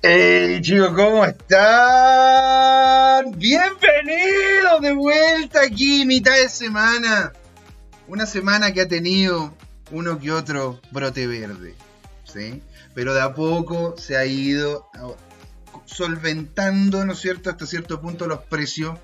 Hey chicos, ¿cómo están? Bienvenidos de vuelta aquí, mitad de semana. Una semana que ha tenido uno que otro brote verde, ¿sí? Pero de a poco se ha ido solventando, ¿no es cierto?, hasta cierto punto los precios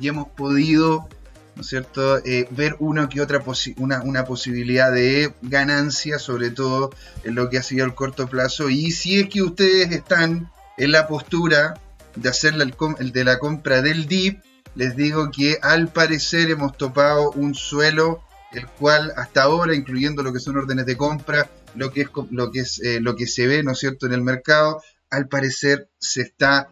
y hemos podido, ¿no es cierto?, eh, ver una que otra una, una posibilidad de ganancia, sobre todo en lo que ha sido el corto plazo. Y si es que ustedes están en la postura de hacer el, de la compra del DIP, les digo que al parecer hemos topado un suelo el cual hasta ahora, incluyendo lo que son órdenes de compra, lo que es lo que es eh, lo que se ve, ¿no es cierto?, en el mercado, al parecer se está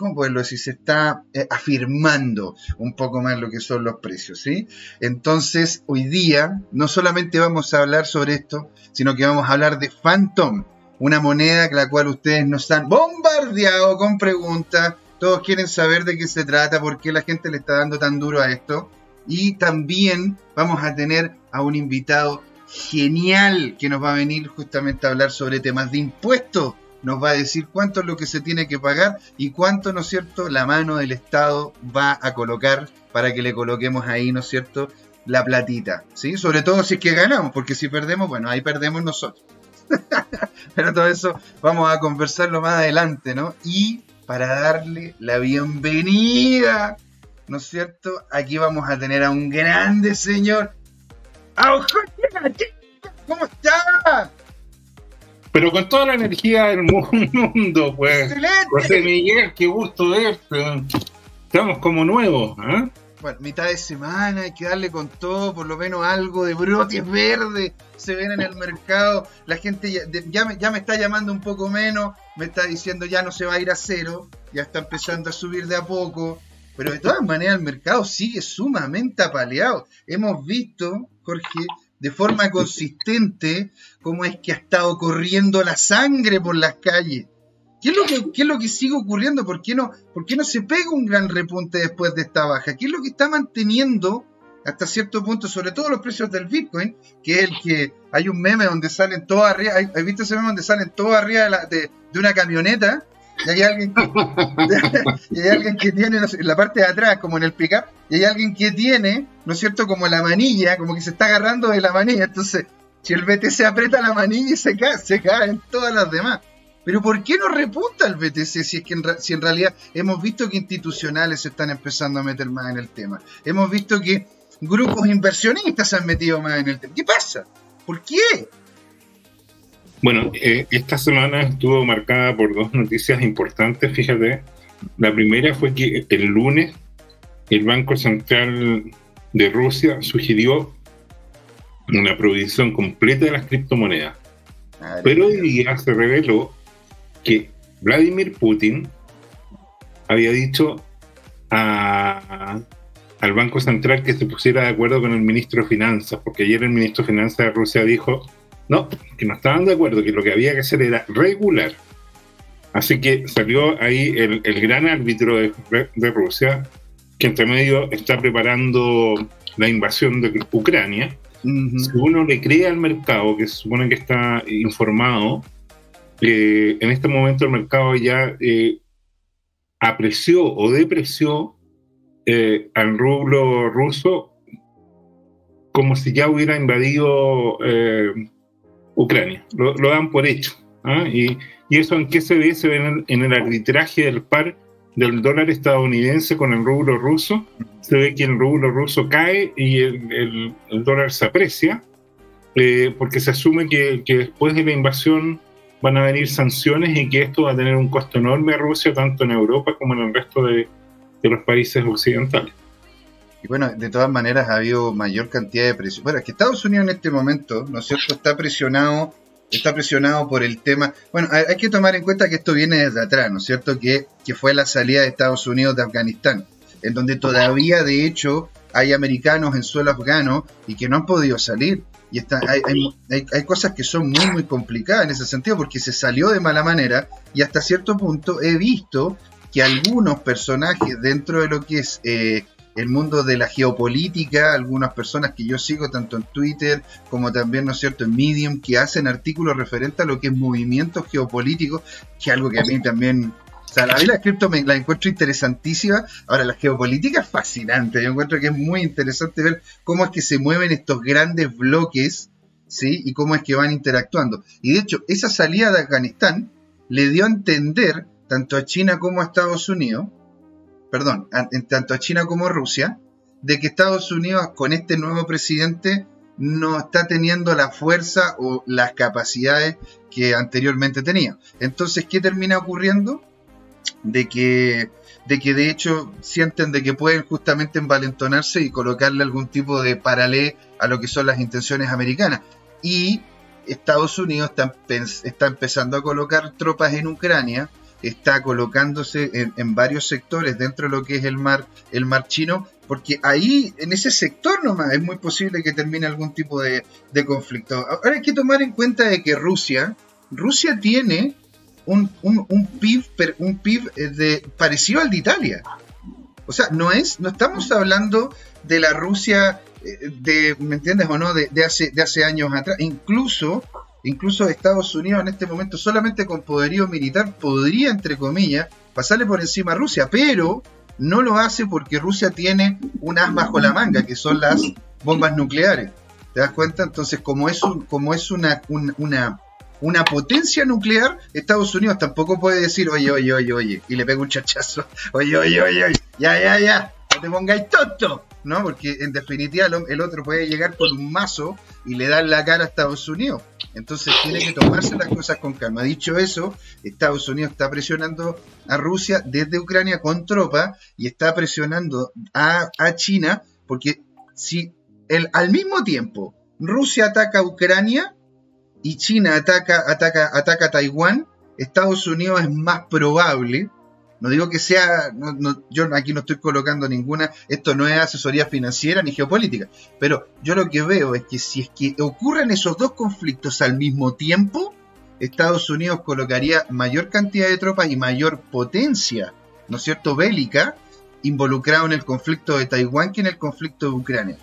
¿cómo poderlo decir? Se está eh, afirmando un poco más lo que son los precios, ¿sí? Entonces, hoy día no solamente vamos a hablar sobre esto, sino que vamos a hablar de Phantom, una moneda la cual ustedes nos han bombardeado con preguntas, todos quieren saber de qué se trata, por qué la gente le está dando tan duro a esto, y también vamos a tener a un invitado genial que nos va a venir justamente a hablar sobre temas de impuestos nos va a decir cuánto es lo que se tiene que pagar y cuánto, ¿no es cierto?, la mano del Estado va a colocar para que le coloquemos ahí, ¿no es cierto?, la platita, ¿sí? Sobre todo si es que ganamos, porque si perdemos, bueno, ahí perdemos nosotros. Pero todo eso vamos a conversarlo más adelante, ¿no? Y para darle la bienvenida, ¿no es cierto? Aquí vamos a tener a un grande señor. ¿Cómo está? Pero con toda la energía del mundo, pues. ¡Excelente! José Miguel, qué gusto verte. Estamos como nuevos, ¿eh? Bueno, mitad de semana, hay que darle con todo, por lo menos algo de brotes verdes se ven en el mercado. La gente ya, me, ya me está llamando un poco menos, me está diciendo ya no se va a ir a cero, ya está empezando a subir de a poco. Pero de todas maneras el mercado sigue sumamente apaleado. Hemos visto, Jorge, de forma consistente cómo es que ha estado corriendo la sangre por las calles. ¿Qué es lo que, qué es lo que sigue ocurriendo? ¿Por qué, no, ¿Por qué no se pega un gran repunte después de esta baja? ¿Qué es lo que está manteniendo hasta cierto punto, sobre todo los precios del Bitcoin, que es el que hay un meme donde salen todos arriba, ¿hay, visto ese meme donde salen todos arriba de, de una camioneta? Y hay alguien que, y hay alguien que tiene en la parte de atrás, como en el pickup, y hay alguien que tiene, ¿no es cierto?, como la manilla, como que se está agarrando de la manilla. Entonces, si el BTC aprieta la manilla y se cae, se caen todas las demás. Pero ¿por qué no repunta el BTC si es que en, si en realidad hemos visto que institucionales se están empezando a meter más en el tema? Hemos visto que grupos inversionistas se han metido más en el tema. ¿Qué pasa? ¿Por qué? Bueno, eh, esta semana estuvo marcada por dos noticias importantes, fíjate. La primera fue que el lunes el Banco Central de Rusia sugirió una prohibición completa de las criptomonedas. Pero hoy día se reveló que Vladimir Putin había dicho al Banco Central que se pusiera de acuerdo con el ministro de Finanzas, porque ayer el ministro de Finanzas de Rusia dijo no, que no estaban de acuerdo, que lo que había que hacer era regular. Así que salió ahí el, gran árbitro de, Rusia, que entre medio está preparando la invasión de Ucrania. Si uno le cree al mercado, que se supone que está informado, eh, en este momento el mercado ya eh, apreció o depreció eh, al rublo ruso como si ya hubiera invadido Ucrania. Lo, dan por hecho. ¿ah? Y, eso en qué se ve? Se ve en el, arbitraje del par del dólar estadounidense con el rublo ruso. Se ve que el rublo ruso cae y el, dólar se aprecia, eh, porque se asume que, después de la invasión van a venir sanciones y que esto va a tener un costo enorme a Rusia, tanto en Europa como en el resto de los países occidentales. Y bueno, de todas maneras ha habido mayor cantidad de presión. Bueno, es que Estados Unidos en este momento, ¿no es cierto?, está presionado, está presionado por el tema. Bueno, hay, que tomar en cuenta que esto viene desde atrás, ¿no es cierto?, que, que fue la salida de Estados Unidos de Afganistán, en donde todavía, de hecho, hay americanos en suelo afgano y que no han podido salir. Y está, hay, hay, hay, cosas que son muy, muy complicadas en ese sentido porque se salió de mala manera y hasta cierto punto he visto que algunos personajes dentro de lo que es eh, el mundo de la geopolítica, algunas personas que yo sigo tanto en Twitter como también, ¿no es cierto?, en Medium, que hacen artículos referentes a lo que es movimientos geopolíticos, que es algo que a mí también o sea, a la cripto me la encuentro interesantísima. Ahora, la geopolítica es fascinante. Yo encuentro que es muy interesante ver cómo es que se mueven estos grandes bloques, ¿sí? Y cómo es que van interactuando. Y de hecho, esa salida de Afganistán le dio a entender, tanto a China como a Estados Unidos, perdón, tanto a China como a Rusia, de que Estados Unidos con este nuevo presidente no está teniendo la fuerza o las capacidades que anteriormente tenía. Entonces, ¿qué termina ocurriendo? de que de que de hecho sienten de que pueden justamente envalentonarse y colocarle algún tipo de paralelo a lo que son las intenciones americanas. Y Estados Unidos está, está empezando a colocar tropas en Ucrania, está colocándose en, varios sectores dentro de lo que es el mar, el mar chino, porque ahí, en ese sector nomás, es muy posible que termine algún tipo de, conflicto. Ahora hay que tomar en cuenta de que Rusia, Rusia tiene un, un, PIB, un PIB eh, parecido al de Italia. O sea, no es, no estamos hablando de la Rusia eh, de, ¿me entiendes o no? De, hace, de hace años atrás. Incluso, incluso Estados Unidos en este momento solamente con poderío militar podría, entre comillas, pasarle por encima a Rusia, pero no lo hace porque Rusia tiene un as bajo la manga, que son las bombas nucleares. ¿Te das cuenta? Entonces, como es, un, como es una, una una potencia nuclear, Estados Unidos tampoco puede decir, oye, oye, oye, oye, y le pega un chachazo, oye, oye, oye, oye, ya, ya, ya, no te pongáis tonto, ¿no? Porque en definitiva el otro puede llegar con un mazo y le dar la cara a Estados Unidos. Entonces tiene que tomarse las cosas con calma. Dicho eso, Estados Unidos está presionando a Rusia desde Ucrania con tropas y está presionando a, a China porque si el, al mismo tiempo Rusia ataca a Ucrania, y China ataca, ataca, ataca a Taiwán, Estados Unidos es más probable. No digo que sea, yo aquí no estoy colocando ninguna, esto no es asesoría financiera ni geopolítica, pero yo lo que veo es que si es que ocurren esos dos conflictos al mismo tiempo, Estados Unidos colocaría mayor cantidad de tropas y mayor potencia, ¿no es cierto?, bélica, involucrado en el conflicto de Taiwán que en el conflicto de Ucrania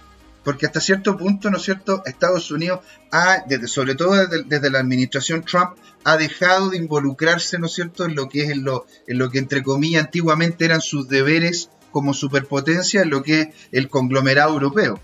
porque hasta cierto punto, ¿no es cierto?, Estados Unidos ha, desde, sobre todo desde, la administración Trump, ha dejado de involucrarse, ¿no es cierto?, en lo que es en lo, en lo que entre comillas antiguamente eran sus deberes como superpotencia, en lo que es el conglomerado europeo.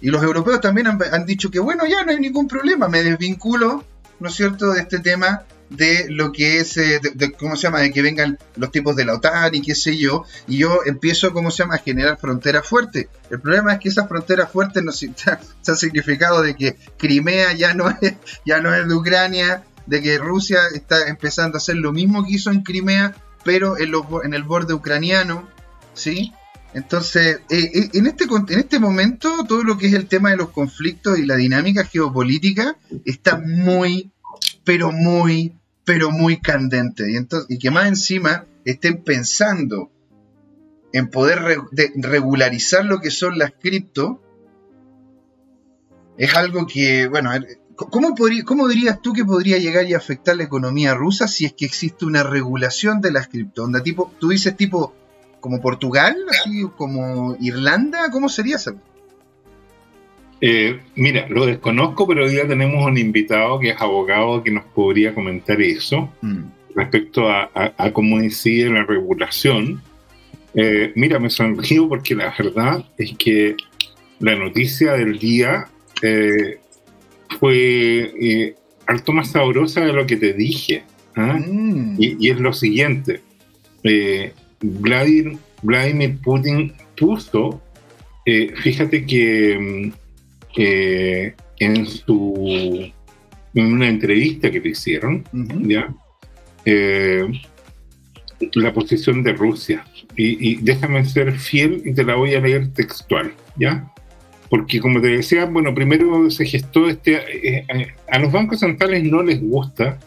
Y los europeos también han, han dicho que, bueno, ya no hay ningún problema, me desvinculo, ¿no es cierto?, de este tema de lo que es, eh, de, ¿cómo se llama?, de que vengan los tipos de la OTAN y qué sé yo, y yo empiezo, ¿cómo se llama?, a generar fronteras fuertes. El problema es que esas fronteras fuertes no se, han significado de que Crimea ya no es, ya no es de Ucrania, de que Rusia está empezando a hacer lo mismo que hizo en Crimea, pero en, en el borde ucraniano, ¿sí? Entonces, eh, eh, en, este, en este momento, todo lo que es el tema de los conflictos y la dinámica geopolítica está muy, pero muy, pero muy candente. Y, entonces, y que más encima estén pensando en poder regularizar lo que son las cripto, es algo que, bueno, ¿cómo, podría, ¿cómo dirías tú que podría llegar y afectar la economía rusa si es que existe una regulación de las cripto? Onda, tipo, tú dices tipo como Portugal, así como Irlanda, ¿cómo sería eso? Eh, mira, lo desconozco, pero hoy día tenemos un invitado que es abogado que nos podría comentar eso mm. respecto a, cómo incide la regulación. Eh, mira, me sonrío porque la verdad es que la noticia del día eh, fue alto más sabrosa de lo que te dije. ¿ah? Mm. Y, es lo siguiente. Vladimir, Vladimir Putin puso, fíjate que mm, en su en una entrevista que le hicieron, ¿ya? Eh, la posición de Rusia. Y, déjame ser fiel y te la voy a leer textual, ¿ya? Porque como te decía, bueno, primero se gestó este... Eh, eh, a los bancos centrales no les gusta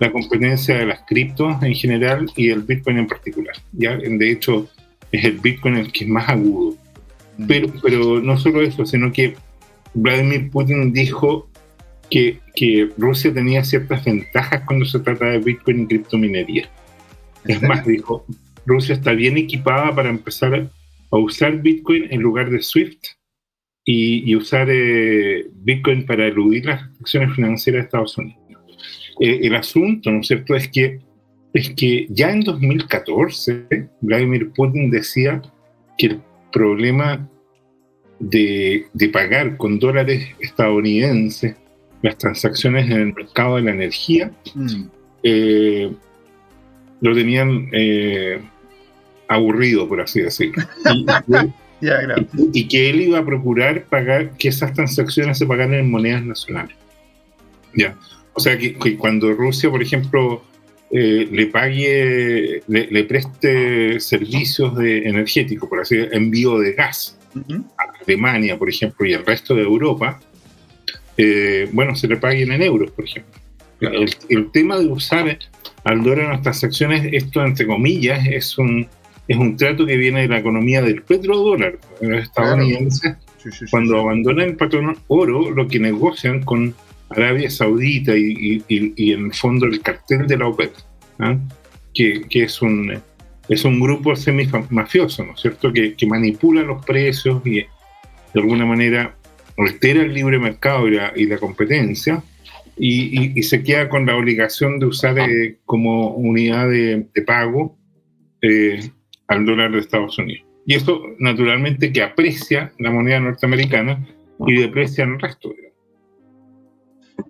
la competencia de las criptos en general y el Bitcoin en particular, ¿ya? De hecho, es el Bitcoin el que es más agudo. Pero, pero no solo eso, sino que Vladimir Putin dijo que, que, Rusia tenía ciertas ventajas cuando se trata de Bitcoin y criptominería. Es más, dijo, Rusia está bien equipada para empezar a usar Bitcoin en lugar de SWIFT y, usar eh, Bitcoin para eludir las acciones financieras de Estados Unidos. Eh, el asunto, ¿no es cierto?, es que, es que ya en 2014 Vladimir Putin decía que el problema de, de pagar con dólares estadounidenses las transacciones en el mercado de la energía mm. eh, lo tenían eh, aburrido, por así decirlo. Y, que él iba a procurar pagar que esas transacciones se pagaran en monedas nacionales. Ya. O sea, que, cuando Rusia, por ejemplo, eh, le pague, le, preste servicios de energéticos, por así decirlo, envío de gas a Alemania, por ejemplo, y al resto de Europa, eh, bueno, se le paguen en euros, por ejemplo. El, tema de usar al dólar en las transacciones, esto entre comillas, es un, es un trato que viene de la economía del petrodólar. Los estadounidenses, cuando abandonan el patrón oro, lo que negocian con Arabia Saudita y, en el fondo el cartel de la OPEP, ¿ah? que, que, es un es un grupo semi-mafioso, ¿no es cierto?, que, manipula los precios y de alguna manera altera el libre mercado y la, competencia y, se queda con la obligación de usar eh, como unidad de, pago eh, al dólar de Estados Unidos. Y eso naturalmente que aprecia la moneda norteamericana y deprecia el resto.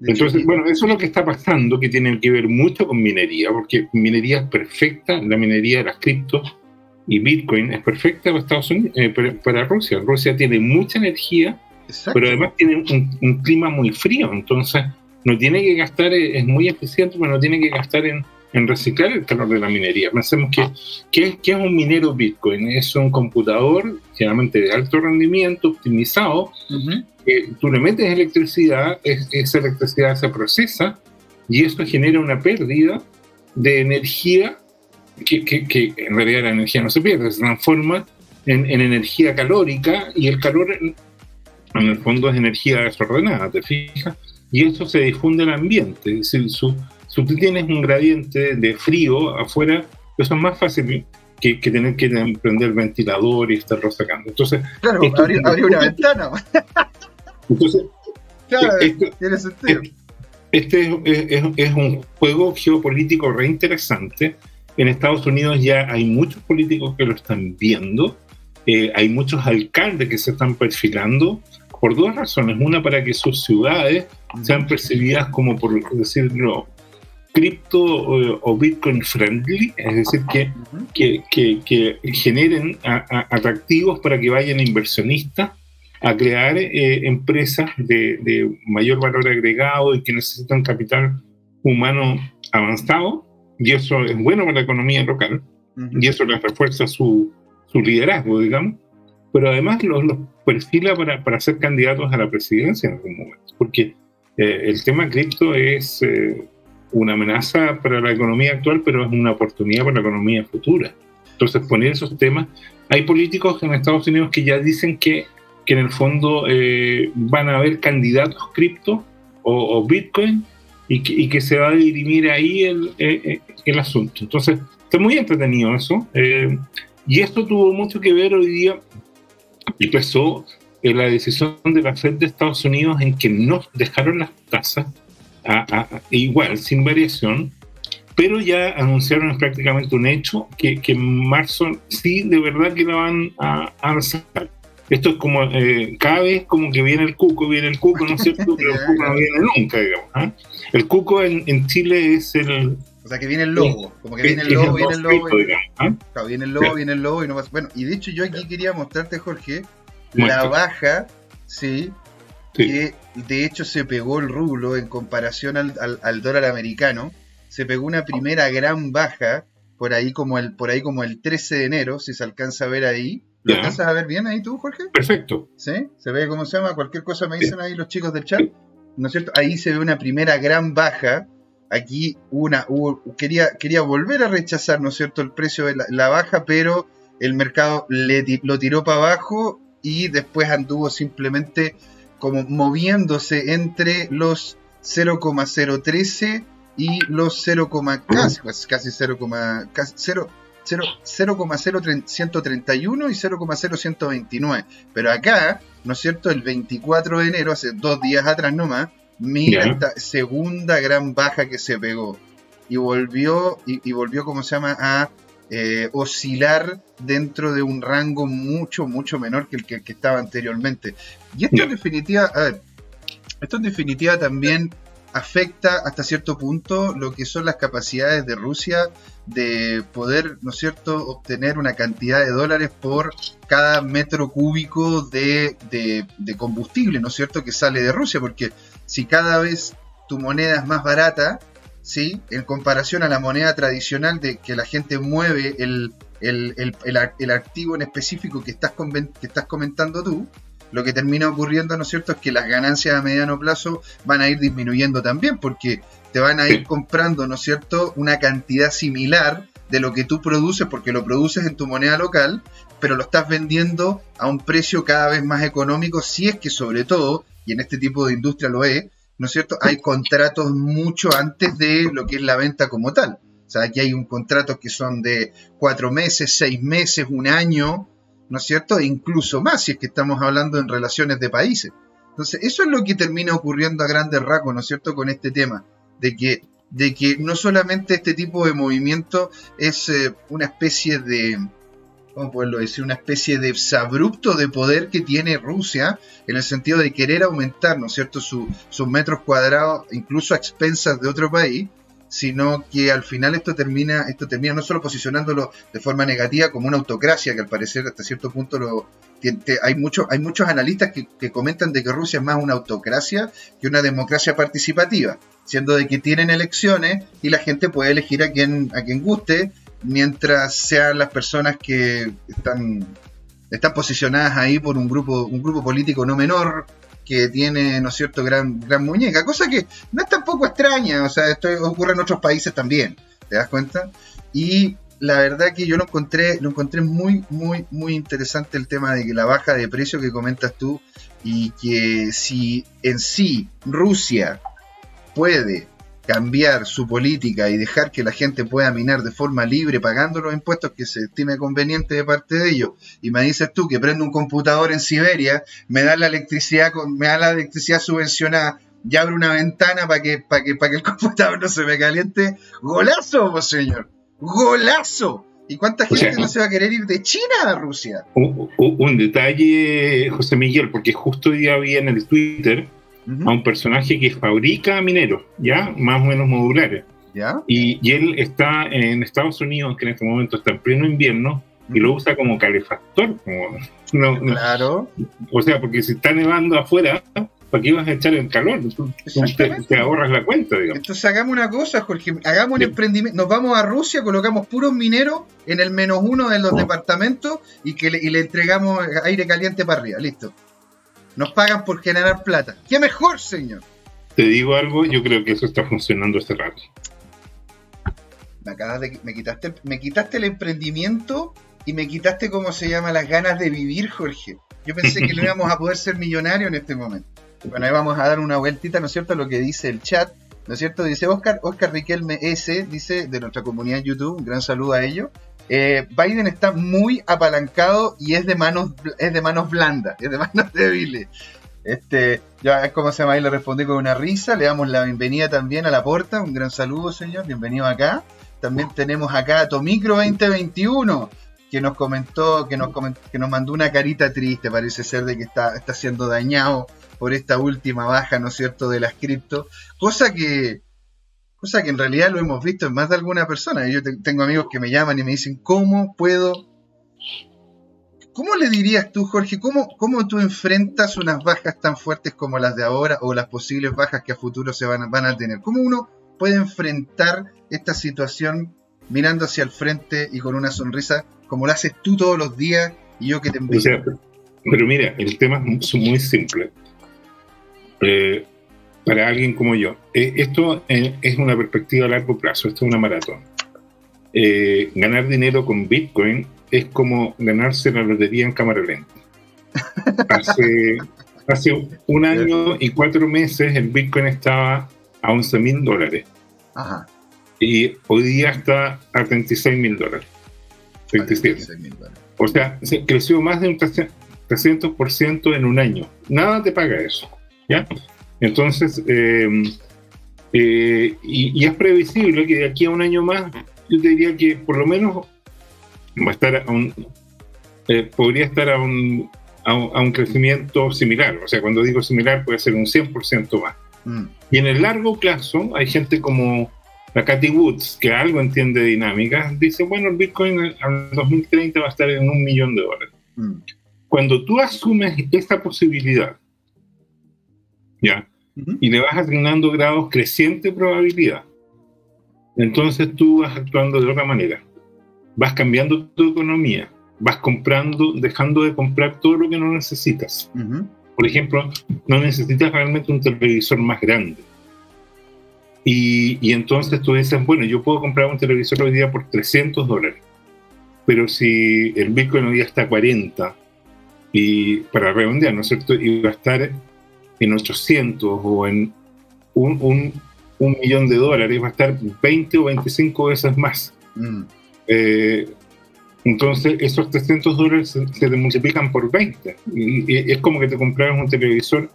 Entonces, bueno, eso es lo que está pasando, que tiene que ver mucho con minería, porque minería es perfecta, la minería de las criptos y Bitcoin es perfecta para Estados Unidos, eh, para Rusia. Rusia tiene mucha energía pero además tiene un, clima muy frío, entonces no tiene que gastar, es muy eficiente, pero no tiene que gastar en, reciclar el calor de la minería. Pensemos que, ¿qué, es un minero Bitcoin? Es un computador generalmente de alto rendimiento, optimizado, tú le metes electricidad, esa electricidad se procesa y eso genera una pérdida de energía que, que, en realidad la energía no se pierde, se transforma en, en energía calórica y el calor en el fondo es energía desordenada, ¿te fijas? Y eso se difunde en el ambiente. Es decir, su, si tú tienes un gradiente de frío afuera, eso es más fácil que, tener que prender ventilador y estarlo sacando. Entonces, claro, abrir, una ventana. Entonces, claro, este, tiene sentido. Este es, es, un juego geopolítico reinteresante. En Estados Unidos ya hay muchos políticos que lo están viendo. Eh, hay muchos alcaldes que se están perfilando por dos razones. Una, para que sus ciudades sean percibidas como, por decirlo, cripto eh, o bitcoin friendly, es decir, que, que, generen atractivos para que vayan inversionistas a crear eh, empresas de, mayor valor agregado y que necesitan capital humano avanzado, y eso es bueno para la economía local, y eso les refuerza su, su liderazgo, digamos. Pero además los, perfila para, para, ser candidatos a la presidencia en algún momento, porque eh, el tema cripto es eh, una amenaza para la economía actual, pero es una oportunidad para la economía futura. Entonces, poner esos temas, hay políticos en Estados Unidos que ya dicen que, que en el fondo eh, van a haber candidatos cripto o, Bitcoin y que, se va a dirimir ahí el, el asunto. Entonces, está muy entretenido eso. y esto tuvo mucho que ver hoy día y pesó en la decisión de la Fed de Estados Unidos en que no dejaron las tasas igual, sin variación, pero ya anunciaron prácticamente un hecho que, que en marzo sí de verdad que la van a, alzar. Esto es como, eh, cada vez como que viene el cuco, viene el cuco, ¿no es cierto? Pero el cuco no viene nunca, digamos. ¿ah? El cuco en, en, Chile es el... O sea, que viene el lobo, como que viene el lobo, viene el lobo. ¿ah? viene el lobo, viene el lobo y no pasa. Bueno, y de hecho yo aquí quería mostrarte, Jorge, la baja, sí, que de hecho se pegó el rublo en comparación al, dólar americano, se pegó una primera gran baja por ahí como el por ahí como el 13 de enero, si se alcanza a ver ahí. ¿Lo alcanzas a ver bien ahí tú, Jorge? Perfecto. ¿Sí? ¿Se ve cómo se llama? Cualquier cosa me dicen ahí los chicos del chat. ¿No es cierto? Ahí se ve una primera gran baja. Aquí una quería, quería volver a rechazar, ¿no es cierto?, el precio de la, baja, pero el mercado le, lo tiró para abajo y después anduvo simplemente como moviéndose entre los 0,013 y los 0, casi, casi 0, casi 0, 0,0131 y 0,0129. Pero acá, ¿no es cierto? El 24 de enero, hace dos días atrás nomás, mira esta segunda gran baja que se pegó. Y volvió, y, volvió, ¿cómo se llama? A eh, oscilar dentro de un rango mucho, mucho menor que el que, estaba anteriormente. Y esto en definitiva, a ver, esto en definitiva también afecta hasta cierto punto lo que son las capacidades de Rusia de poder, ¿no es cierto?, obtener una cantidad de dólares por cada metro cúbico de, de, combustible, ¿no es cierto?, que sale de Rusia, porque si cada vez tu moneda es más barata, ¿sí?, en comparación a la moneda tradicional de que la gente mueve el, el, el, el activo en específico que estás, que estás comentando tú, lo que termina ocurriendo, ¿no es cierto?, es que las ganancias a mediano plazo van a ir disminuyendo también, porque te van a ir comprando, ¿no es cierto?, una cantidad similar de lo que tú produces, porque lo produces en tu moneda local, pero lo estás vendiendo a un precio cada vez más económico, si es que sobre todo, y en este tipo de industria lo es, ¿no es cierto?, hay contratos mucho antes de lo que es la venta como tal. O sea, aquí hay un contrato que son de cuatro meses, seis meses, un año, ¿no es cierto? E incluso más si es que estamos hablando en relaciones de países. Entonces, eso es lo que termina ocurriendo a grandes rasgos, ¿no es cierto?, con este tema, de que, de que no solamente este tipo de movimiento es eh, una especie de, ¿cómo puedo decir? Una especie de abrupto de poder que tiene Rusia en el sentido de querer aumentar, ¿no cierto?, sus metros cuadrados, incluso a expensas de otro país, sino que al final esto termina, esto termina no solo posicionándolo de forma negativa como una autocracia, que al parecer hasta cierto punto lo, hay, muchos hay muchos analistas que, comentan de que Rusia es más una autocracia que una democracia participativa, siendo de que tienen elecciones y la gente puede elegir a quien, a quien guste, mientras sean las personas que están, están posicionadas ahí por un grupo, un grupo político no menor, que tiene, ¿no es cierto?, gran, gran muñeca, cosa que no es tampoco extraña, o sea, esto ocurre en otros países también, ¿te das cuenta? Y la verdad que yo lo encontré, lo encontré muy, muy, muy interesante el tema de que la baja de precio que comentas tú y que si en sí Rusia puede cambiar su política y dejar que la gente pueda minar de forma libre pagando los impuestos que se estime conveniente de parte de ellos y me dices tú que prendo un computador en Siberia, me da la electricidad me da la electricidad subvencionada y abro una ventana para que, para que, para que el computador no se me caliente, golazo, señor, golazo. ¿Y cuánta gente no se va a querer ir de China a Rusia? Un, un, detalle, José Miguel, porque justo hoy día vi en el Twitter a un personaje que fabrica mineros, ¿ya? Más o menos modulares. ¿Ya? Y, él está en Estados Unidos, que en este momento está en pleno invierno, y lo usa como calefactor. claro. O sea, porque si está nevando afuera, ¿para qué vas a echar el calor? Te, ahorras la cuenta, digamos. Entonces hagamos una cosa, Jorge, hagamos un emprendimiento, nos vamos a Rusia, colocamos puros mineros en el menos uno de los departamentos y que y le entregamos aire caliente para arriba, listo. Nos pagan por generar plata. ¡Qué mejor, señor! Te digo algo, yo creo que eso está funcionando este rato. Me acabas de. Me quitaste, me quitaste el emprendimiento y me quitaste, ¿cómo se llama? Las ganas de vivir, Jorge. Yo pensé que no íbamos a poder ser millonarios en este momento. Bueno, ahí vamos a dar una vueltita, ¿no es cierto?, lo que dice el chat. ¿No es cierto? Dice Oscar, Oscar Riquelme S, dice, de nuestra comunidad en YouTube, un gran saludo a ellos. Eh, Biden está muy apalancado y es de manos, es de manos blandas, es de manos débiles. Este, ya es como se llama ahí, le respondí con una risa. Le damos la bienvenida también a la puerta. Un gran saludo, señor. Bienvenido acá. También tenemos acá a Tomicro 2021, que nos comentó, que nos que nos mandó una carita triste, parece ser de que está, está siendo dañado por esta última baja, ¿no es cierto?, de las cripto. Cosa que, Cosa que en realidad lo hemos visto en más de alguna persona. Yo tengo amigos que me llaman y me dicen, ¿cómo puedo? ¿Cómo le dirías tú, Jorge? ¿Cómo, ¿Cómo tú enfrentas unas bajas tan fuertes como las de ahora o las posibles bajas que a futuro se van, van a tener? ¿Cómo uno puede enfrentar esta situación mirando hacia el frente y con una sonrisa como lo haces tú todos los días y yo que te envío? pero mira, el tema es muy simple. Eh, para alguien como yo. Eh, esto eh, es una perspectiva a largo plazo, esto es una maratón. Eh, ganar dinero con Bitcoin es como ganarse la lotería en cámara lenta. Hace, hace un año y cuatro meses el Bitcoin estaba a 11 mil dólares. Y hoy día está a 36 mil dólares. 37. O sea, se creció más de un 300% en un año. Nada te paga eso. ¿ya? Entonces, em, eh, y, es previsible que de aquí a un año más, yo te diría que por lo menos va a estar a un, eh, podría estar a un, a un, crecimiento similar. O sea, cuando digo similar, puede ser un 100% más. Mm. Y en el largo plazo, hay gente como la Cathy Woods, que algo entiende de dinámica, dice, bueno, el Bitcoin en 2030 va a estar en un millón de dólares. Mm. Cuando tú asumes esta posibilidad, ¿ya? Y le vas asignando grados creciente probabilidad, entonces tú vas actuando de otra manera. Vas cambiando tu economía, vas comprando, dejando de comprar todo lo que no necesitas. Por ejemplo, no necesitas realmente un televisor más grande y, entonces tú dices, bueno, yo puedo comprar un televisor hoy día por 300 dólares, pero si el Bitcoin hoy día está a 40, y para redondear, ¿no es cierto? Y va a estar en 800 o en un, un, millón de dólares, va a estar 20 o 25 veces más. Mm. Eh, entonces, esos 300 dólares se, se, multiplican por 20. Y, y, es como que te compraras un televisor,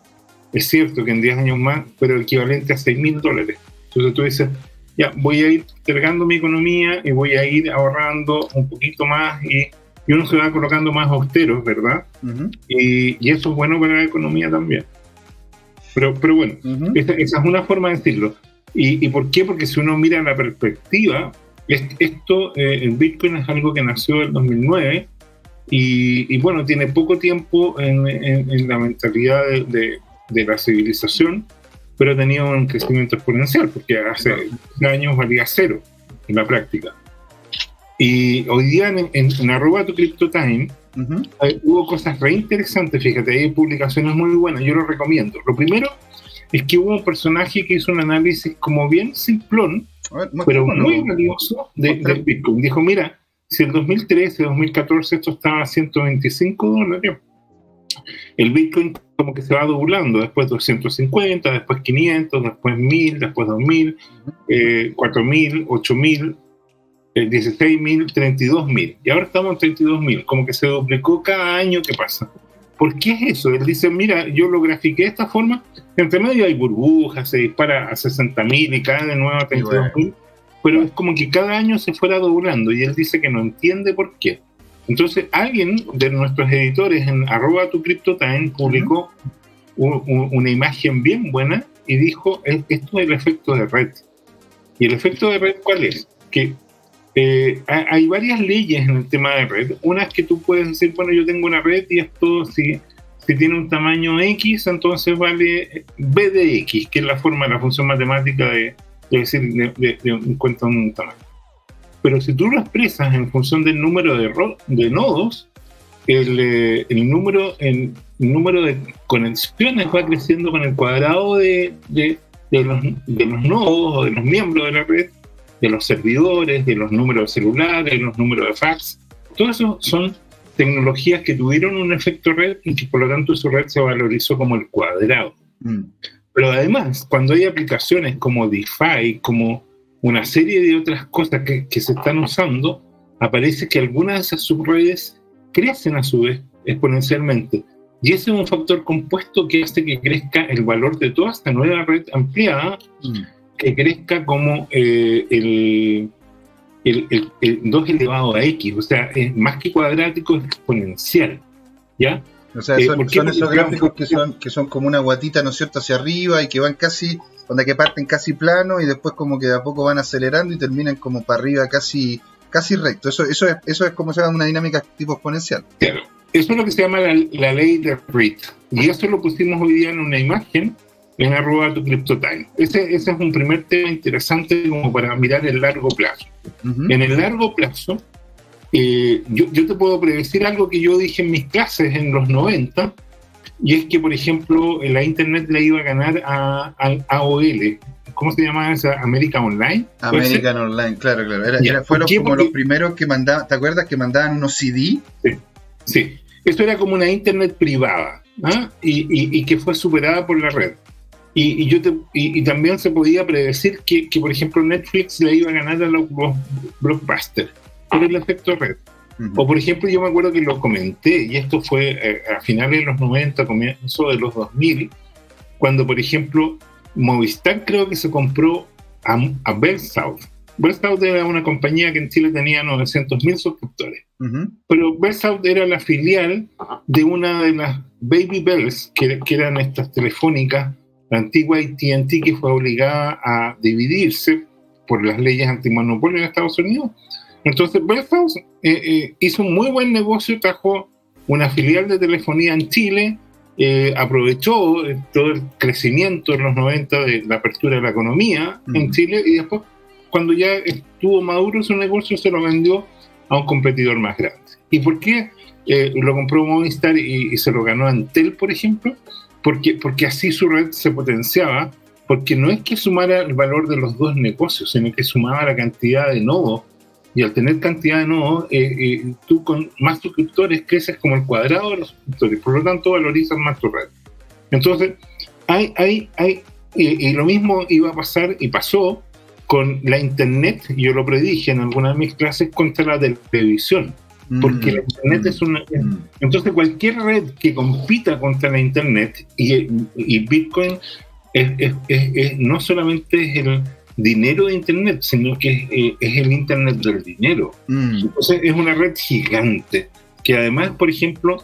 es cierto que en 10 años más, pero equivalente a 6 mil dólares. Entonces tú dices, ya, voy a ir cargando mi economía y voy a ir ahorrando un poquito más y, uno se va colocando más austero, ¿verdad? y, eso es bueno para la economía también. Pero, pero bueno, esa, es una forma de decirlo. ¿Y, por qué? Porque si uno mira la perspectiva, esto, eh, el Bitcoin es algo que nació en 2009 y, bueno, tiene poco tiempo en, la mentalidad de, de la civilización pero ha tenido un crecimiento exponencial, porque hace años valía cero en la práctica. Y hoy día en, en, arroba tu CryptoTime hubo cosas re interesantes, fíjate, hay publicaciones muy buenas, yo lo recomiendo. Lo primero es que hubo un personaje que hizo un análisis como bien simplón, pero muy valioso de, del Bitcoin. Dijo, mira, si en 2013, 2014 esto estaba a 125 dólares, el Bitcoin como que se va doblando, después 250, después 500, después 1000, después 2000, eh, 4000, 8000, eh, 16000, 32000. Y ahora estamos en 32000, como que se duplicó cada año que pasa. ¿Por qué es eso? Él dice, mira, yo lo grafiqué de esta forma, entre medio hay burbujas, se dispara a 60.000 y cae de nuevo a 32.000, pero es como que cada año se fuera doblando y él dice que no entiende por qué. Entonces, alguien de nuestros editores en arroba tu CryptoTime publicó una imagen bien buena y dijo, esto es el efecto de red. ¿Y el efecto de red cuál es? Que eh, hay varias leyes en el tema de red. Una es que tú puedes decir, bueno, yo tengo una red y esto, si, si tiene un tamaño X, entonces vale B de X, que es la forma la función matemática de, decir, de, de, de, un tamaño. Pero si tú lo expresas en función del número de, de nodos, el, eh, el, número, el número de conexiones va creciendo con el cuadrado de los nodos o de los miembros de la red, de los servidores, de los números de celulares, los números de fax. Todo eso son tecnologías que tuvieron un efecto red y que por lo tanto su red se valorizó como el cuadrado. Mm. Pero además, cuando hay aplicaciones como DeFi, como una serie de otras cosas que, que se están usando, aparece que algunas de esas subredes crecen a su vez exponencialmente. Y ese es un factor compuesto que hace que crezca el valor de toda esta nueva red ampliada, mm. Que crezca como eh, el, el, el, 2 elevado a x, o sea, es más que cuadrático, es exponencial. ¿Ya? O sea, eh, son, son esos gráficos que son, que son como una guatita, ¿no es cierto?, hacia arriba y que van casi donde que parten casi plano y después como que de a poco van acelerando y terminan como para arriba casi casi recto. Eso, eso, es, eso es como se llama una dinámica tipo exponencial. Claro. Eso es lo que se llama la, ley de Reed. Y eso lo pusimos hoy día en una imagen en arroba tu CryptoTime. Ese, ese es un primer tema interesante como para mirar el largo plazo. En el largo plazo, eh, yo, yo, te puedo predecir algo que yo dije en mis clases en los 90, y es que, por ejemplo, la Internet le iba a ganar a, al AOL. ¿Cómo se llama esa? América Online. American Online, claro, claro. Era, fueron como los primeros que mandaban, ¿te acuerdas que mandaban unos CD? Sí, sí. Esto era como una Internet privada ¿ah? y, y, que fue superada por la red. Y, y yo te, y, también se podía predecir que, que, por ejemplo, Netflix le iba a ganar a los, blockbusters por el efecto red. O por ejemplo, yo me acuerdo que lo comenté, y esto fue eh, a finales de los 90, comienzo de los 2000, cuando por ejemplo Movistar creo que se compró a, a Bell South. Bell South era una compañía que en Chile tenía 900.000 suscriptores. Pero Bell South era la filial de una de las Baby Bells, que, que eran estas telefónicas, la antigua ATT que fue obligada a dividirse por las leyes antimonopolio en Estados Unidos. Entonces, Bell South eh, eh, hizo un muy buen negocio, trajo una filial de telefonía en Chile, eh, aprovechó todo el crecimiento en los 90 de la apertura de la economía en Chile y después, cuando ya estuvo maduro su negocio, se lo vendió a un competidor más grande. ¿Y por qué lo compró Movistar y, y, se lo ganó Antel, por ejemplo? Porque, porque así su red se potenciaba, porque no es que sumara el valor de los dos negocios, sino que sumaba la cantidad de nodos y al tener cantidad de nodos, eh, eh, tú con más suscriptores creces como el cuadrado de los suscriptores, por lo tanto valorizas más tu red. Entonces, hay, hay, hay, y, lo mismo iba a pasar y pasó con la Internet, yo lo predije en alguna de mis clases, contra la televisión. Porque la Internet mm, es una... Mm. Entonces, cualquier red que compita contra la Internet y, y Bitcoin es, es, no solamente es el dinero de Internet, sino que eh, es el Internet del dinero. Mm. Entonces es una red gigante, que además, por ejemplo,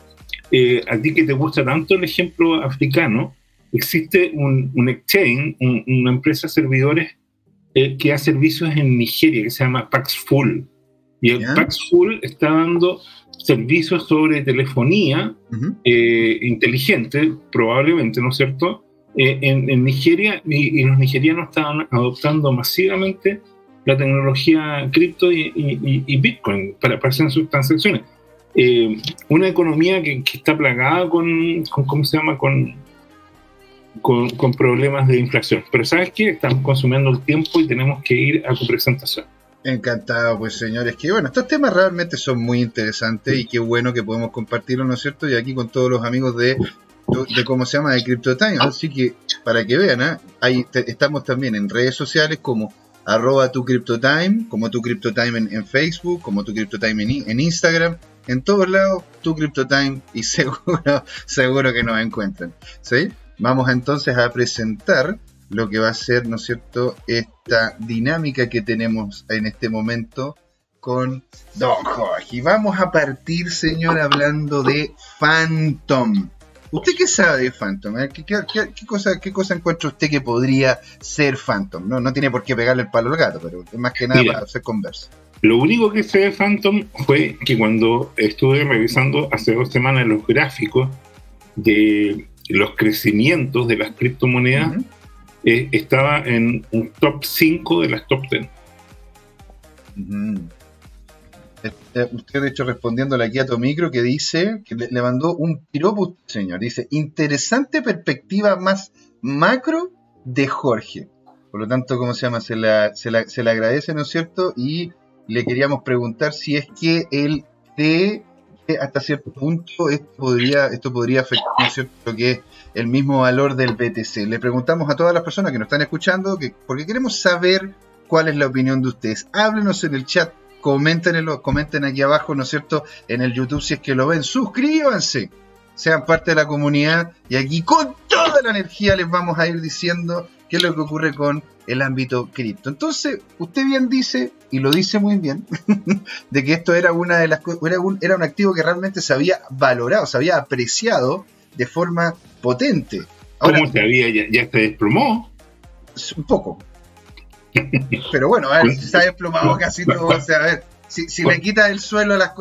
eh, a ti que te gusta tanto el ejemplo africano, existe un, un exchange, una empresa de servidores eh, que da servicios en Nigeria, que se llama Paxful. Y el Paxful está dando servicios sobre telefonía inteligente, probablemente, ¿no es cierto? Eh, en, Nigeria y, los nigerianos estaban adoptando masivamente la tecnología cripto y, Bitcoin para, hacer sus transacciones. Eh, una economía que, está plagada con, ¿cómo se llama? Con, con, problemas de inflación. Pero ¿sabes qué? Estamos consumiendo el tiempo y tenemos que ir a tu presentación. Encantado, pues señores, que bueno, estos temas realmente son muy interesantes y qué bueno que podemos compartirlo, ¿no es cierto? Y aquí con todos los amigos de de cómo se llama de CryptoTime. Así que para que vean, ¿eh? ahí estamos también en redes sociales como arroba tu CryptoTime, como tu CryptoTime en, en Facebook, como tu CryptoTime en, en Instagram, en todos lados, tu CryptoTime y seguro, seguro que nos encuentran. ¿sí? Vamos entonces a presentar lo que va a ser, ¿no es cierto?, esta dinámica que tenemos en este momento con Don Jorge. Y vamos a partir, señor, hablando de Phantom. ¿Usted qué sabe de Phantom? ¿Qué, cosa, ¿Qué cosa encuentra usted que podría ser Phantom? No, no tiene por qué pegarle el palo al gato, pero es más que nada para hacer conversa. Lo único que sé de Phantom fue que cuando estuve revisando hace dos semanas los gráficos de los crecimientos de las criptomonedas, eh, estaba en un top 5 de las top 10. Eh, usted, de hecho, respondiéndole aquí a tu micro, que dice, que le, mandó un piropo, señor. Dice, interesante perspectiva más macro de Jorge. Por lo tanto, ¿cómo se llama? Se, la, se, le agradece, ¿no es cierto? Y le queríamos preguntar si es que él hasta cierto punto esto podría, esto podría afectar ¿no es cierto? lo que es el mismo valor del BTC. Le preguntamos a todas las personas que nos están escuchando, que, porque queremos saber cuál es la opinión de ustedes. Háblenos en el chat Coméntenlo, comenten aquí abajo, ¿no es cierto? En el YouTube si es que lo ven. Suscríbanse, sean parte de la comunidad y aquí con toda la energía les vamos a ir diciendo qué es lo que ocurre con el ámbito cripto. Entonces, usted bien dice, y lo dice muy bien, de que esto era una de las era un, era un activo que realmente se había valorado, se había apreciado de forma potente. ¿Cómo se había? Ya, ya se desplomó. Un poco, pero bueno, a ver, se ha desplomado casi todo. O sea, a ver, si, si le quita el suelo a las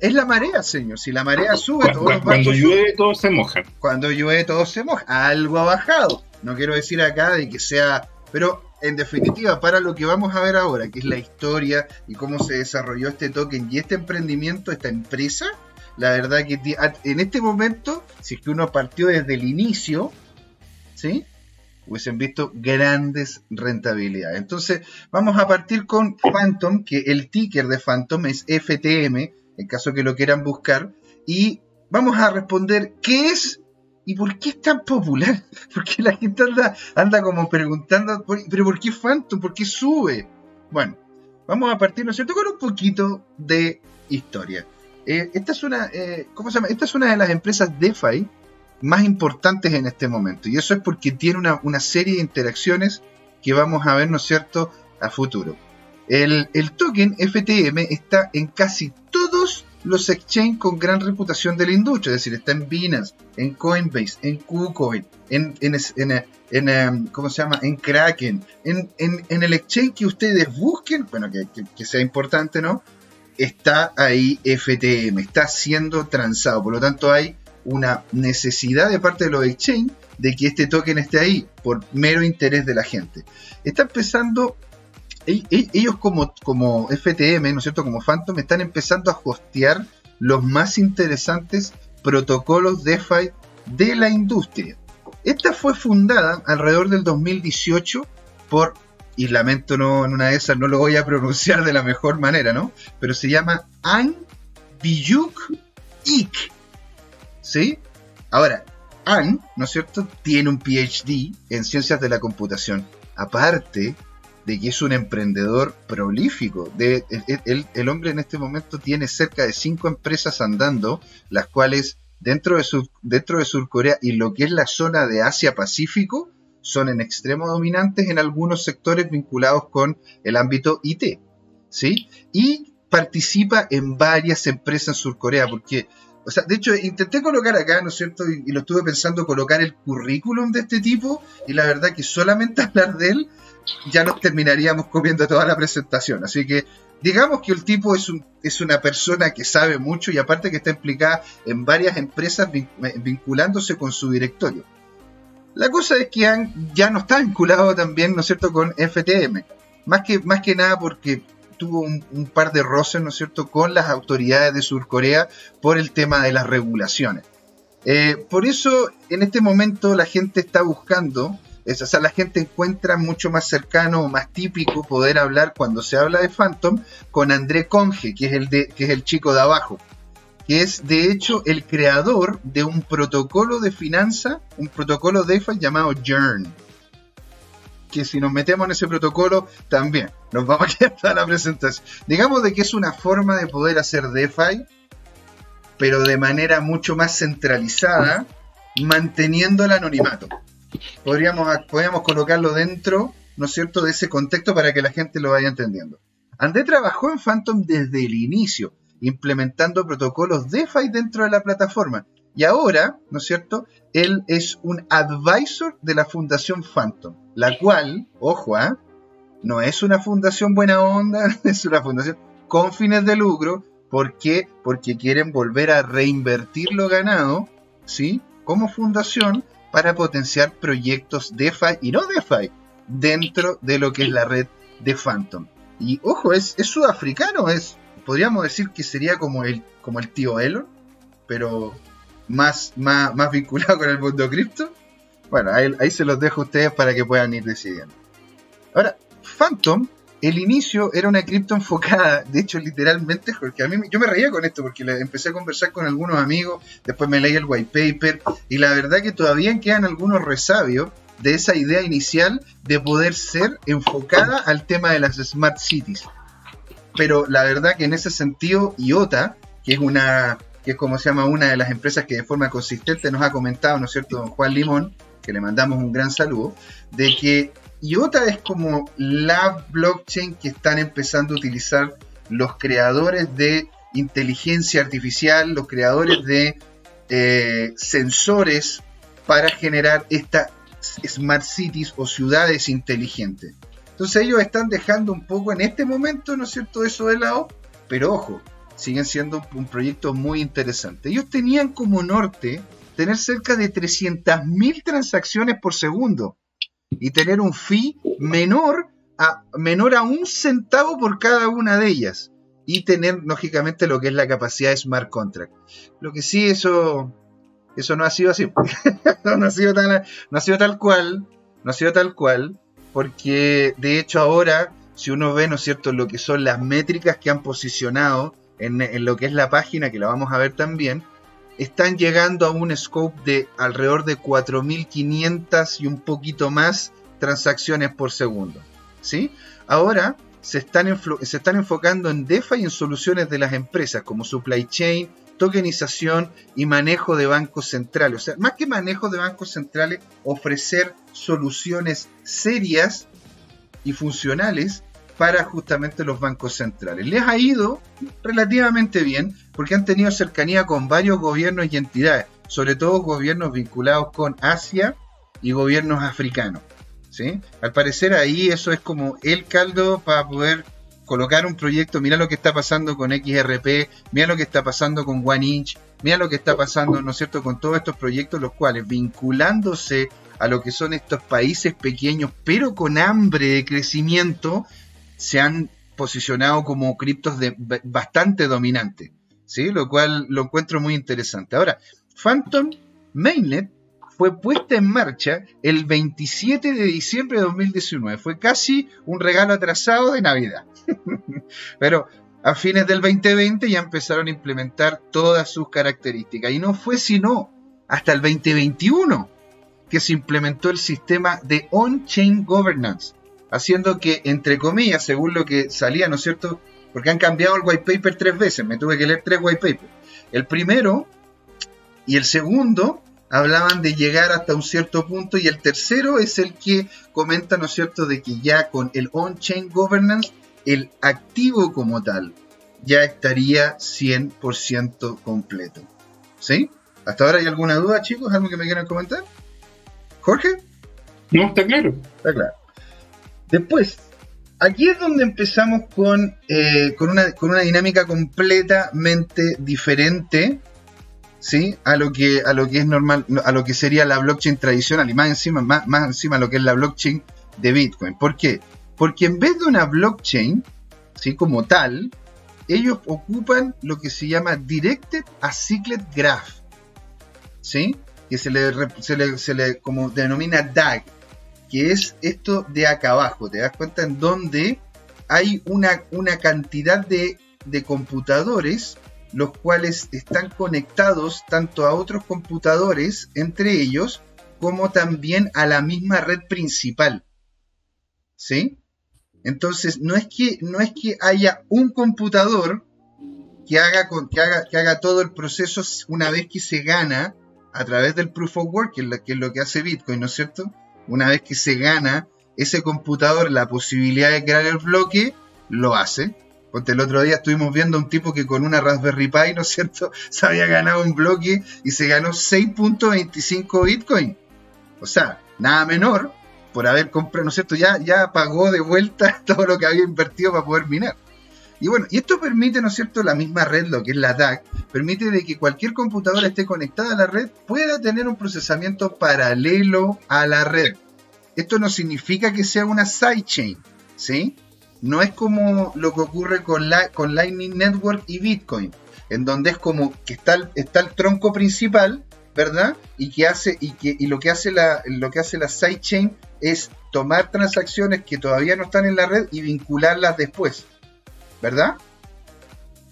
es la marea, señor. Si la marea sube, todo Cuando llueve, todo se moja. Cuando llueve, todo se moja. Algo ha bajado. No quiero decir acá de que sea. Pero en definitiva, para lo que vamos a ver ahora, que es la historia y cómo se desarrolló este token y este emprendimiento, esta empresa, la verdad que en este momento, si es que uno partió desde el inicio, ¿sí? hubiesen visto grandes rentabilidades. Entonces, vamos a partir con Phantom, que el ticker de Phantom es FTM, en caso que lo quieran buscar, y vamos a responder qué es y por qué es tan popular. Porque la gente anda, anda como preguntando, pero ¿por qué Phantom? ¿Por qué sube? Bueno, vamos a partir, ¿no es cierto?, con un poquito de historia. Eh, esta, es una, eh, ¿cómo se llama? esta es una de las empresas DeFi más importantes en este momento. Y eso es porque tiene una, una serie de interacciones que vamos a ver, ¿no es cierto?, a futuro. El, el, token FTM está en casi todos los exchanges con gran reputación de la industria, es decir, está en Binance, en Coinbase, en KuCoin, en, en, em, ¿cómo se llama? En Kraken, en, el exchange que ustedes busquen, bueno, que, que, sea importante, ¿no? Está ahí FTM, está siendo transado, por lo tanto hay una necesidad de parte de los exchanges de que este token esté ahí por mero interés de la gente. Está empezando ellos como, como FTM, ¿no es cierto? Como Phantom, están empezando a hostear los más interesantes protocolos DeFi de la industria. Esta fue fundada alrededor del 2018 por, y lamento no, en una de esas no lo voy a pronunciar de la mejor manera, ¿no? Pero se llama An Biyuk Ik. ¿Sí? Ahora, An, ¿no es cierto?, tiene un PhD en ciencias de la computación. Aparte, de que es un emprendedor prolífico. De, el, hombre en este momento tiene cerca de cinco empresas andando, las cuales dentro de, su, dentro de Surcorea y lo que es la zona de Asia-Pacífico son en extremo dominantes en algunos sectores vinculados con el ámbito IT. ¿sí? Y participa en varias empresas en Surcorea, porque o sea, de hecho, intenté colocar acá, ¿no es cierto? Y, y, lo estuve pensando colocar el currículum de este tipo, y la verdad que solamente hablar de él ya nos terminaríamos comiendo toda la presentación. Así que digamos que el tipo es, es una persona que sabe mucho y aparte que está implicada en varias empresas vinculándose con su directorio. La cosa es que ya no está vinculado también, ¿no es cierto?, con FTM. Más que, más que nada porque tuvo un, par de roces, ¿no es cierto?, con las autoridades de Surcorea por el tema de las regulaciones. Eh, por eso, en este momento, la gente está buscando es, o la gente encuentra mucho más cercano o más típico poder hablar cuando se habla de Phantom con André Conge, que es el, de, que es el chico de abajo, que es de hecho el creador de un protocolo de finanza, un protocolo DeFi llamado Yearn. Que si nos metemos en ese protocolo, también nos vamos a quedar la presentación. Digamos de que es una forma de poder hacer DeFi, pero de manera mucho más centralizada, manteniendo el anonimato podríamos, podríamos colocarlo dentro, ¿no es cierto?, de ese contexto para que la gente lo vaya entendiendo. André trabajó en Phantom desde el inicio, implementando protocolos DeFi dentro de la plataforma. Y ahora, ¿no es cierto?, él es un advisor de la Fundación Phantom, la cual, ojo, ¿ah? no es una fundación buena onda, es una fundación con fines de lucro. ¿Por qué? Porque quieren volver a reinvertir lo ganado, ¿sí? Como fundación para potenciar proyectos DeFi y no DeFi dentro de lo que es la red de Phantom. Y ojo, es, es sudafricano, es, podríamos decir que sería como el, como el tío Elon, pero más, más, más vinculado con el mundo cripto. Bueno, ahí, ahí se los dejo a ustedes para que puedan ir decidiendo. Ahora, Phantom el inicio era una cripto enfocada, de hecho literalmente, porque a mí yo me reía con esto porque empecé a conversar con algunos amigos, después me leí el white paper y la verdad que todavía quedan algunos resabios de esa idea inicial de poder ser enfocada al tema de las smart cities. Pero la verdad que en ese sentido IOTA, que es una que es como se llama una de las empresas que de forma consistente nos ha comentado, ¿no es cierto?, don Juan Limón, que le mandamos un gran saludo, de que IOTA es como la blockchain que están empezando a utilizar los creadores de inteligencia artificial, los creadores de eh, sensores para generar estas smart cities o ciudades inteligentes. Entonces ellos están dejando un poco en este momento, ¿no es cierto?, eso de lado, pero ojo, siguen siendo un proyecto muy interesante. Ellos tenían como norte tener cerca de 300.000 transacciones por segundo y tener un fee menor a, menor a un centavo por cada una de ellas. Y tener, lógicamente, lo que es la capacidad de smart contract. Lo que sí, eso, eso no ha sido así. no, ha sido no ha sido tal cual. No ha sido tal cual. Porque, de hecho, ahora, si uno ve, ¿no es cierto?, lo que son las métricas que han posicionado en, en lo que es la página, que la vamos a ver también, están llegando a un scope de alrededor de 4.500 y un poquito más transacciones por segundo. ¿sí? Ahora, se están, se están enfocando en DeFi y en soluciones de las empresas como supply chain, tokenización y manejo de bancos centrales. O sea, más que manejo de bancos centrales, ofrecer soluciones serias y funcionales para justamente los bancos centrales. Les ha ido relativamente bien porque han tenido cercanía con varios gobiernos y entidades, sobre todo gobiernos vinculados con Asia y gobiernos africanos. ¿sí? Al parecer ahí eso es como el caldo para poder colocar un proyecto, mira lo que está pasando con XRP, mira lo que está pasando con One Inch, mira lo que está pasando, ¿no es cierto?, con todos estos proyectos, los cuales vinculándose a lo que son estos países pequeños, pero con hambre de crecimiento, se han posicionado como criptos de, bastante dominantes, ¿sí? Lo cual lo encuentro muy interesante. Ahora, Phantom Mainnet fue puesta en marcha el 27 de diciembre de 2019. Fue casi un regalo atrasado de Navidad. Pero a fines del 2020 ya empezaron a implementar todas sus características. Y no fue sino hasta el 2021 que se implementó el sistema de on-chain governance, haciendo que, entre comillas, según lo que salía, ¿no es cierto? Porque han cambiado el white paper tres veces, me tuve que leer tres white papers. El primero y el segundo hablaban de llegar hasta un cierto punto y el tercero es el que comenta, ¿no es cierto?, de que ya con el on-chain governance, el activo como tal ya estaría 100% completo. ¿Sí? ¿Hasta ahora hay alguna duda, chicos? ¿Algo que me quieran comentar? ¿Jorge? No, está claro. Está claro. Después, aquí es donde empezamos con, eh, con, una, con una dinámica completamente diferente ¿sí? a lo que a lo que es normal, a lo que sería la blockchain tradicional y más encima, más, más encima lo que es la blockchain de Bitcoin. ¿Por qué? Porque en vez de una blockchain, ¿sí? como tal, ellos ocupan lo que se llama Directed Acyclic Graph, ¿sí? que se le, se le, como denomina DAG, que es esto de acá abajo, te das cuenta en donde hay una, una cantidad de, de computadores los cuales están conectados tanto a otros computadores, entre ellos, como también a la misma red principal. ¿Sí? Entonces, no es que, no es que haya un computador que haga, que, haga, que haga todo el proceso una vez que se gana a través del proof of work, que es lo que hace Bitcoin, ¿no es cierto? Una vez que se gana ese computador la posibilidad de crear el bloque, lo hace. Porque el otro día estuvimos viendo a un tipo que con una Raspberry Pi, ¿no es cierto?, se había ganado un bloque y se ganó 6.25 Bitcoin. O sea, nada menor por haber comprado, ¿no es cierto?, ya, ya pagó de vuelta todo lo que había invertido para poder minar. Y bueno, y esto permite, ¿no es cierto?, la misma red, lo que es la DAC, permite de que cualquier computadora esté conectada a la red pueda tener un procesamiento paralelo a la red. Esto no significa que sea una sidechain, ¿sí? no es como lo que ocurre con, la, con Lightning Network y Bitcoin, en donde es como que está el, está el tronco principal, ¿verdad? Y que hace y que y lo que hace la lo que hace la sidechain es tomar transacciones que todavía no están en la red y vincularlas después, ¿verdad?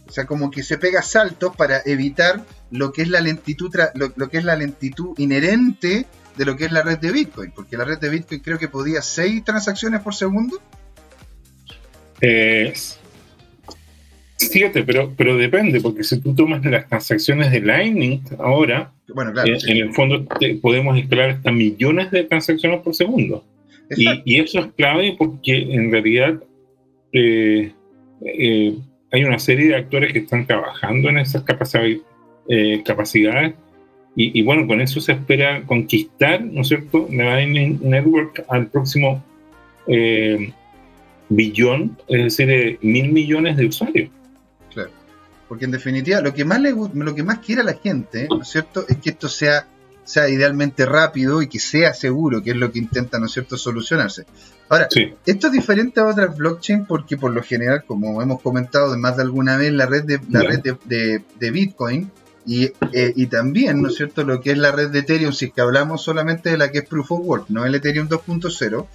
O sea, como que se pega saltos para evitar lo que es la lentitud lo, lo que es la lentitud inherente de lo que es la red de Bitcoin, porque la red de Bitcoin creo que podía 6 transacciones por segundo. Eh, siete, pero, pero depende, porque si tú tomas las transacciones de Lightning ahora, bueno, claro, eh, en el fondo podemos instalar hasta millones de transacciones por segundo. Y, eso es clave porque en realidad eh, eh, hay una serie de actores que están trabajando en esas capacidades, capacidades y, bueno, con eso se espera conquistar, ¿no es cierto?, la Network al próximo billón, es decir, de mil millones de usuarios. Claro. Porque en definitiva, lo que más le lo que más quiere a la gente, ¿no es cierto?, es que esto sea, sea idealmente rápido y que sea seguro, que es lo que intenta, ¿no es cierto?, solucionarse. Ahora, esto es diferente a otras blockchain porque por lo general, como hemos comentado de más de alguna vez, la red de, la red de, Bitcoin y, eh, y, también, ¿no es cierto?, lo que es la red de Ethereum, si es que hablamos solamente de la que es Proof of Work, no el Ethereum 2.0,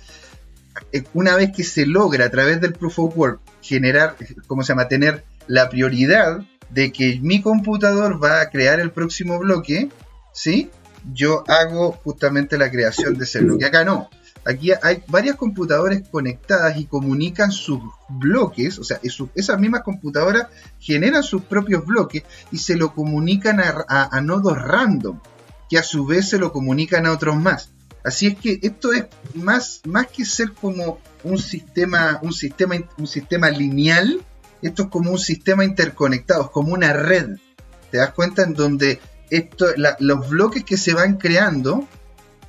eh, una vez que se logra a través del proof of work generar, ¿cómo se llama?, tener la prioridad de que mi computador va a crear el próximo bloque, ¿sí? Yo hago justamente la creación de ese bloque. Acá no. Aquí hay varias computadoras conectadas y comunican sus bloques, o sea, esas mismas computadoras generan sus propios bloques y se lo comunican a, nodos random, que a su vez se lo comunican a otros más. Así es que esto es más, más que ser como un sistema, un sistema, un sistema lineal, esto es como un sistema interconectado, es como una red. ¿Te das cuenta? En donde esto, los bloques que se van creando,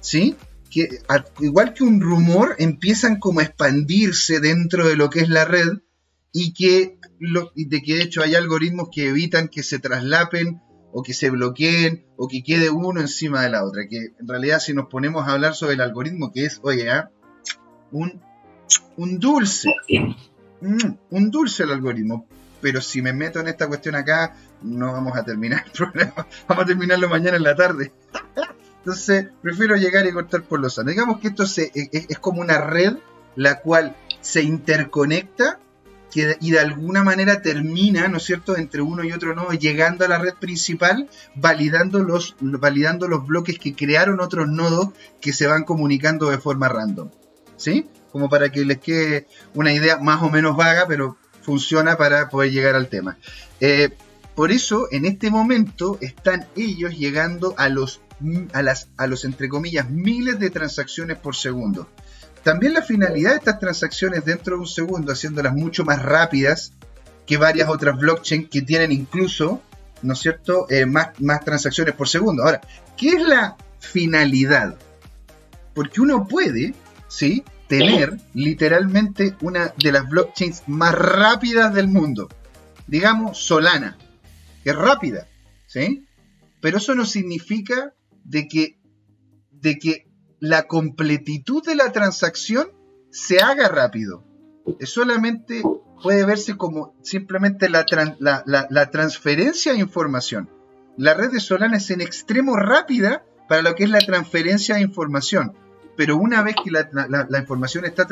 ¿sí? Que igual que un rumor, empiezan como a expandirse dentro de lo que es la red y que de que de hecho hay algoritmos que evitan que se traslapen o que se bloqueen o que quede uno encima de la otra. Que en realidad si nos ponemos a hablar sobre el algoritmo, que es, oye, un, un dulce, mm, un dulce el algoritmo. Pero si me meto en esta cuestión acá, no vamos a terminar el programa. Vamos a terminarlo mañana en la tarde. Entonces, prefiero llegar y cortar por los años. Digamos que esto es, como una red la cual se interconecta y de alguna manera termina, ¿no es cierto?, entre uno y otro nodo, llegando a la red principal, validando los, validando los bloques que crearon otros nodos que se van comunicando de forma random. ¿Sí? Como para que les quede una idea más o menos vaga, pero funciona para poder llegar al tema. Eh, por eso, en este momento, están ellos llegando a los, a las, a los, entre comillas, miles de transacciones por segundo. También la finalidad de estas transacciones dentro de un segundo, haciéndolas mucho más rápidas que varias otras blockchains que tienen incluso, ¿no es cierto?, eh, más, más transacciones por segundo. Ahora, ¿qué es la finalidad? Porque uno puede, ¿sí?, tener literalmente una de las blockchains más rápidas del mundo. Digamos Solana es rápida, ¿sí? Pero eso no significa de que, de que la completitud de la transacción se haga rápido. Es solamente puede verse como simplemente la, la, transferencia de información. La red de Solana es en extremo rápida para lo que es la transferencia de información. Pero una vez que la, información está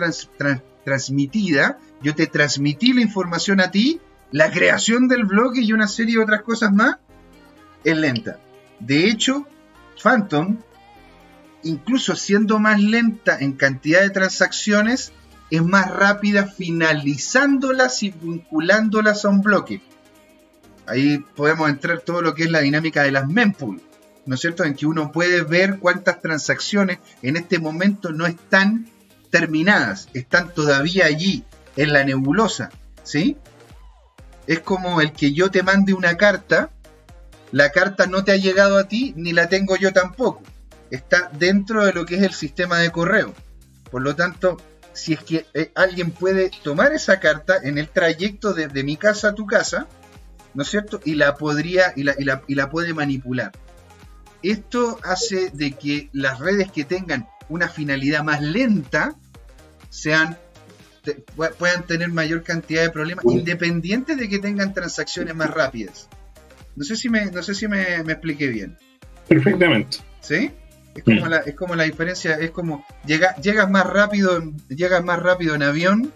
transmitida, yo te transmití la información a ti la creación del bloque y una serie de otras cosas más es lenta. De hecho, Phantom, incluso siendo más lenta en cantidad de transacciones, es más rápida finalizándolas y vinculándolas a un bloque. Ahí podemos entrar todo lo que es la dinámica de las mempool, ¿no es cierto? En que uno puede ver cuántas transacciones en este momento no están terminadas, están todavía allí, en la nebulosa, ¿sí? Es como el que yo te mande una carta, la carta no te ha llegado a ti, ni la tengo yo tampoco. Está dentro de lo que es el sistema de correo. Por lo tanto, si es que eh, alguien puede tomar esa carta en el trayecto desde mi casa a tu casa, ¿no es cierto? Y la podría y la, y la puede manipular. Esto hace de que las redes que tengan una finalidad más lenta sean puedan tener mayor cantidad de problemas, independientes de que tengan transacciones más rápidas. No sé si me, no sé si me, expliqué bien. Perfectamente. ¿Sí? Es como, la, es como la diferencia, es como llega, llegas más rápido, llegas más rápido en avión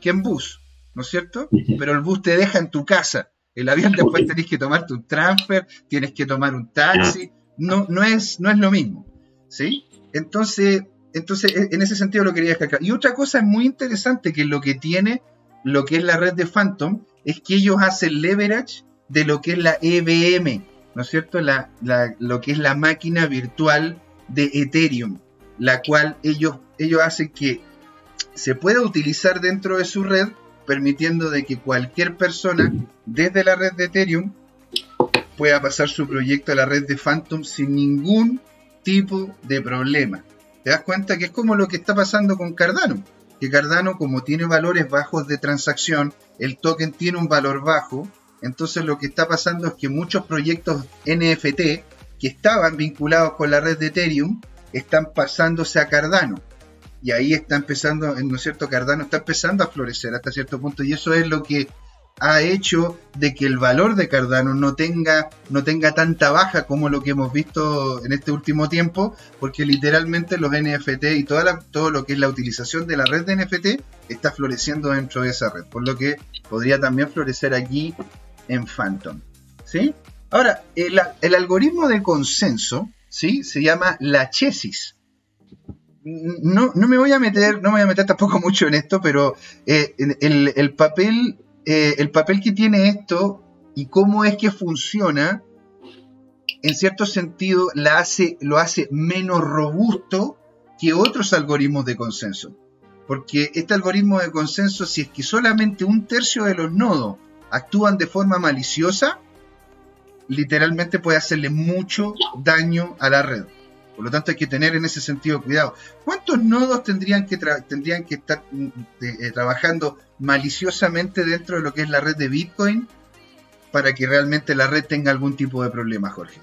que en bus, ¿no es cierto? Pero el bus te deja en tu casa. El avión después tenés que tomar tu transfer, tienes que tomar un taxi. No, no, es, no es lo mismo. ¿Sí? Entonces, entonces, e, en ese sentido lo quería destacar. Y otra cosa muy interesante que lo que tiene lo que es la red de Phantom es que ellos hacen leverage de lo que es la EVM, ¿no es cierto? La, lo que es la máquina virtual de Ethereum, la cual ellos, ellos hacen que se pueda utilizar dentro de su red, permitiendo de que cualquier persona desde la red de Ethereum pueda pasar su proyecto a la red de Phantom sin ningún tipo de problema te das cuenta que es como lo que está pasando con Cardano. Que Cardano, como tiene valores bajos de transacción, el token tiene un valor bajo. Entonces lo que está pasando es que muchos proyectos NFT que estaban vinculados con la red de Ethereum están pasándose a Cardano. Y ahí está empezando, ¿no es cierto? Cardano está empezando a florecer hasta cierto punto. Y eso es lo que ha hecho de que el valor de Cardano no tenga, no tenga tanta baja como lo que hemos visto en este último tiempo, porque literalmente los NFT y toda todo lo que es la utilización de la red de NFT está floreciendo dentro de esa red, por lo que podría también florecer aquí en Phantom. ¿sí? Ahora, el, algoritmo de consenso ¿sí? se llama la chesis. no, no me voy a meter, no me voy a meter tampoco mucho en esto, pero eh, el, papel, eh, el papel que tiene esto y cómo es que funciona, en cierto sentido, lo hace menos robusto que otros algoritmos de consenso. Porque este algoritmo de consenso, si es que solamente un tercio de los nodos actúan de forma maliciosa, literalmente puede hacerle mucho daño a la red. Por lo tanto, hay que tener en ese sentido cuidado. ¿Cuántos nodos tendrían que, tendrían que estar mm, eh, trabajando maliciosamente dentro de lo que es la red de Bitcoin para que realmente la red tenga algún tipo de problema, Jorge?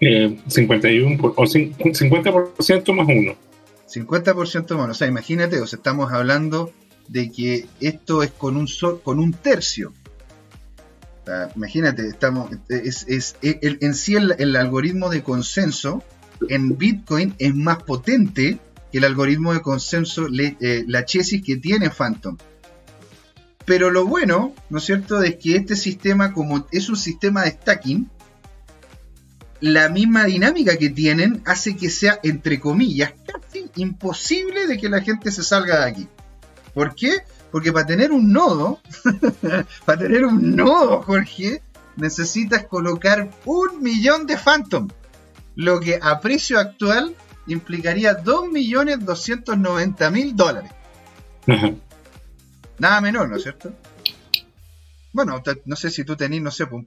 51 eh, o 50% más uno. 50% más, o sea, imagínate, o sea, estamos hablando de que esto es con un con un tercio. imagínate, estamos es, es, en sí el, algoritmo de consenso en Bitcoin es más potente que el algoritmo de consenso, eh, la chesis que tiene Phantom. Pero lo bueno, ¿no es cierto?, es que este sistema, como es un sistema de stacking, la misma dinámica que tienen hace que sea, entre comillas, casi imposible de que la gente se salga de aquí. ¿Por qué? Porque para tener un nodo, para tener un nodo, Jorge, necesitas colocar un millón de Phantom lo que a precio actual implicaría 2.290.000 dólares. Nada menor, ¿no es cierto? Bueno, no sé si tú tenés, no sé, pues,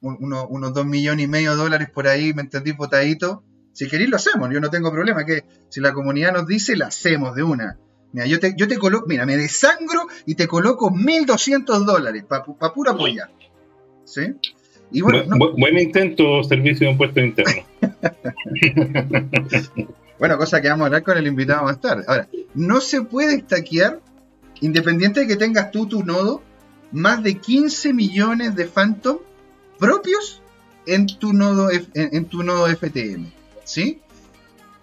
unos 2 millones y medio de dólares por ahí, ¿me entendí, potadito? Si queréis lo hacemos, yo no tengo problema, que si la comunidad nos dice, la hacemos de una. Mira, yo te, yo te coloco, mira, me desangro y te coloco 1.200 dólares para pa pura apoyar. ¿Sí? buen intento, servicio de impuestos internos. bueno, cosa que vamos a hablar con el invitado más tarde. Ahora, no se puede estaquear, independiente de que tengas tú tu nodo, más de 15 millones de Phantom propios en tu nodo, en, tu nodo FTM. ¿Sí?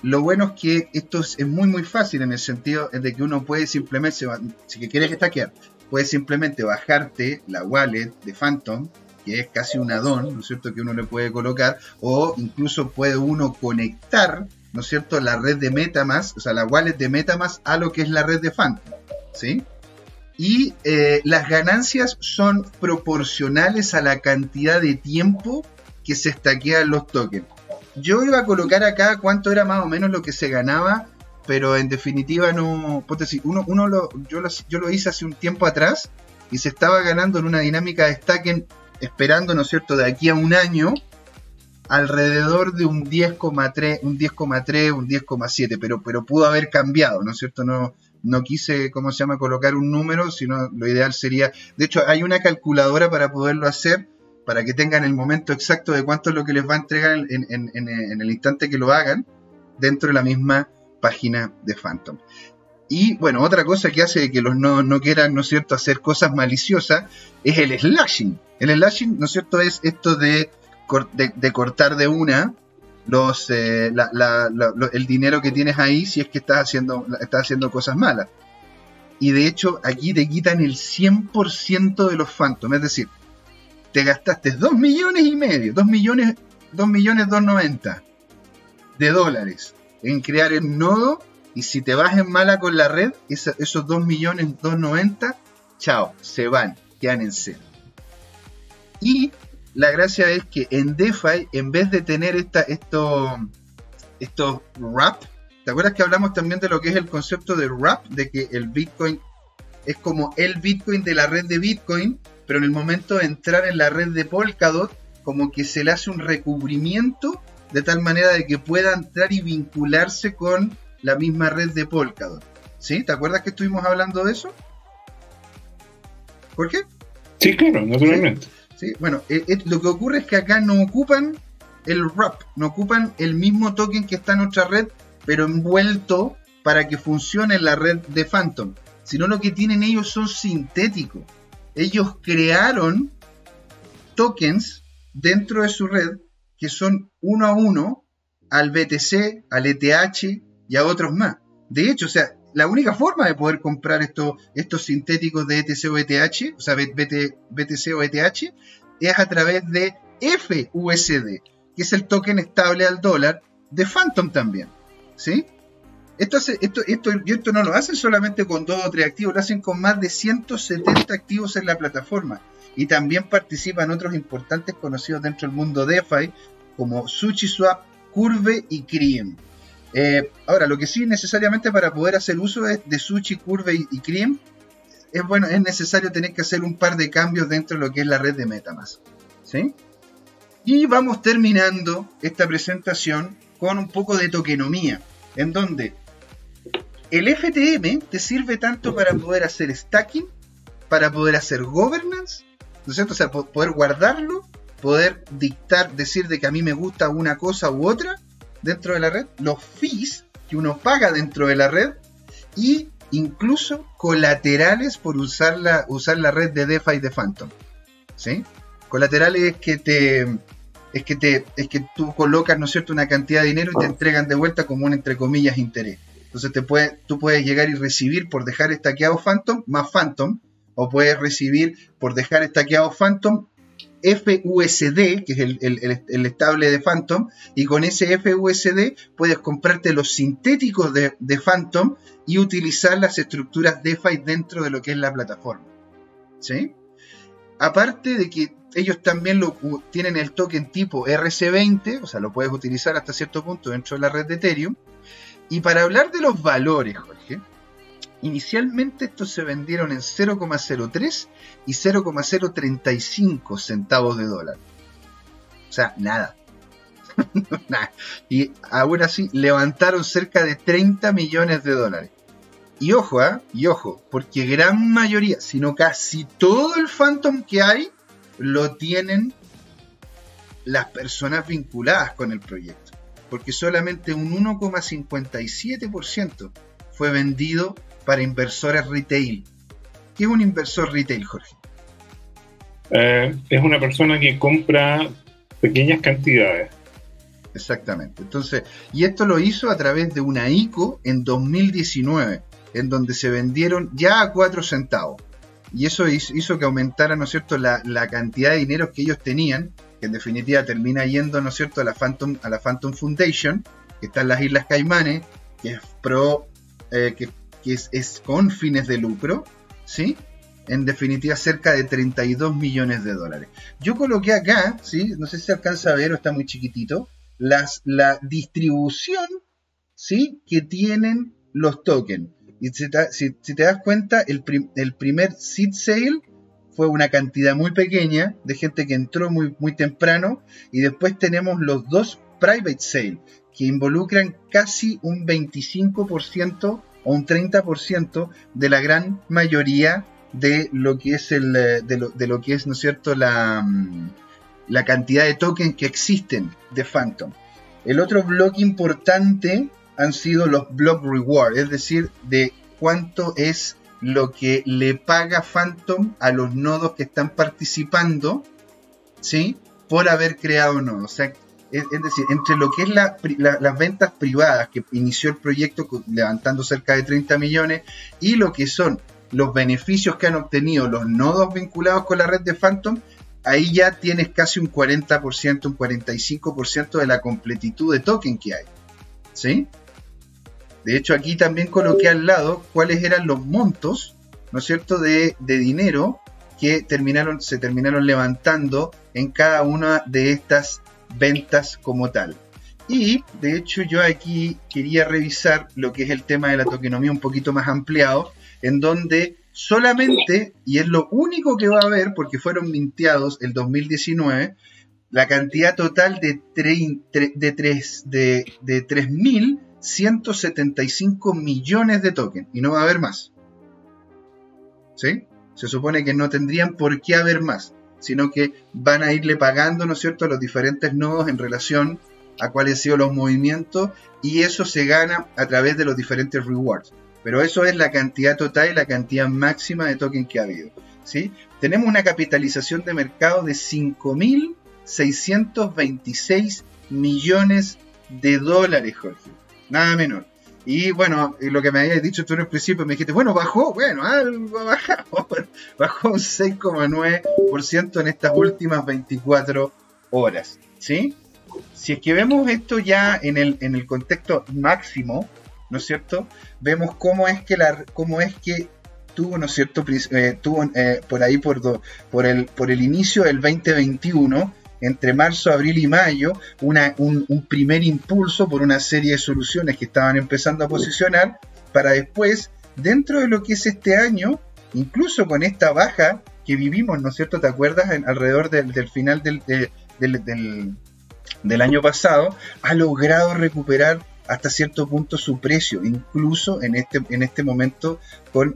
Lo bueno es que esto es, muy muy fácil en el sentido de que uno puede simplemente, si quieres estaquear, puedes simplemente bajarte la wallet de Phantom que es casi un addon, ¿no es cierto?, que uno le puede colocar, o incluso puede uno conectar, ¿no es cierto?, la red de Metamask, o sea, la wallet de Metamask a lo que es la red de Phantom, ¿sí? Y eh, las ganancias son proporcionales a la cantidad de tiempo que se estaquean los tokens. Yo iba a colocar acá cuánto era más o menos lo que se ganaba, pero en definitiva no. Uno, uno lo, yo, lo, yo lo hice hace un tiempo atrás y se estaba ganando en una dinámica de stacking esperando, ¿no es cierto?, de aquí a un año, alrededor de un 10,3, un 10,3, un 10,7, pero, pero pudo haber cambiado, ¿no es cierto? No, no quise, ¿cómo se llama?, colocar un número, sino lo ideal sería, de hecho, hay una calculadora para poderlo hacer, para que tengan el momento exacto de cuánto es lo que les va a entregar en, en el instante que lo hagan, dentro de la misma página de Phantom. Y bueno, otra cosa que hace que los no, no quieran, ¿no es cierto?, hacer cosas maliciosas es el slashing. El slashing, ¿no es cierto?, es esto de, cortar de una eh, el dinero que tienes ahí si es que estás haciendo, estás haciendo cosas malas. Y de hecho, aquí te quitan el 100% de los Phantom. Es decir, te gastaste 2 millones y medio, 2 millones, 2 millones 290 de dólares en crear el nodo y si te vas en mala con la red, esos 2 millones 290, chao, se van, quedan en cero. Y la gracia es que en DeFi, en vez de tener esta, esto, estos wrap, ¿te acuerdas que hablamos también de lo que es el concepto de wrap? De que el Bitcoin es como el Bitcoin de la red de Bitcoin, pero en el momento de entrar en la red de Polkadot, como que se le hace un recubrimiento de tal manera de que pueda entrar y vincularse con la misma red de Polkadot. ¿Sí? ¿Te acuerdas que estuvimos hablando de eso? ¿Por qué? Sí, claro, naturalmente. ¿Sí? Bueno, eh, eh, lo que ocurre es que acá no ocupan el wrap, no ocupan el mismo token que está en otra red, pero envuelto para que funcione en la red de Phantom, sino lo que tienen ellos son sintéticos. Ellos crearon tokens dentro de su red que son uno a uno al BTC, al ETH, y a otros más. De hecho, o sea, la única forma de poder comprar estos, estos sintéticos de ETC o ETH, o sea, BTC o ETH, es a través de FUSD, que es el token estable al dólar de Phantom también. ¿Sí? Esto, esto, esto, esto no lo hacen solamente con dos o tres activos, lo hacen con más de 170 activos en la plataforma. Y también participan otros importantes conocidos dentro del mundo DeFi, como SushiSwap, Curve y Cream. Eh, ahora, lo que sí necesariamente para poder hacer uso de, de Sushi, Curve y, Cream, es, bueno, es necesario tener que hacer un par de cambios dentro de lo que es la red de Metamask. ¿sí? Y vamos terminando esta presentación con un poco de tokenomía, en donde el FTM te sirve tanto para poder hacer stacking, para poder hacer governance, ¿no es cierto? O sea, poder guardarlo, poder dictar, decir de que a mí me gusta una cosa u otra dentro de la red, los fees que uno paga dentro de la red y incluso colaterales por usar la, usar la red de DeFi de Phantom. ¿Sí? Colaterales es que te es que te es que tú colocas, ¿no es cierto?, una cantidad de dinero y te entregan de vuelta como un entre comillas interés. Entonces te puede, tú puedes llegar y recibir por dejar estaqueado Phantom más Phantom, o puedes recibir por dejar estaqueado Phantom FUSD, que es el, estable de Phantom, y con ese FUSD puedes comprarte los sintéticos de, Phantom y utilizar las estructuras DeFi dentro de lo que es la plataforma. ¿Sí? Aparte de que ellos también lo, tienen el token tipo RC20, o sea, lo puedes utilizar hasta cierto punto dentro de la red de Ethereum, y para hablar de los valores, Jorge, inicialmente estos se vendieron en 0,03 y 0,035 centavos de dólar. O sea, nada. Y aún así levantaron cerca de 30 millones de dólares. Y ojo, ¿eh? y ojo, porque gran mayoría, sino casi todo el Phantom que hay, lo tienen las personas vinculadas con el proyecto porque solamente un 1,57% fue vendido para inversores retail. ¿Qué es un inversor retail, Jorge? Eh, es una persona que compra pequeñas cantidades. Exactamente. Entonces, y esto lo hizo a través de una ICO en 2019, en donde se vendieron ya a 4 centavos. Y eso hizo, que aumentara, ¿no es cierto?, la, la, cantidad de dinero que ellos tenían que en definitiva termina yendo, ¿no es cierto?, a la Phantom, a la Phantom Foundation, que está en las Islas Caimanes, que es pro, eh, que, es, con fines de lucro, ¿sí? En definitiva, cerca de 32 millones de dólares. Yo coloqué acá, ¿sí? No sé si se alcanza a ver o está muy chiquitito, las, la distribución, ¿sí? Que tienen los tokens. Y si te, das cuenta, el, el primer seed sale fue una cantidad muy pequeña de gente que entró muy, muy temprano y después tenemos los dos private sale que involucran casi un 25% o un 30% de la gran mayoría de lo que es el eh, de lo, de lo que es no es cierto la, mm, la cantidad de tokens que existen de Phantom. El otro bloque importante han sido los block reward, es decir, de cuánto es lo que le paga Phantom a los nodos que están participando, ¿sí? Por haber creado nodos. O es, decir, entre lo que es las ventas privadas que inició el proyecto levantando cerca de 30 millones y lo que son los beneficios que han obtenido los nodos vinculados con la red de Phantom, ahí ya tienes casi un 40%, un 45% de la completitud de token que hay. ¿Sí? De hecho, aquí también coloqué al lado cuáles eran los montos, ¿no es cierto?, de, dinero que terminaron, se terminaron levantando en cada una de estas ventas como tal. Y de hecho yo aquí quería revisar lo que es el tema de la tokenomía un poquito más ampliado, en donde solamente, y es lo único que va a haber, porque fueron minteados el 2019, la cantidad total de, de, de, de 3.000 175 millones de tokens y no va a haber más. Se supone que no tendrían por qué haber más, sino que van a irle pagando, ¿no es cierto?, a los diferentes nodos en relación a cuáles han sido los movimientos y eso se gana a través de los diferentes rewards. Pero eso es la cantidad total y la cantidad máxima de tokens que ha habido. ¿sí? Tenemos una capitalización de mercado de 5.626 millones de dólares, Jorge nada menor. Y bueno, lo que me habías dicho tú en el principio, me dijiste, bueno, bajó, bueno, algo ha bajó un 6,9% en estas últimas 24 horas, ¿sí? Si es que vemos esto ya en el, en el contexto máximo, ¿no es cierto? Vemos cómo es que, la, cómo es que tuvo, ¿no es cierto?, eh, tuvo eh, por ahí por, por, el, por el inicio del 2021, entre marzo, abril y mayo, una, un, primer impulso por una serie de soluciones que estaban empezando a posicionar, para después, dentro de lo que es este año, incluso con esta baja que vivimos, ¿no es cierto?, ¿te acuerdas? Alrededor del, del final del, del, del, del año pasado, ha logrado recuperar hasta cierto punto su precio, incluso en este, en este momento con,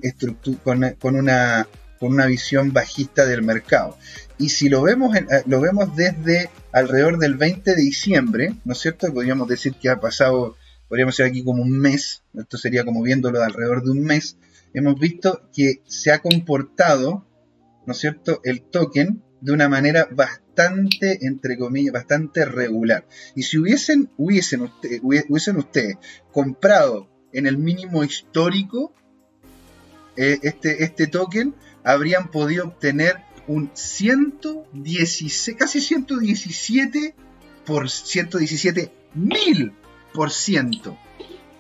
con, con, una, con una visión bajista del mercado. Y si lo vemos, eh, lo vemos desde alrededor del 20 de diciembre, ¿no es cierto? Podríamos decir que ha pasado, podríamos decir aquí como un mes, esto sería como viéndolo de alrededor de un mes, hemos visto que se ha comportado, ¿no es cierto?, el token de una manera bastante, entre comillas, bastante regular. Y si hubiesen, hubiesen, usted, hubiesen ustedes comprado en el mínimo histórico eh, este, este token, habrían podido obtener un 116, casi 117 por 117 mil por ciento,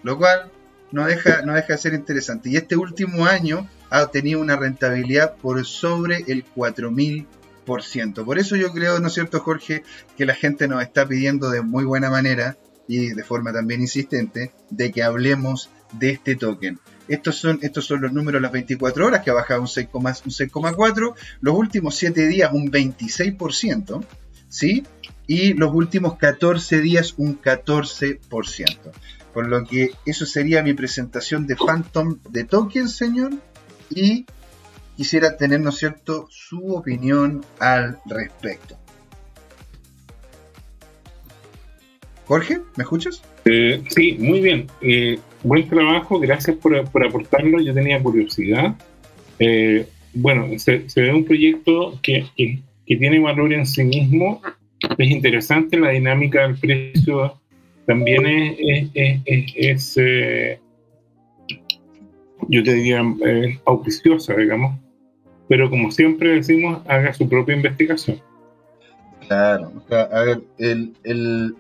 lo cual no deja, no deja de ser interesante. Y este último año ha tenido una rentabilidad por sobre el 4000 por eso yo creo, ¿no es cierto, Jorge, que la gente nos está pidiendo de muy buena manera y de forma también insistente de que hablemos de este token. Estos son, estos son los números de las 24 horas, que ha bajado un 6,4, los últimos 7 días un 26%, ¿sí? Y los últimos 14 días un 14%. Por lo que eso sería mi presentación de Phantom de token, señor. Y quisiera tener, ¿no es cierto?, su opinión al respecto. Jorge, ¿me escuchas? Eh, sí, muy bien. Eh, buen trabajo, gracias por, aportarlo. Yo tenía curiosidad. Eh, bueno, se, ve un proyecto que, tiene valor en sí mismo. Es interesante la dinámica del precio. También es, es yo te diría, auspiciosa, digamos pero como siempre decimos, haga su propia investigación. Claro, a ver, el, el,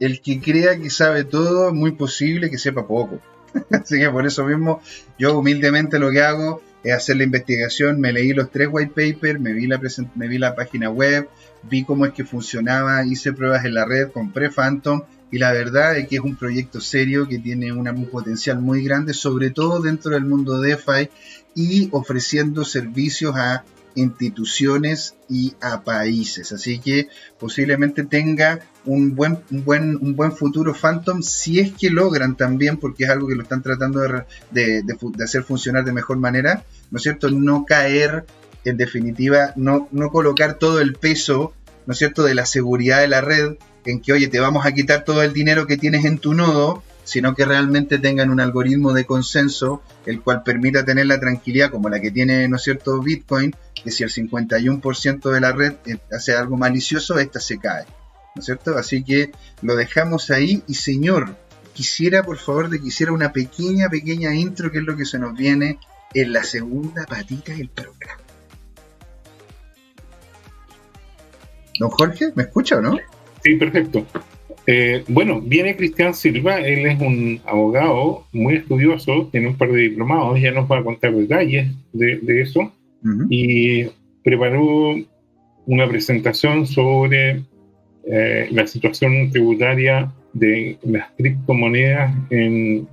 el que crea que sabe todo, es muy posible que sepa poco. Así que por eso mismo, yo humildemente lo que hago es hacer la investigación, me leí los tres white papers, me vi la, me vi la página web, vi cómo es que funcionaba, hice pruebas en la red, compré Phantom y la verdad es que es un proyecto serio que tiene un potencial muy grande, sobre todo dentro del mundo DeFi y ofreciendo servicios a instituciones y a países. Así que posiblemente tenga un buen, un buen, un buen futuro Phantom si es que logran también, porque es algo que lo están tratando de, de, hacer funcionar de mejor manera, ¿no es cierto? No caer, en definitiva, no, no colocar todo el peso, ¿no es cierto?, de la seguridad de la red en que, oye, te vamos a quitar todo el dinero que tienes en tu nodo sino que realmente tengan un algoritmo de consenso el cual permita tener la tranquilidad como la que tiene, ¿no es cierto?, Bitcoin, que si el 51% de la red eh, hace algo malicioso, esta se cae, ¿no es cierto? Así que lo dejamos ahí y señor, quisiera por favor de que hiciera una pequeña, pequeña intro, que es lo que se nos viene en la segunda patita del programa. Don Jorge, ¿me escucha o no? Sí, perfecto. Eh, bueno, viene Cristian Silva, él es un abogado muy estudioso, tiene un par de diplomados, ya nos va a contar detalles de, eso, y preparó una presentación sobre eh, la situación tributaria de las criptomonedas en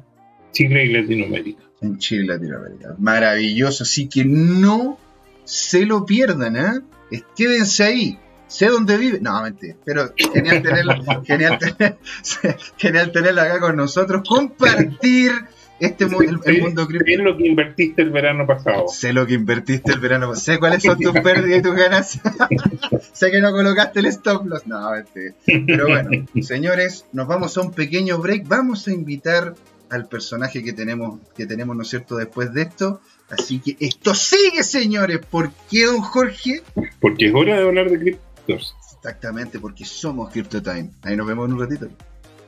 Chile y Latinoamérica. En Chile y Latinoamérica. Maravilloso, así que no se lo pierdan, ¿eh? Quédense ahí sé dónde vive. No, mentira. Pero genial tenerlo, genial, genial tenerlo acá con nosotros. Compartir este mundo, el, mundo cripto. Sé lo que invertiste el verano pasado. Sé lo que invertiste el verano pasado. Sé cuáles son tus pérdidas y tus ganas. sé que no colocaste el stop loss. No, mentira. Pero bueno, señores, nos vamos a un pequeño break. Vamos a invitar al personaje que tenemos, que tenemos, ¿no es cierto?, después de esto. Así que esto sigue, señores. ¿Por qué, don Jorge? Porque es hora de hablar de cripto. Exactamente, porque somos CryptoTime. Ahí nos vemos en un ratito.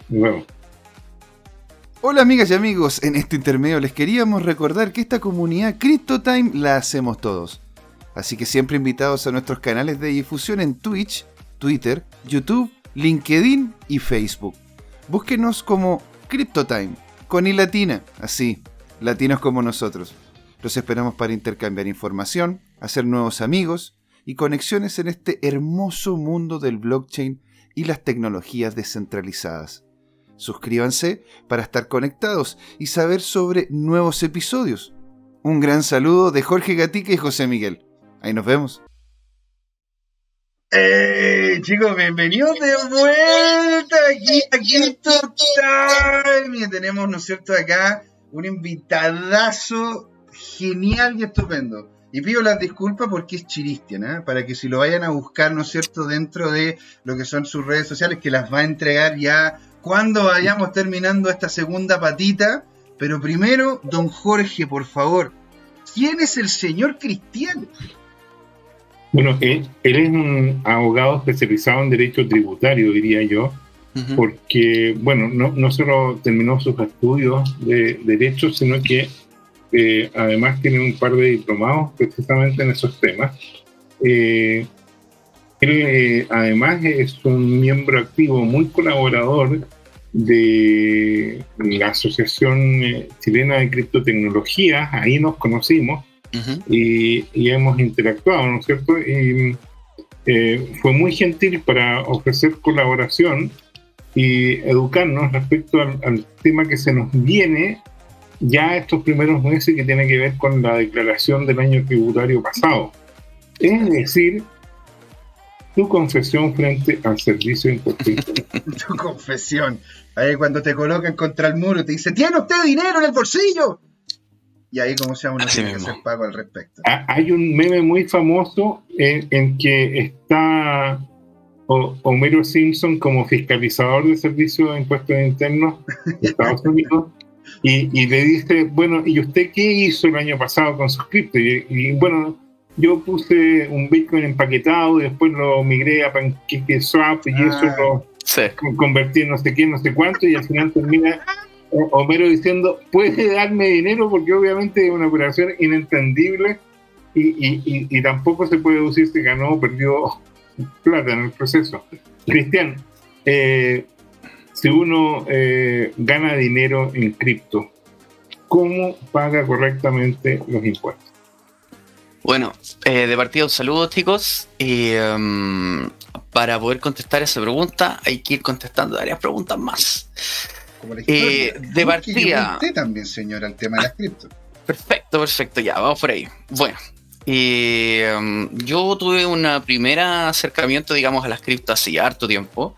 Nos Hola amigas y amigos, en este intermedio les queríamos recordar que esta comunidad CryptoTime la hacemos todos. Así que siempre invitados a nuestros canales de difusión en Twitch, Twitter, YouTube, LinkedIn y Facebook. Búsquenos como CryptoTime con I latina, así, latinos como nosotros. Los esperamos para intercambiar información, hacer nuevos amigos y conexiones en este hermoso mundo del blockchain y las tecnologías descentralizadas. Suscríbanse para estar conectados y saber sobre nuevos episodios. Un gran saludo de Jorge Gatica y José Miguel. Ahí nos vemos. ¡Hey, chicos! Bienvenidos de vuelta aquí aquí total. Y tenemos, ¿no es cierto?, acá un invitadazo genial y estupendo. Y pido las disculpas porque es Chiristian, ¿eh? para que si lo vayan a buscar, ¿no es cierto?, dentro de lo que son sus redes sociales, que las va a entregar ya cuando vayamos terminando esta segunda patita. Pero primero, don Jorge, por favor, ¿quién es el señor Cristian? Bueno, él, es un abogado especializado en derecho tributario, diría yo, porque, bueno, no, no solo terminó sus estudios de derecho, sino que eh, además tiene un par de diplomados precisamente en esos temas. Eh, él eh, además es un miembro activo, muy colaborador de la Asociación Chilena de Criptotecnologías, ahí nos conocimos y, hemos interactuado, ¿no es cierto? Y fue muy gentil para ofrecer colaboración y educarnos respecto al tema que se nos viene ya estos primeros meses que tiene que ver con la declaración del año tributario pasado. Es decir, tu confesión frente al servicio de tu confesión. Ahí cuando te colocan contra el muro te dice, ¿tiene usted dinero en el bolsillo? Y ahí como se uno tiene que hacer pago al respecto. Ah, hay un meme muy famoso en, que está Homero Simpson como fiscalizador de servicios de impuestos internos de Estados Unidos y, le dice, bueno, ¿y usted qué hizo el año pasado con sus criptos? Y, bueno, yo puse un Bitcoin empaquetado y después lo migré a PancakeSwap y eso ah. lo convertí en no sé qué, no sé cuánto, y al final termina Homero diciendo, puede darme dinero porque obviamente es una operación inentendible y, y, tampoco se puede decir si ganó o perdió plata en el proceso. Cristian, eh, si uno eh, gana dinero en cripto, ¿cómo paga correctamente los impuestos? Bueno, eh, de partida un saludo chicos. Y em, para poder contestar esa pregunta hay que ir contestando varias preguntas más. Eh, de partida... Usted también, señora, el tema de las cripto. Perfecto, perfecto, ya, vamos por ahí. Bueno, em, yo tuve un primer acercamiento, digamos, a las cripto hace harto tiempo.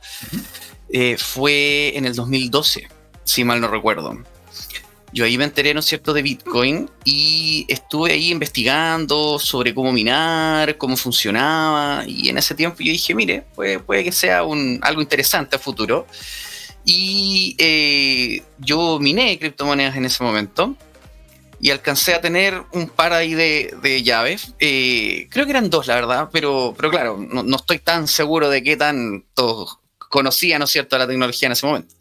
Eh, fue en el 2012, si mal no recuerdo. Yo ahí me enteré, ¿no es cierto?, de Bitcoin y estuve ahí investigando sobre cómo minar, cómo funcionaba y en ese tiempo yo dije, mire, puede, que sea algo interesante a futuro. Y eh, yo miné criptomonedas en ese momento y alcancé a tener un par ahí de, llaves. Eh, creo que eran dos, la verdad, pero, claro, no, no estoy tan seguro de qué tanto conocía, ¿no es cierto?, la tecnología en ese momento.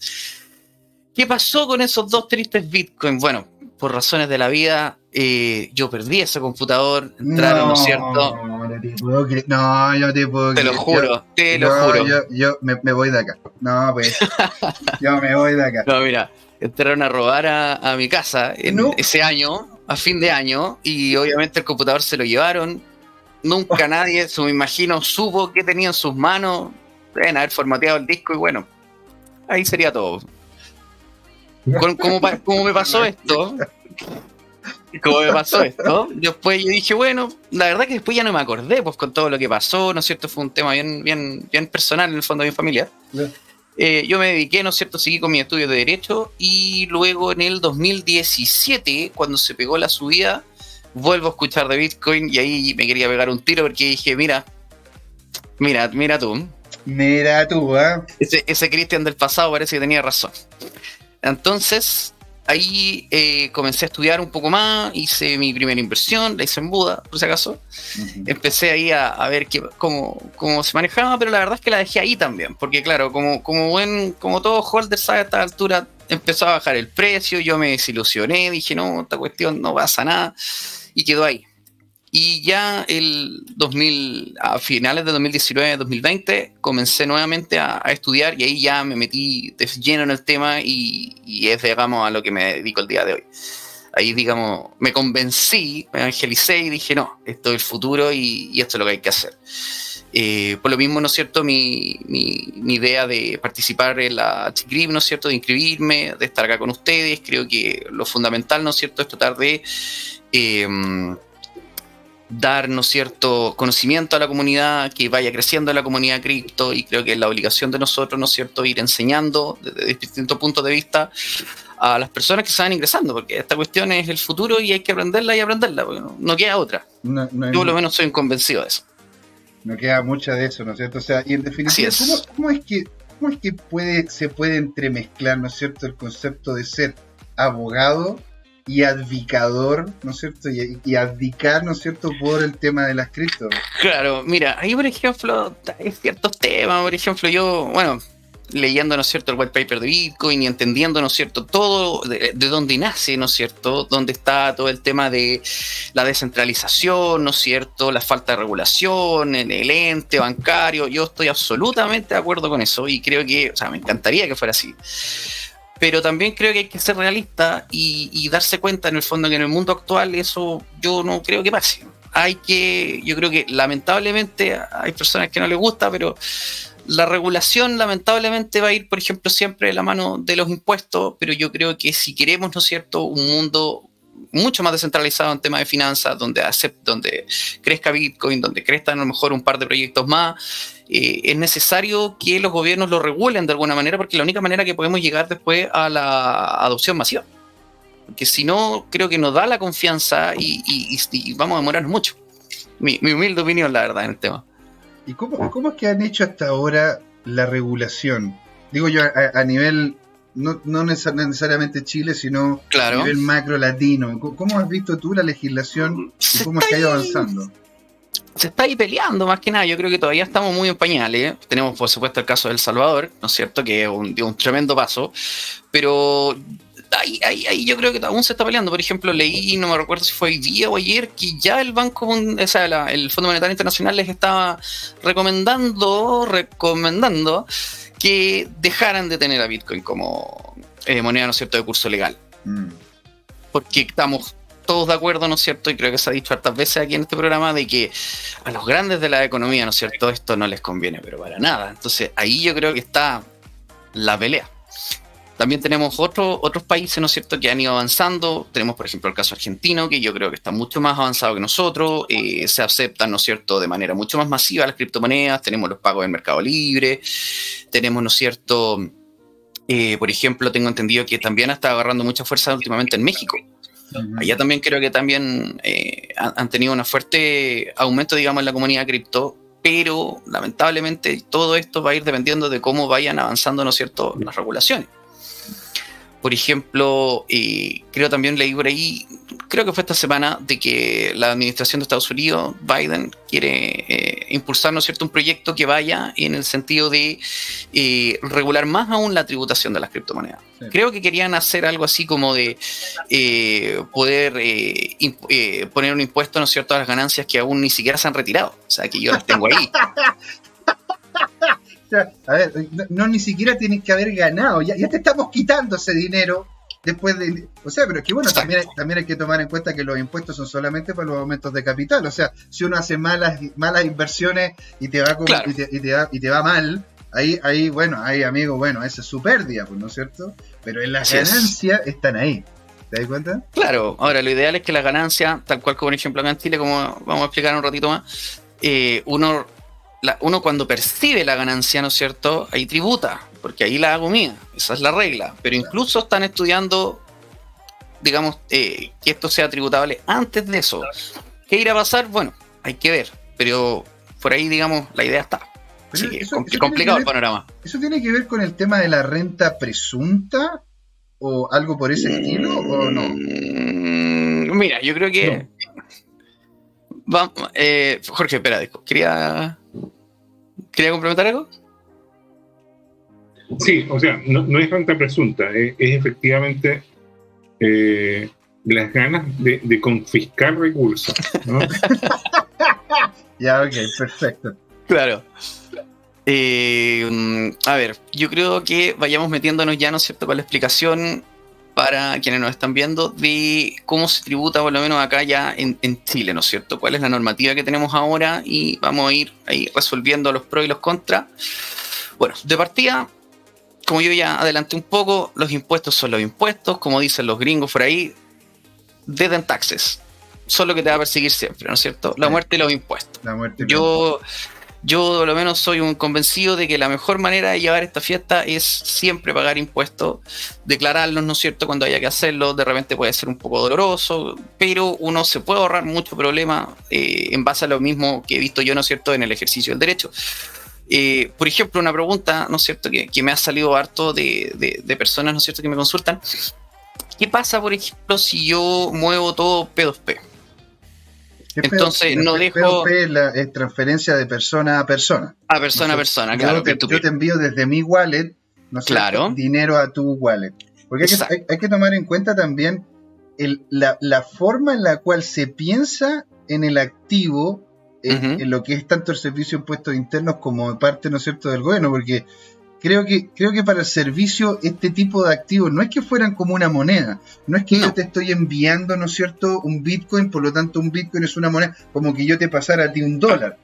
¿Qué pasó con esos dos tristes bitcoins? Bueno, por razones de la vida, eh, yo perdí ese computador, entraron, ¿no, es cierto? No, te puedo creer. No, yo te puedo Te lo juro, te lo juro. Yo, yo me, voy de acá. No, pues. yo me voy de acá. No, mira, entraron a robar a, mi casa en ese año, a fin de año, y obviamente el computador se lo llevaron. Nunca nadie, me imagino, supo qué tenía en sus manos deben haber formateado el disco y bueno, ahí sería todo. ¿Cómo, me pasó esto? ¿Cómo me pasó esto? Después yo dije, bueno, la verdad que después ya no me acordé, pues con todo lo que pasó, ¿no es cierto? Fue un tema bien, bien, bien personal en el fondo de mi familia. Eh, yo me dediqué, ¿no es cierto? Seguí con mi estudio de Derecho y luego en el 2017, cuando se pegó la subida, vuelvo a escuchar de Bitcoin y ahí me quería pegar un tiro porque dije, mira, mira, mira tú, Mira tú, ¿eh? Ese, ese Cristian del pasado parece que tenía razón. Entonces, ahí eh, comencé a estudiar un poco más, hice mi primera inversión, la hice en Buda, por si acaso. Empecé ahí a, ver qué, cómo, cómo, se manejaba, pero la verdad es que la dejé ahí también, porque claro, como, como buen, como todo holder sabe a esta altura, empezó a bajar el precio, yo me desilusioné, dije, no, esta cuestión no pasa nada, y quedó ahí. Y ya el 2000, a finales de 2019-2020 comencé nuevamente a, estudiar y ahí ya me metí de lleno en el tema y, y es, digamos, a lo que me dedico el día de hoy ahí, digamos, me convencí, me evangelicé y dije, no, esto es el futuro y, esto es lo que hay que hacer. Eh, por lo mismo, ¿no es cierto?, mi, idea de participar en la CHICRIP, ¿no es cierto?, de inscribirme, de estar acá con ustedes, creo que lo fundamental, ¿no es cierto?, es tratar de... Eh, dar, ¿no cierto?, conocimiento a la comunidad, que vaya creciendo la comunidad cripto y creo que es la obligación de nosotros, ¿no es cierto?, ir enseñando desde distintos puntos de vista a las personas que se van ingresando, porque esta cuestión es el futuro y hay que aprenderla y aprenderla, no, queda otra. Yo por lo menos soy convencido de eso. No queda mucha de eso, ¿no es cierto? O sea, y en definitiva, ¿cómo, es que, cómo es que puede, se puede entremezclar, ¿no es cierto?, el concepto de ser abogado y advicador, ¿no es cierto? Y, y, ¿no es cierto?, por el tema de las cripto. Claro, mira, ahí por ejemplo, hay ciertos temas, por ejemplo, yo, bueno, leyendo, ¿no es cierto?, el white paper de Bitcoin y entendiendo, ¿no es cierto?, todo de, dónde nace, ¿no es cierto?, dónde está todo el tema de la descentralización, ¿no es cierto?, la falta de regulación, en el ente bancario, yo estoy absolutamente de acuerdo con eso y creo que, o sea, me encantaría que fuera así. Pero también creo que hay que ser realista y, y darse cuenta en el fondo que en el mundo actual eso yo no creo que pase. Hay que, yo creo que lamentablemente hay personas que no les gusta, pero la regulación lamentablemente va a ir, por ejemplo, siempre de la mano de los impuestos, pero yo creo que si queremos, ¿no es cierto?, un mundo mucho más descentralizado en temas de finanzas, donde, donde crezca Bitcoin, donde crezcan a lo mejor un par de proyectos más, eh, es necesario que los gobiernos lo regulen de alguna manera, porque es la única manera que podemos llegar después a la adopción masiva. Porque si no, creo que nos da la confianza y, vamos a demorarnos mucho. Mi, mi humilde opinión, la verdad, en el tema. ¿Y cómo, cómo, es que han hecho hasta ahora la regulación? Digo yo a, nivel, no, no, necesariamente Chile, sino a nivel macro latino. ¿Cómo has visto tú la legislación y cómo ha ido avanzando? Se está ahí peleando más que nada. Yo creo que todavía estamos muy en pañales. Tenemos, por supuesto, el caso de El Salvador, ¿no es cierto? Que es un, un tremendo paso. Pero ahí, ahí, ahí, yo creo que aún se está peleando. Por ejemplo, leí, no me recuerdo si fue hoy día o ayer, que ya el Banco, o sea, el Fondo Monetario Internacional les estaba recomendando, recomendando que dejaran de tener a Bitcoin como eh, moneda, ¿no es cierto?, de curso legal. Mm. Porque estamos todos de acuerdo, ¿no es cierto? Y creo que se ha dicho hartas veces aquí en este programa de que a los grandes de la economía, ¿no es cierto?, esto no les conviene, pero para nada. Entonces ahí yo creo que está la pelea. También tenemos otros otros países, ¿no es cierto?, que han ido avanzando. Tenemos, por ejemplo, el caso argentino, que yo creo que está mucho más avanzado que nosotros. Eh, se aceptan, ¿no es cierto?, de manera mucho más masiva las criptomonedas. Tenemos los pagos del mercado libre. Tenemos, ¿no es cierto?, eh, por ejemplo, tengo entendido que también está agarrando mucha fuerza últimamente en México. Allá también creo que también eh, han, tenido un fuerte aumento, digamos, en la comunidad cripto, pero lamentablemente todo esto va a ir dependiendo de cómo vayan avanzando, ¿no es cierto?, las regulaciones. Por ejemplo, eh, creo también leí por ahí, creo que fue esta semana, de que la administración de Estados Unidos, Biden, quiere eh, impulsar ¿no cierto? un proyecto que vaya en el sentido de eh, regular más aún la tributación de las criptomonedas. Creo que querían hacer algo así como de poder poner un impuesto ¿no cierto? a las ganancias que aún ni siquiera se han retirado. O sea, que yo las tengo ahí. a ver, no, ni siquiera tienes que haber ganado, ya, ya te estamos quitando ese dinero después de... O sea, pero es que bueno, también hay, también hay que tomar en cuenta que los impuestos son solamente para los aumentos de capital. O sea, si uno hace malas, malas inversiones y te va, y, te, va, y te va mal, ahí, ahí, bueno, ahí, amigo, bueno, esa es su pérdida, pues, ¿no es cierto? Pero en las ganancias están ahí. ¿Te das cuenta? Claro, ahora lo ideal es que la ganancia, tal cual como un ejemplo acá en Chile, como vamos a explicar un ratito más, eh, uno uno cuando percibe la ganancia, ¿no es cierto? Ahí tributa, porque ahí la hago mía, esa es la regla. Pero incluso están estudiando, digamos, eh, que esto sea tributable antes de eso. ¿Qué irá a pasar? Bueno, hay que ver, pero por ahí, digamos, la idea está. Así que complicado el panorama. ¿Eso tiene que ver con el tema de la renta presunta o algo por ese estilo o no? Mm, mira, yo creo que... Eh, Jorge, espera, quería ¿Quería complementar algo? Sí, o sea, no, es renta presunta, es, efectivamente eh, las ganas de, confiscar recursos. ¿no? ya, ok, perfecto. Claro. Eh, a ver, yo creo que vayamos metiéndonos ya, ¿no es cierto?, con la explicación para quienes nos están viendo de cómo se tributa, por lo menos acá ya en, Chile, ¿no es cierto? ¿Cuál es la normativa que tenemos ahora? Y vamos a ir ahí resolviendo los pros y los contras. Bueno, de partida, como yo ya adelanté un poco, los impuestos son los impuestos, como dicen los gringos por ahí, dead and taxes. Son lo que te va a perseguir siempre, ¿no es cierto? La muerte y los impuestos. La muerte y yo, yo, por lo menos, soy un convencido de que la mejor manera de llevar esta fiesta es siempre pagar impuestos, declararlos, ¿no es cierto?, cuando haya que hacerlo. De repente puede ser un poco doloroso, pero uno se puede ahorrar mucho problema eh, en base a lo mismo que he visto yo, ¿no es cierto?, en el ejercicio del derecho. Eh, por ejemplo, una pregunta, ¿no es cierto?, que, me ha salido harto de, personas, ¿no es cierto?, que me consultan. ¿Qué pasa, por ejemplo, si yo muevo todo P2P? Entonces, no dejo. P2P es, transferencia de persona a persona. A persona a persona, claro. Yo te, envío desde mi wallet, ¿no claro. dinero a tu wallet. Porque hay que, tomar en cuenta también la, la forma en la cual se piensa en el activo en, lo que es tanto el servicio de impuestos internos como parte, ¿no es cierto?, del gobierno, porque creo que, creo que para el servicio este tipo de activos no es que fueran como una moneda, no es que yo te estoy enviando, ¿no es cierto?, un Bitcoin, por lo tanto un Bitcoin es una moneda, como que yo te pasara a ti un dólar.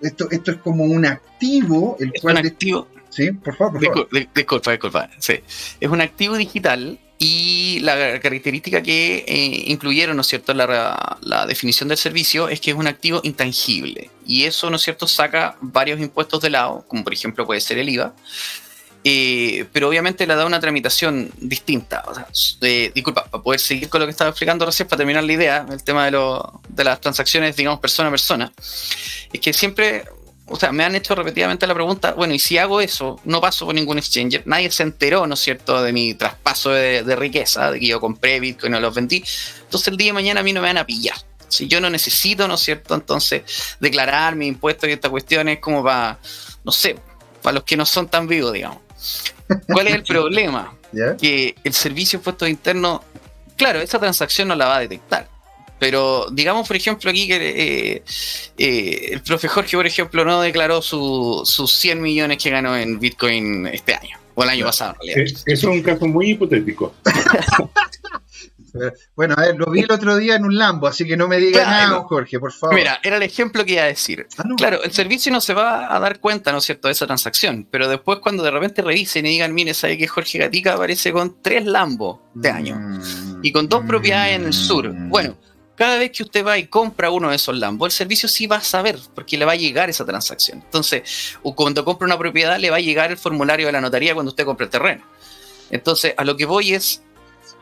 Esto, esto es como un activo, el es Un activo. Sí, por favor, por favor. Disculpa, disculpa. Sí. Es un activo digital y la característica que eh, incluyeron, ¿no es cierto?, la, la, definición del servicio es que es un activo intangible. Y eso, ¿no es cierto?, saca varios impuestos de lado, como por ejemplo puede ser el IVA. Eh, pero obviamente le da una tramitación distinta. O sea, disculpa, para poder seguir con lo que estaba explicando recién, para terminar la idea, el tema de, lo, de las transacciones, digamos, persona a persona, es que siempre o sea, me han hecho repetidamente la pregunta, bueno, y si hago eso, no paso por ningún exchanger, nadie se enteró, ¿no es cierto?, de mi traspaso de, riqueza, de que yo compré Bitcoin y los vendí, entonces el día de mañana a mí no me van a pillar. Si yo no necesito, ¿no es cierto?, entonces declarar mi impuesto y esta cuestión es como para, no sé, para los que no son tan vivos, digamos. ¿Cuál es el problema? Que el servicio de impuestos internos, claro, esa transacción no la va a detectar pero digamos, por ejemplo, aquí que eh, eh, el profe Jorge, por ejemplo, no declaró sus 100 millones que ganó en Bitcoin este año, o el año pasado. eso es un caso muy hipotético. Bueno, a ver, lo vi el otro día en un Lambo, así que no me digas nada, Jorge, por favor. Mira, era el ejemplo que iba a decir. Ah, claro, el servicio no se va a dar cuenta, ¿no es cierto?, de esa transacción, pero después cuando de repente revisen y digan, mire, sabe que Jorge Gatica aparece con tres Lambos de año mm. y con dos propiedades en el sur. Bueno, cada vez que usted va y compra uno de esos Lambos, el servicio sí va a saber, porque le va a llegar esa transacción. Entonces, cuando compra una propiedad, le va a llegar el formulario de la notaría cuando usted compra el terreno. Entonces, a lo que voy es,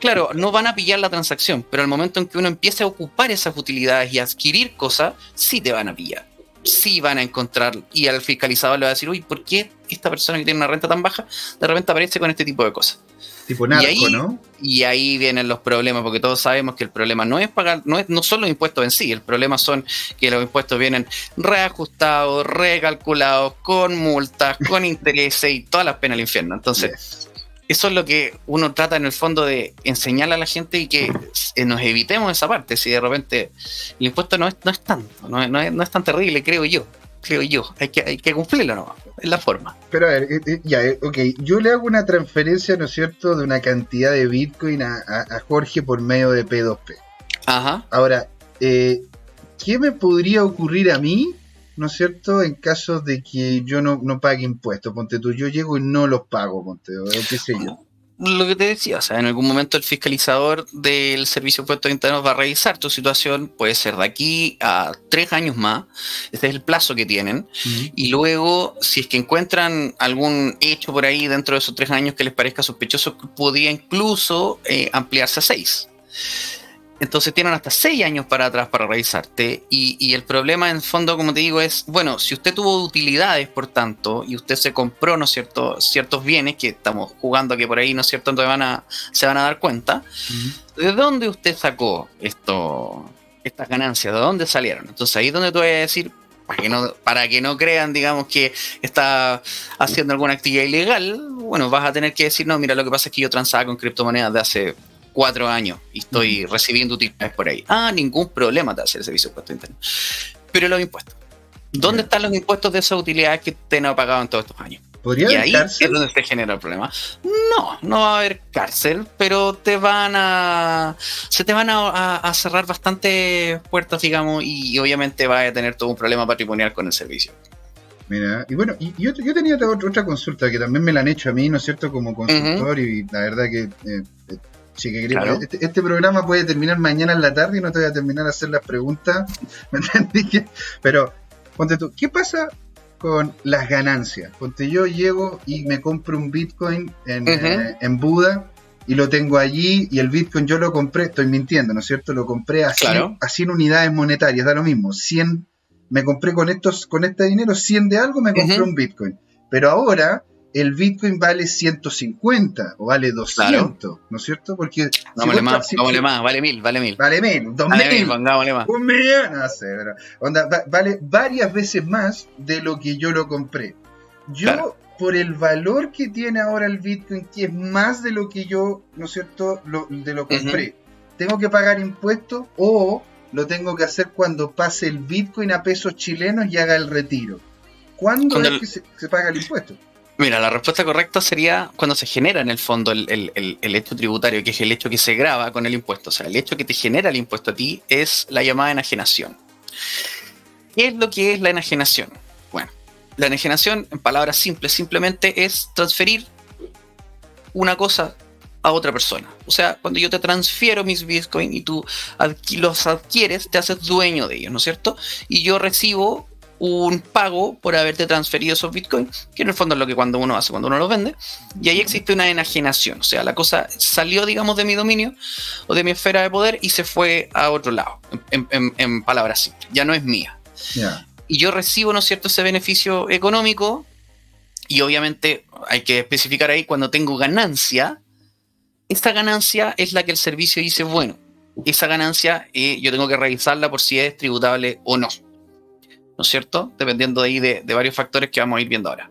claro, no van a pillar la transacción, pero al momento en que uno empiece a ocupar esas utilidades y adquirir cosas, sí te van a pillar. Sí van a encontrar, y al fiscalizador le va a decir, uy, ¿por qué esta persona que tiene una renta tan baja de repente aparece con este tipo de cosas? Tipo narco, y ahí, ¿no? Y ahí vienen los problemas, porque todos sabemos que el problema no es pagar, no, es, no son los impuestos en sí, el problema son que los impuestos vienen reajustados, recalculados, con multas, con intereses y todas las penas del infierno. Entonces, eso es lo que uno trata en el fondo de enseñarle a la gente y que nos evitemos esa parte. Si de repente el impuesto no es, no es tanto, no es, no es tan terrible, creo yo creo yo. Hay que, hay que cumplirlo no es la forma. Pero a ver, eh, eh, ya, eh, ok, yo le hago una transferencia, ¿no es cierto?, de una cantidad de Bitcoin a, Jorge por medio de P2P. Ajá. Ahora, ¿qué me podría ocurrir a mí, ¿no es cierto?, en caso de que yo no, no pague impuestos? Ponte tú, yo llego y no los pago, ponte, qué sé yo lo que te decía, o sea, en algún momento el fiscalizador del Servicio de Impuestos Internos va a revisar tu situación, puede ser de aquí a tres años más, este es el plazo que tienen, y luego, si es que encuentran algún hecho por ahí dentro de esos tres años que les parezca sospechoso, podría incluso eh, ampliarse a seis. Entonces tienen hasta seis años para atrás para revisarte. Y, el problema en fondo, como te digo, es, bueno, si usted tuvo utilidades, por tanto, y usted se compró, ¿no es cierto?, ciertos bienes que estamos jugando que por ahí, ¿no es cierto?, entonces van a, se van a dar cuenta. ¿De dónde usted sacó esto, estas ganancias? ¿De dónde salieron? Entonces ahí es donde tú vas a decir, para que no, para que no crean, digamos, que está haciendo alguna actividad ilegal, bueno, vas a tener que decir, no, mira, lo que pasa es que yo transaba con criptomonedas de hace cuatro años y estoy recibiendo utilidades por ahí. Ah, ningún problema de hacer el servicio de impuesto interno. Pero los impuestos. ¿Dónde están los impuestos de esas utilidades que te han pagado en todos estos años? ¿Podría y haber ahí cárcel? es donde se genera el problema. No, no va a haber cárcel, pero te van a. Se te van a, a- a cerrar bastantes puertas, digamos, y obviamente vas a tener todo un problema patrimonial con el servicio. Mira, y bueno, y yo, yo tenía otra, otra consulta que también me la han hecho a mí, ¿no es cierto? Como consultor, y la verdad que. eh, eh, sí que quería- Claro. este, este programa puede terminar mañana en la tarde y no te voy a terminar a hacer las preguntas. ¿Me entendí? Pero, ponte tú, ¿qué pasa con las ganancias? Ponte yo llego y me compro un Bitcoin en, eh, en Buda y lo tengo allí y el Bitcoin yo lo compré, estoy mintiendo, ¿no es cierto? Lo compré a 100, Claro. a 100 unidades monetarias, da lo mismo, 100, me compré con estos con este dinero 100 de algo, me compré un Bitcoin. Pero ahora el Bitcoin vale 150 o vale 200, ¿no es cierto? Porque si vos más, pongámosle más, vale mil, vale mil. vale mil, dos Vale mil, mil, más. un millón, no sé, pero onda, va- vale varias veces más de lo que yo lo compré. Yo, Claro. por el valor que tiene ahora el Bitcoin, que es más de lo que yo, ¿no es cierto?, lo, de lo compré, ¿tengo que pagar impuestos o lo tengo que hacer cuando pase el Bitcoin a pesos chilenos y haga el retiro? ¿Cuándo Cuando es el- que se, se paga el impuesto? Mira, la respuesta correcta sería cuando se genera en el fondo el, el- el- hecho tributario, que es el hecho que se graba con el impuesto. O sea, el hecho que te genera el impuesto a ti es la llamada enajenación. ¿Qué es lo que es la enajenación? Bueno, la enajenación, en palabras simples, simplemente es transferir una cosa a otra persona. O sea, cuando yo te transfiero mis Bitcoin y tú los adquieres, te haces dueño de ellos, ¿no es cierto? Y yo recibo un pago por haberte transferido esos bitcoins, que en el fondo es lo que cuando uno hace cuando uno los vende, y ahí existe una enajenación, o sea, la cosa salió, digamos, de mi dominio o de mi esfera de poder y se fue a otro lado, en, en- en palabras simples, ya no es mía. Y yo recibo, ¿no es cierto?, ese beneficio económico, y obviamente hay que especificar ahí cuando tengo ganancia, esta ganancia es la que el servicio dice, bueno, esa ganancia eh, yo tengo que revisarla por si es tributable o no. ¿No es cierto? Dependiendo de ahí de, de varios factores que vamos a ir viendo ahora.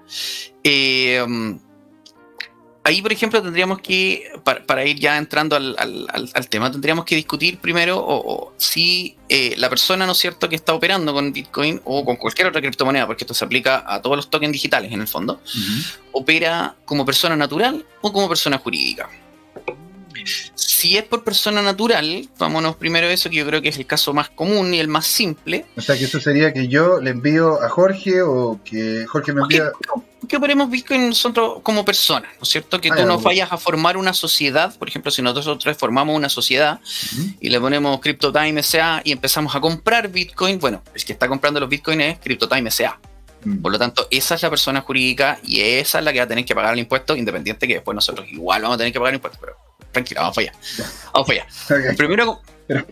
Eh, um, ahí, por ejemplo, tendríamos que, para, para ir ya entrando al, al- al- al tema, tendríamos que discutir primero o, o si eh, la persona, ¿no es cierto?, que está operando con Bitcoin o con cualquier otra criptomoneda, porque esto se aplica a todos los tokens digitales en el fondo, opera como persona natural o como persona jurídica. Si es por persona natural, vámonos primero a eso, que yo creo que es el caso más común y el más simple, O sea que eso sería que yo le envío a Jorge o que Jorge me que, envía. que operemos Bitcoin nosotros como personas, ¿no es cierto? Que Ah, tú nos bueno. vayas a formar una sociedad, por ejemplo, si nosotros formamos una sociedad y le ponemos CryptoTime SA y empezamos a comprar Bitcoin, bueno, el que está comprando los Bitcoin es CryptoTime SA. Mm. Por lo tanto, esa es la persona jurídica y esa es la que va a tener que pagar el impuesto, independiente que después nosotros igual vamos a tener que pagar el impuesto, pero tranquila, vamos para allá. Vamos para allá. Primero, Pero-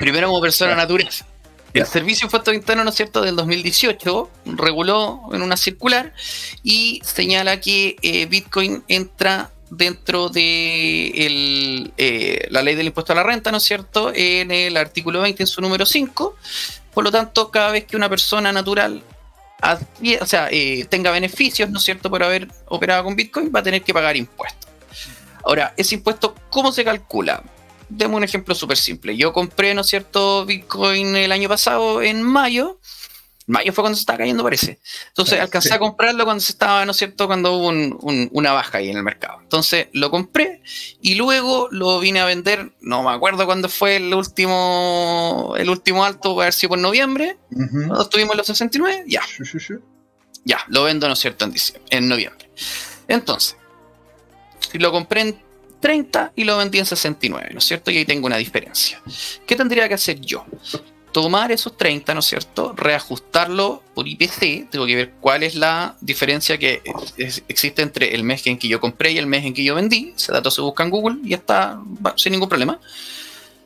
primero como persona Ya. natural. El. Servicio de Impuestos Internos, ¿no es cierto?, del 2018 reguló en una circular y señala que eh, Bitcoin entra dentro de el, eh, la ley del impuesto a la renta, ¿no es cierto?, en el artículo 20, en su número 5. Por lo tanto, cada vez que una persona natural adquie- o sea, eh, tenga beneficios, ¿no es cierto?, por haber operado con Bitcoin, va a tener que pagar impuestos. Ahora, ese impuesto, ¿cómo se calcula? Demos un ejemplo súper simple. Yo compré, ¿no es cierto?, Bitcoin el año pasado, en mayo. Mayo fue cuando se estaba cayendo, parece. Entonces, Sí. alcancé a comprarlo cuando se estaba, ¿no es cierto?, cuando hubo un- un- una baja ahí en el mercado. Entonces, lo compré y luego lo vine a vender, no me acuerdo cuándo fue el último, el último alto, puede haber sido por noviembre, Ujú. cuando estuvimos en los 69, ya, ya, lo vendo, ¿no es cierto?, en, diciembre, en noviembre. Entonces, si lo compré en 30 y lo vendí en 69, ¿no es cierto? Y ahí tengo una diferencia. ¿Qué tendría que hacer yo? Tomar esos 30, ¿no es cierto? Reajustarlo por IPC. Tengo que ver cuál es la diferencia que existe entre el mes en que yo compré y el mes en que yo vendí. Ese dato se busca en Google y ya está sin ningún problema.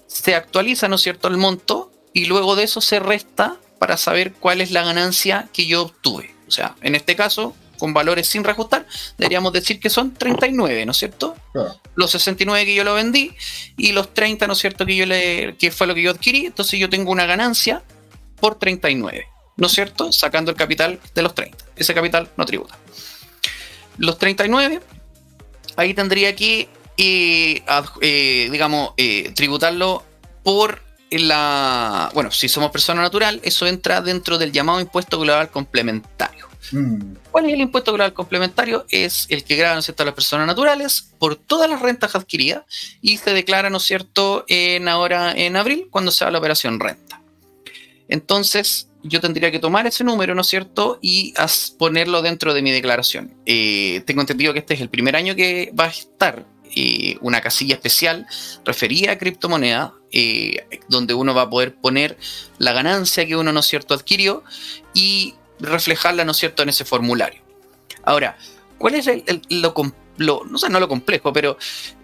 Se actualiza, ¿no es cierto?, el monto y luego de eso se resta para saber cuál es la ganancia que yo obtuve. O sea, en este caso, con valores sin reajustar, deberíamos decir que son 39, ¿no es cierto? Claro. Los 69 que yo lo vendí y los 30, ¿no es cierto?, que yo le que fue lo que yo adquirí, entonces yo tengo una ganancia por 39, ¿no es cierto? Sacando el capital de los 30. Ese capital no tributa. Los 39, ahí tendría que y, eh, digamos, eh, tributarlo por la... Bueno, si somos persona natural, eso entra dentro del llamado impuesto global complementario. Mm. ¿Cuál es el impuesto global complementario? Es el que graba, ¿no las personas naturales por todas las rentas adquiridas y se declara, ¿no es cierto?, en ahora en abril, cuando se haga la operación renta. Entonces, yo tendría que tomar ese número, ¿no es cierto?, y ponerlo dentro de mi declaración. Eh, tengo entendido que este es el primer año que va a estar eh, una casilla especial referida a criptomoneda, eh, donde uno va a poder poner la ganancia que uno, ¿no es cierto?, adquirió y reflejarla, ¿no es cierto?, en ese formulario. Ahora, ¿cuál es lo, no sé, no lo complejo, pero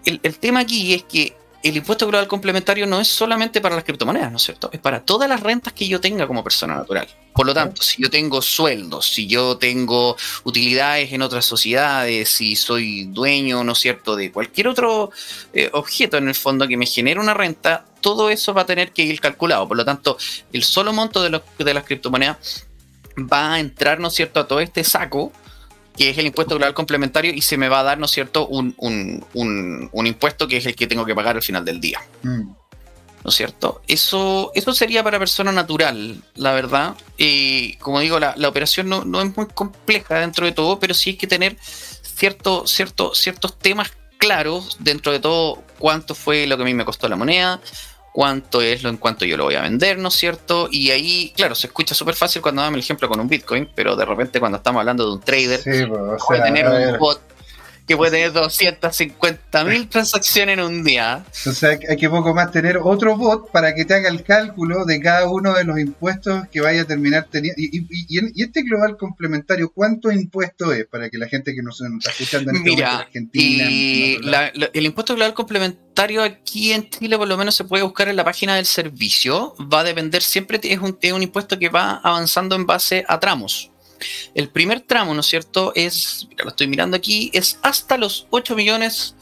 el, el tema aquí es que el impuesto global complementario no es solamente para las criptomonedas, ¿no es cierto? Es para todas las rentas que yo tenga como persona natural. Por lo tanto, si yo tengo sueldos, si yo tengo utilidades en otras sociedades, si soy dueño, ¿no es cierto?, de cualquier otro eh, objeto en el fondo que me genere una renta, todo eso va a tener que ir calculado. Por lo tanto, el solo monto de, de las criptomonedas va a entrar, ¿no es cierto?, a todo este saco que es el impuesto global complementario, y se me va a dar, ¿no es cierto?, un, impuesto que es el que tengo que pagar al final del día. Mm. ¿No es cierto? Eso, eso sería para persona natural, la verdad. y como digo, la, operación no, es muy compleja dentro de todo, pero sí hay que tener cierto, cierto, ciertos temas claros dentro de todo cuánto fue lo que a mí me costó la moneda, cuánto es lo en cuanto yo lo voy a vender, ¿no es cierto? Y ahí, claro, se escucha súper fácil cuando damos el ejemplo con un Bitcoin, pero de repente cuando estamos hablando de un trader, pues, puede tener un bot que puede tener 250 mil transacciones en un día. O sea, hay que poco más tener otro bot para que te haga el cálculo de cada uno de los impuestos que vaya a terminar teniendo. Y, y, este global complementario, ¿cuánto impuesto es para que la gente que nos está escuchando en este Mira, Argentina? Y el impuesto global complementario aquí en Chile por lo menos se puede buscar en la página del servicio. Va a depender siempre, es un, es un impuesto que va avanzando en base a tramos. El primer tramo, ¿no es cierto? Es, mira, lo estoy mirando aquí, es hasta los 8 millones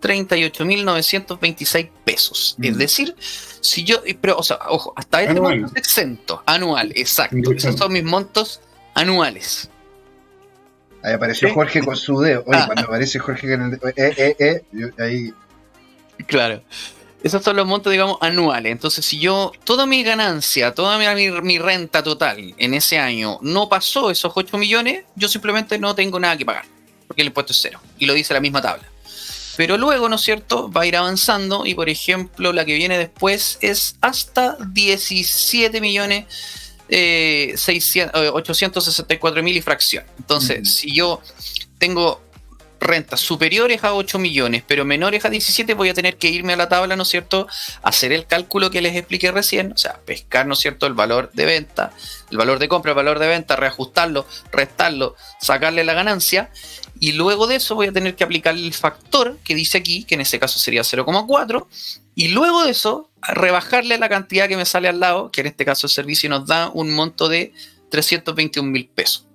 38 mil 926 pesos. Es decir, si yo, pero, o sea, ojo, hasta este monto es exento, anual, exacto. Esos son mis montos anuales. Ahí apareció Jorge con su dedo. Oye, ah. cuando aparece Jorge con el dedo, eh, eh, eh, ahí. Claro. Esos son los montos, digamos, anuales. Entonces, si yo, toda mi ganancia, toda mi, renta total en ese año no pasó esos 8 millones, yo simplemente no tengo nada que pagar, porque el impuesto es cero. Y lo dice la misma tabla. Pero luego, ¿no es cierto? Va a ir avanzando y, por ejemplo, la que viene después es hasta 17 millones. Eh, 864 mil y fracción. Entonces, si yo tengo rentas superiores a 8 millones, pero menores a 17, voy a tener que irme a la tabla, ¿no es cierto? Hacer el cálculo que les expliqué recién, o sea, pescar, ¿no es cierto?, el valor de venta, el valor de compra, el valor de venta, reajustarlo, restarlo, sacarle la ganancia, y luego de eso voy a tener que aplicar el factor que dice aquí, que en este caso sería 0,4, y luego de eso rebajarle la cantidad que me sale al lado, que en este caso el servicio nos da un monto de 321 mil pesos.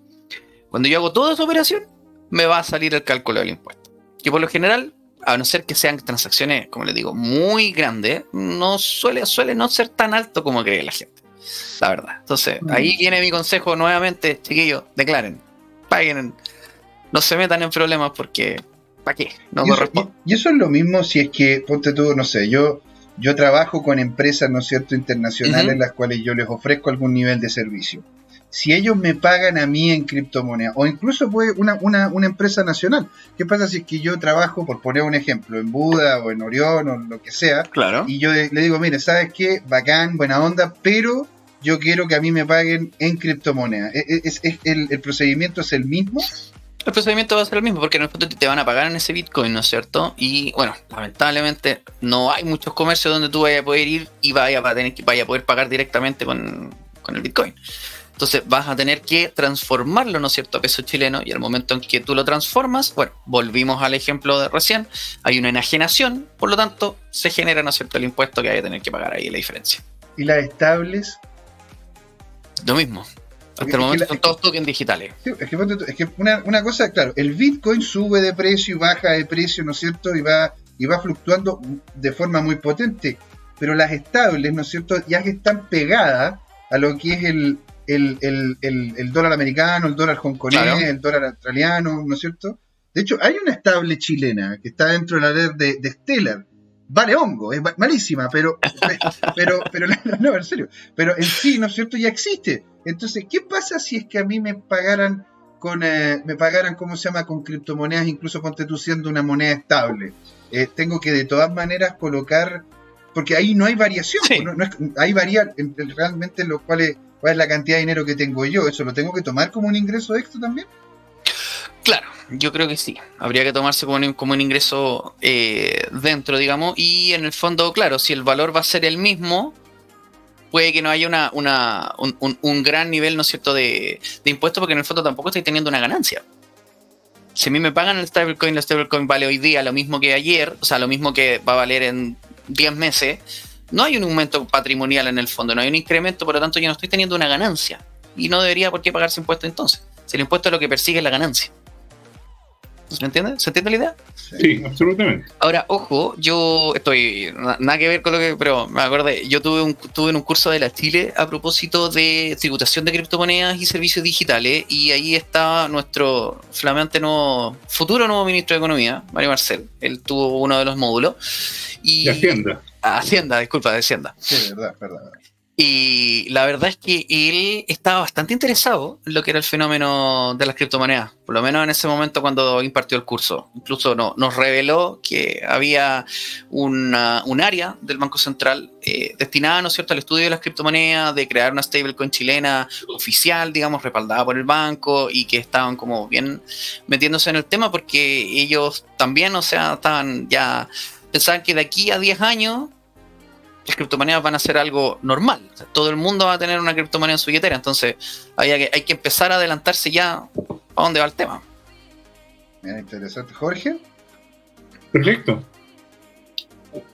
Cuando yo hago toda esa operación, me va a salir el cálculo del impuesto. Que por lo general, a no ser que sean transacciones, como les digo, muy grandes, no suele, suele no ser tan alto como cree la gente. La verdad. Entonces, mm. ahí viene mi consejo nuevamente, chiquillos, declaren, paguen, no se metan en problemas porque, ¿para qué? No y, eso, y, eso es lo mismo si es que, ponte tú, no sé, yo, yo trabajo con empresas, ¿no es cierto?, internacionales, en las cuales yo les ofrezco algún nivel de servicio si ellos me pagan a mí en criptomoneda, o incluso puede una, una, una, empresa nacional. ¿Qué pasa si es que yo trabajo, por poner un ejemplo, en Buda o en Orión o lo que sea? Claro. Y yo le digo, mire, ¿sabes qué? Bacán, buena onda, pero yo quiero que a mí me paguen en criptomoneda. ¿E, e, ¿Es, el, procedimiento es el mismo? El procedimiento va a ser el mismo porque en el fondo te van a pagar en ese Bitcoin, ¿no es cierto? Y bueno, lamentablemente no hay muchos comercios donde tú vayas a poder ir y vaya a, tener que, vaya a poder pagar directamente con, con el Bitcoin. Entonces vas a tener que transformarlo, ¿no es cierto?, a peso chileno y al momento en que tú lo transformas, bueno, volvimos al ejemplo de recién, hay una enajenación, por lo tanto, se genera, ¿no es cierto?, el impuesto que hay a tener que pagar ahí, la diferencia. ¿Y las estables? Lo mismo. Hasta el momento son todos tokens digitales. es que, una, cosa, claro, el Bitcoin sube de precio y baja de precio, ¿no es cierto? Y va, y va fluctuando de forma muy potente. Pero las estables, ¿no es cierto? Ya que están pegadas a lo que es el, el, el, el, dólar americano, el dólar hongkonés, el dólar australiano, ¿no es cierto? De hecho, hay una estable chilena que está dentro de la red de, de Stellar. Vale hongo, es malísima, pero, pero, pero, no, en serio, pero en sí, ¿no es cierto? Ya existe. Entonces, ¿qué pasa si es que a mí me pagaran con, eh, me pagaran, ¿cómo se llama?, con criptomonedas, incluso constituyendo una moneda estable. Eh, tengo que de todas maneras colocar, porque ahí no hay variación, no, no es, hay varía realmente lo cual es, cuál es la cantidad de dinero que tengo yo, eso lo tengo que tomar como un ingreso extra también. Claro, yo creo que sí. Habría que tomarse como un, como un ingreso eh, dentro, digamos, y en el fondo, claro, si el valor va a ser el mismo, puede que no haya una, una un, un, gran nivel, ¿no es cierto?, de, de impuestos, porque en el fondo tampoco estoy teniendo una ganancia. Si a mí me pagan el stablecoin, el stablecoin vale hoy día lo mismo que ayer, o sea, lo mismo que va a valer en 10 meses, no hay un aumento patrimonial en el fondo, no hay un incremento, por lo tanto yo no estoy teniendo una ganancia. Y no debería por qué pagarse impuesto entonces. Si el impuesto es lo que persigue es la ganancia. ¿Se entiende? ¿Se entiende la idea? Sí, absolutamente. Ahora, ojo, yo estoy, nada que ver con lo que, pero me acordé, yo tuve un, tuve un curso de la Chile a propósito de tributación de criptomonedas y servicios digitales, y ahí está nuestro flamante nuevo, futuro nuevo ministro de Economía, Mario Marcel. Él tuvo uno de los módulos. Y, de Hacienda. Hacienda, disculpa, de Hacienda. Sí, verdad, verdad. Y la verdad es que él estaba bastante interesado en lo que era el fenómeno de las criptomonedas, por lo menos en ese momento cuando impartió el curso. Incluso no, nos reveló que había una, un área del Banco Central eh, destinada, ¿no es cierto?, al estudio de las criptomonedas, de crear una stablecoin chilena oficial, digamos, respaldada por el banco y que estaban como bien metiéndose en el tema porque ellos también, o sea, estaban ya, pensaban que de aquí a 10 años las criptomonedas van a ser algo normal. todo el mundo va a tener una criptomoneda en su billetera. Entonces, hay que, hay que empezar a adelantarse ya a dónde va el tema. Mira, interesante. Jorge. Perfecto.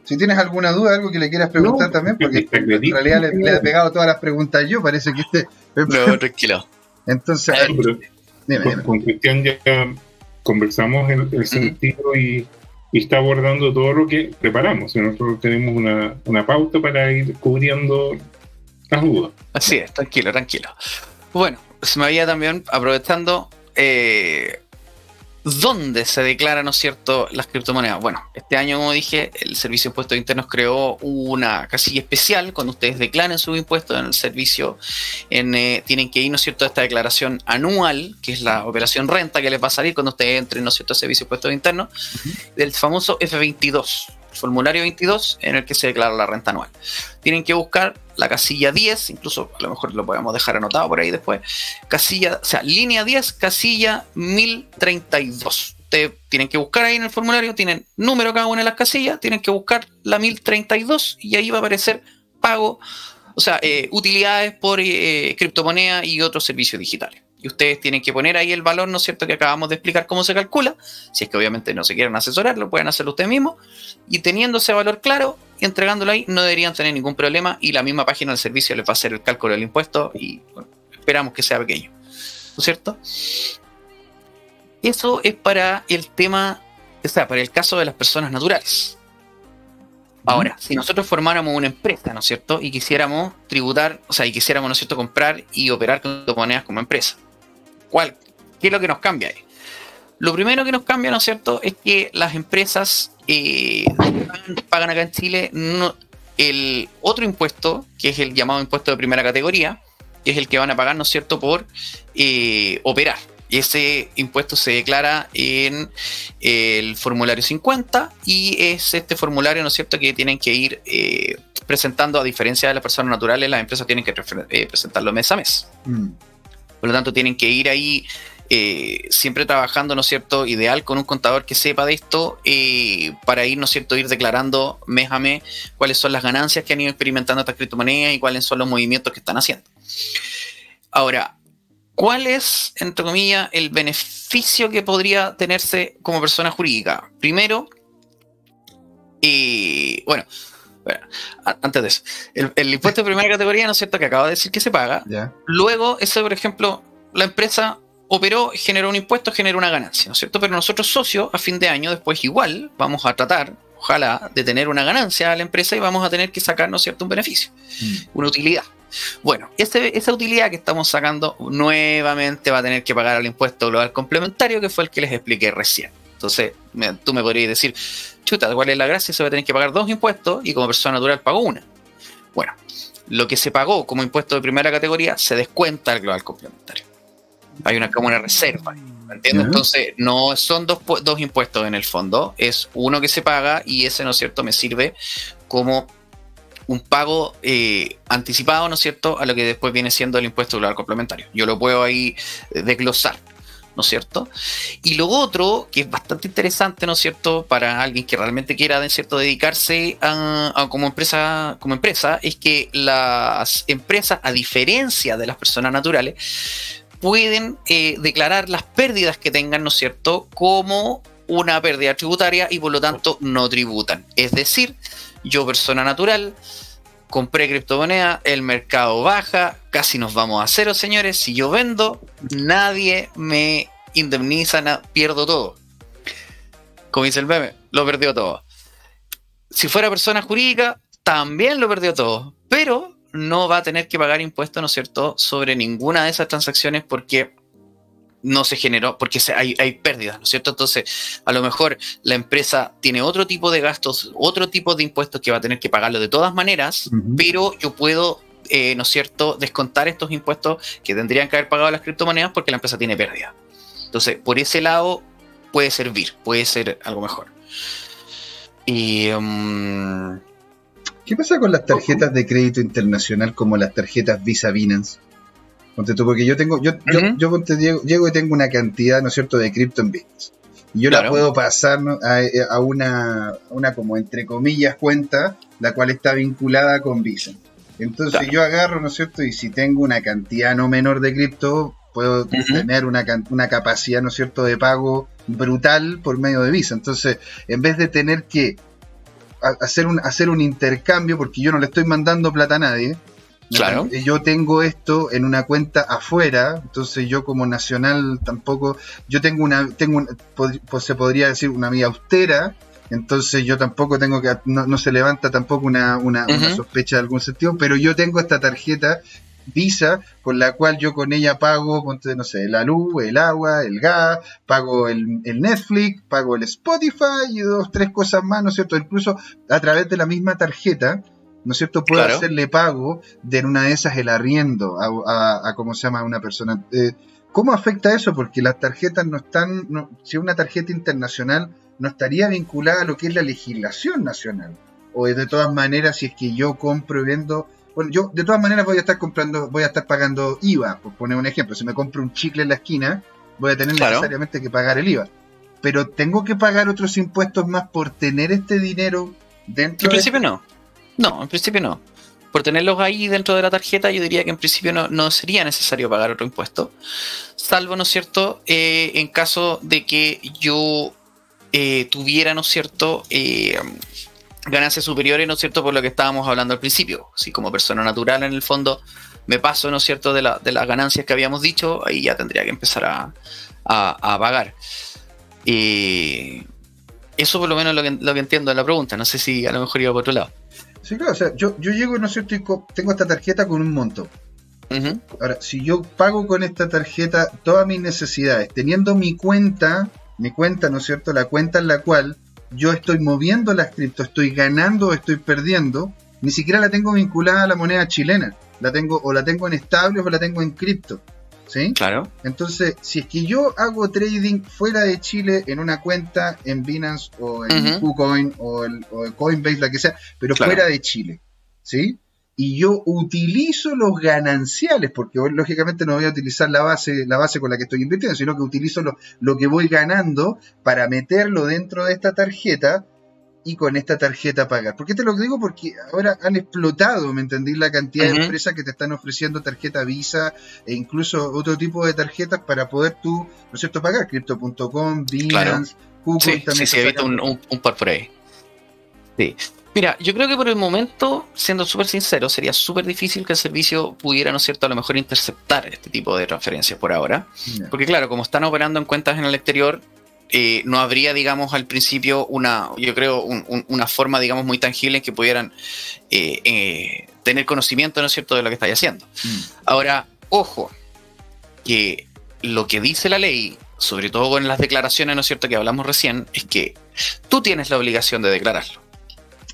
Si tienes alguna duda, algo que le quieras preguntar también, porque en realidad le, he pegado todas las preguntas yo, parece que este. No, tranquilo. Entonces, con, Cristian ya conversamos en el sentido y y está abordando todo lo que preparamos. Nosotros tenemos una, una pauta para ir cubriendo las dudas. Así es, tranquilo, tranquilo. Bueno, se me había también, aprovechando, eh, ¿dónde se declaran, ¿no es cierto?, las criptomonedas. Bueno, este año, como dije, el Servicio de Impuestos Internos creó una casilla especial cuando ustedes declaren su impuesto en el servicio. En, eh, tienen que ir, ¿no es cierto?, a esta declaración anual, que es la operación renta que les va a salir cuando ustedes entren, ¿no es cierto?, al Servicio de Impuestos Internos, del famoso F22 formulario 22 en el que se declara la renta anual. Tienen que buscar la casilla 10, incluso a lo mejor lo podemos dejar anotado por ahí después. Casilla, o sea, línea 10, casilla 1032. Ustedes tienen que buscar ahí en el formulario, tienen número cada una de las casillas, tienen que buscar la 1032 y ahí va a aparecer pago, o sea, eh, utilidades por eh, criptomoneda y otros servicios digitales y ustedes tienen que poner ahí el valor, ¿no es cierto?, que acabamos de explicar cómo se calcula. Si es que obviamente no se quieren asesorar, lo pueden hacer ustedes mismos. Y teniendo ese valor claro entregándolo ahí, no deberían tener ningún problema y la misma página del servicio les va a hacer el cálculo del impuesto y esperamos que sea pequeño. ¿No es cierto? Eso es para el tema, o sea, para el caso de las personas naturales. Ahora, si nosotros formáramos una empresa, ¿no es cierto? Y quisiéramos tributar, o sea, y quisiéramos, ¿no es cierto?, comprar y operar con monedas como empresa. ¿Cuál? ¿Qué es lo que nos cambia ahí? Lo primero que nos cambia, ¿no es cierto?, es que las empresas eh, pagan acá en Chile el otro impuesto, que es el llamado impuesto de primera categoría, que es el que van a pagar, ¿no es cierto?, por eh, operar. Ese impuesto se declara en el formulario 50 y es este formulario, ¿no es cierto?, que tienen que ir eh, presentando, a diferencia de las personas naturales, las empresas tienen que presentarlo mes a mes. Mm. Por lo tanto, tienen que ir ahí eh, siempre trabajando, ¿no es cierto? Ideal con un contador que sepa de esto eh, para ir, ¿no es cierto? Ir declarando mes a mes cuáles son las ganancias que han ido experimentando estas criptomonedas y cuáles son los movimientos que están haciendo. Ahora, ¿cuál es, entre comillas, el beneficio que podría tenerse como persona jurídica? Primero, eh, bueno, antes de eso, el, impuesto de primera categoría, ¿no es cierto?, que acaba de decir que se paga. Luego, eso, por ejemplo, la empresa operó, generó un impuesto, generó una ganancia, ¿no es cierto? Pero nosotros socios, a fin de año, después igual, vamos a tratar, ojalá, de tener una ganancia a la empresa y vamos a tener que sacar, ¿no es cierto?, un beneficio, mm. una utilidad. Bueno, esa utilidad que estamos sacando nuevamente va a tener que pagar el impuesto global complementario, que fue el que les expliqué recién. Entonces, tú me podrías decir, chuta, ¿cuál es la gracia? Se va a tener que pagar dos impuestos y como persona natural pago una. Bueno, lo que se pagó como impuesto de primera categoría se descuenta al global complementario. Hay una como una reserva. ¿me ¿Entiendes? Entonces, no son dos, dos impuestos en el fondo, es uno que se paga y ese, ¿no es cierto?, me sirve como un pago eh, anticipado, ¿no es cierto?, a lo que después viene siendo el impuesto global complementario. Yo lo puedo ahí desglosar. ¿no es cierto? Y lo otro, que es bastante interesante, ¿no es cierto?, para alguien que realmente quiera, ¿no cierto?, dedicarse a, como, empresa, como empresa, es que las empresas, a diferencia de las personas naturales, pueden eh, declarar las pérdidas que tengan, ¿no es cierto?, como una pérdida tributaria y por lo tanto no tributan. Es decir, yo persona natural, compré criptomoneda, el mercado baja, casi nos vamos a cero, señores. Si yo vendo, nadie me indemniza, pierdo todo. Como dice el meme, lo perdió todo. Si fuera persona jurídica, también lo perdió todo. Pero no va a tener que pagar impuestos, ¿no es cierto?, sobre ninguna de esas transacciones porque no se generó, porque hay, hay pérdidas, ¿no es cierto? Entonces, a lo mejor la empresa tiene otro tipo de gastos, otro tipo de impuestos que va a tener que pagarlo de todas maneras, pero yo puedo, eh, ¿no es cierto?, descontar estos impuestos que tendrían que haber pagado las criptomonedas porque la empresa tiene pérdida. Entonces, por ese lado puede servir, puede ser algo mejor. Y. Um, ¿Qué pasa con las tarjetas de crédito internacional como las tarjetas Visa Binance? porque yo tengo, yo, yo, llego, y tengo una cantidad, ¿no es cierto?, de cripto en Binance. Y yo la puedo pasar a, una, una, como entre comillas, cuenta, la cual está vinculada con Visa. Entonces yo agarro, ¿no es cierto? Y si tengo una cantidad no menor de cripto, puedo tener una, una capacidad, ¿no es cierto?, de pago brutal por medio de Visa. Entonces, en vez de tener que hacer un, hacer un intercambio, porque yo no le estoy mandando plata a nadie, Claro. Yo tengo esto en una cuenta afuera, entonces yo como nacional tampoco, yo tengo una, tengo pues se podría decir una vía austera, entonces yo tampoco tengo que, no, se levanta tampoco una, una, sospecha de algún sentido, pero yo tengo esta tarjeta Visa con la cual yo con ella pago, no sé, la luz, el agua, el gas, pago el, el, Netflix, pago el Spotify y dos, tres cosas más, ¿no es cierto? Incluso a través de la misma tarjeta ¿no es cierto? Puedo hacerle pago de una de esas el arriendo a, a, ¿cómo se llama?, una persona. Eh, ¿Cómo afecta eso? Porque las tarjetas no están, si una tarjeta internacional no estaría vinculada a lo que es la legislación nacional. O de todas maneras, si es que yo compro y vendo, bueno, yo de todas maneras voy a estar comprando, voy a estar pagando IVA, por poner un ejemplo. Si me compro un chicle en la esquina, voy a tener necesariamente que pagar el IVA. Pero tengo que pagar otros impuestos más por tener este dinero dentro. En principio no. No, en principio no. Por tenerlos ahí dentro de la tarjeta, yo diría que en principio no, sería necesario pagar otro impuesto. Salvo, ¿no es cierto?, eh, en caso de que yo eh, tuviera, ¿no es cierto?, eh, ganancias superiores, ¿no es cierto?, por lo que estábamos hablando al principio. Así como persona natural, en el fondo, me paso, ¿no es cierto?, de, la, de las ganancias que habíamos dicho, ahí ya tendría que empezar a, a, pagar. eso por lo menos lo que, lo que entiendo de la pregunta. No sé si a lo mejor iba por otro lado. Sí, claro, o sea, yo, yo llego, no sé, tengo esta tarjeta con un monto. Ahora, si yo pago con esta tarjeta todas mis necesidades, teniendo mi cuenta, mi cuenta, ¿no es cierto? La cuenta en la cual yo estoy moviendo las cripto, estoy ganando o estoy perdiendo, ni siquiera la tengo vinculada a la moneda chilena. La tengo, o la tengo en estable o la tengo en cripto. ¿Sí? Claro. Entonces, si es que yo hago trading fuera de Chile en una cuenta en Binance o en KuCoin o, el, Coinbase, la que sea, pero fuera de Chile, ¿sí? Y yo utilizo los gananciales, porque lógicamente no voy a utilizar la base, la base con la que estoy invirtiendo, sino que utilizo lo, lo que voy ganando para meterlo dentro de esta tarjeta y con esta tarjeta pagar. ¿Por qué te lo digo? Porque ahora han explotado, ¿me entendí? La cantidad de empresas que te están ofreciendo tarjeta Visa e incluso otro tipo de tarjetas para poder tú, ¿no es cierto?, pagar. Crypto.com, Binance, Google también. Sí, sí, he visto un, un, par por ahí. Sí. Mira, yo creo que por el momento, siendo súper sincero, sería súper difícil que el servicio pudiera, ¿no es cierto?, a lo mejor interceptar este tipo de transferencias por ahora. Porque claro, como están operando en cuentas en el exterior, eh, no habría, digamos, al principio una, yo creo, una forma, digamos, muy tangible en que pudieran eh, eh, tener conocimiento, ¿no es cierto?, de lo que estáis haciendo. Mm. Ahora, ojo, que lo que dice la ley, sobre todo con las declaraciones, ¿no es cierto?, que hablamos recién, es que tú tienes la obligación de declararlo.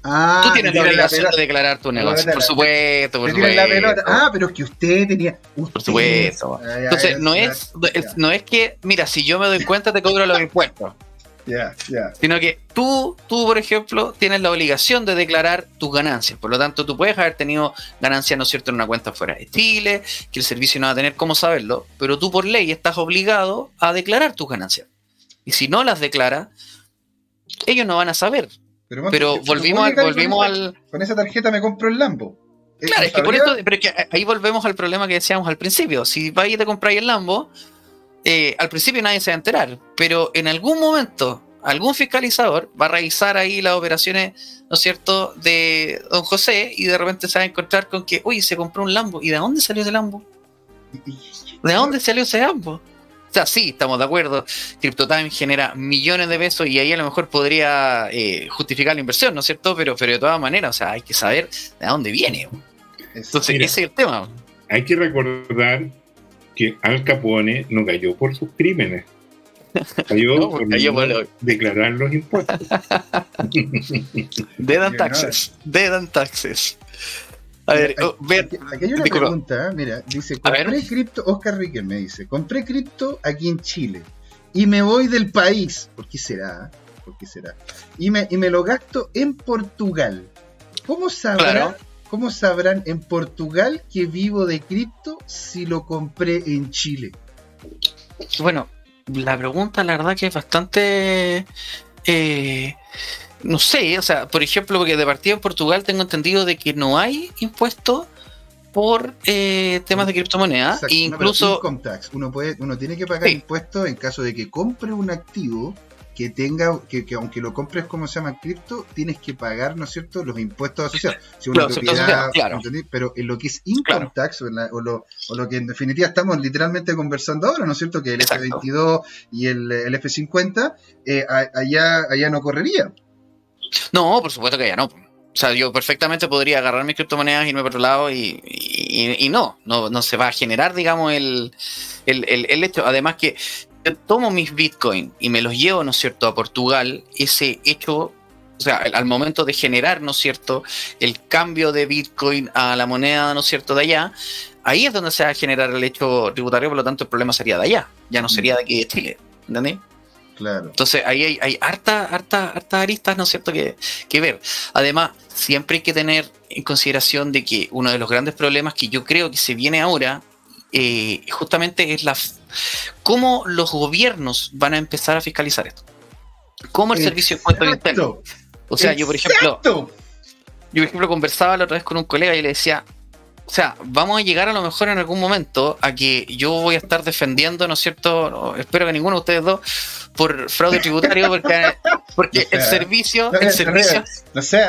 Ah, tú tienes la obligación de declarar tu negocio, por supuesto, por supuesto. Ah, pero es que usted tenía. por supuesto. Entonces, no es, no es que, mira, si yo me doy cuenta, te cobro los impuestos. Ya, ya. Sino que tú, tú, por ejemplo, tienes la obligación de declarar tus ganancias. Por lo tanto, tú puedes haber tenido ganancias, ¿no es cierto?, en una cuenta fuera de Chile, que el servicio no va a tener cómo saberlo, pero tú por ley estás obligado a declarar tus ganancias. Y si no las declaras, ellos no van a saber. Pero, volvimos, al, volvimos al. Con esa tarjeta me compro el Lambo. Claro, es que por eso, pero que ahí volvemos al problema que decíamos al principio. Si vais y te compráis el Lambo, eh, al principio nadie se va a enterar, pero en algún momento algún fiscalizador va a revisar ahí las operaciones, ¿no es cierto?, de don José y de repente se va a encontrar con que, uy, se compró un Lambo. ¿Y de dónde salió ese Lambo? ¿De dónde salió ese Lambo? O sea, sí, estamos de acuerdo. CryptoTime genera millones de pesos y ahí a lo mejor podría eh, justificar la inversión, ¿no es cierto? Pero, pero de todas maneras, o sea, hay que saber de dónde viene. Entonces, ese es el tema. Hay que recordar que Al Capone no cayó por sus crímenes. Cayó por declarar los impuestos. Dead and taxes. Dead and taxes. A ver, oh, aquí, hay una pregunta, ¿eh? mira, dice, compré cripto, Oscar Riquel me dice, compré cripto aquí en Chile y me voy del país, ¿por qué será? ¿Por qué será? Y me, y me lo gasto en Portugal. ¿Cómo sabrá, ¿Cómo sabrán en Portugal que vivo de cripto si lo compré en Chile? Bueno, la pregunta la verdad que es bastante... Eh, no sé, o sea, por ejemplo, porque de partida en Portugal tengo entendido de que no hay impuestos por eh, temas de criptomonedas. incluso... Uno, puede, uno tiene que pagar impuestos en caso de que compre un activo que tenga, que, aunque lo compres como se llama cripto, tienes que pagar, ¿no es cierto?, los impuestos asociados. Si una propiedad, Pero en lo que es income tax, o, lo, o, lo, que en definitiva estamos literalmente conversando ahora, ¿no es cierto?, que el F22 y el, el F50, eh, allá, allá no correría. No, por supuesto que allá no. O sea, yo perfectamente podría agarrar mis criptomonedas, irme por otro lado y, y, no, no, no se va a generar, digamos, el, el, el hecho. Además que tomo mis bitcoins y me los llevo, ¿no es cierto?, a Portugal, ese hecho, o sea, al momento de generar, ¿no es cierto?, el cambio de bitcoin a la moneda, ¿no es cierto?, de allá, ahí es donde se va a generar el hecho tributario, por lo tanto el problema sería de allá, ya no sería de aquí de Chile, ¿entendés? Claro. Entonces ahí hay, hay harta, harta, harta aristas, ¿no es cierto?, que, que ver. Además, siempre hay que tener en consideración de que uno de los grandes problemas que yo creo que se viene ahora eh, justamente es la cómo los gobiernos van a empezar a fiscalizar esto. ¿Cómo el servicio de impuestos internos? O sea, yo por ejemplo, yo por ejemplo conversaba la otra vez con un colega y le decía, o sea, vamos a llegar a lo mejor en algún momento a que yo voy a estar defendiendo, ¿no es cierto? espero que ninguno de ustedes dos por fraude tributario, porque, porque el servicio, el servicio, no sé,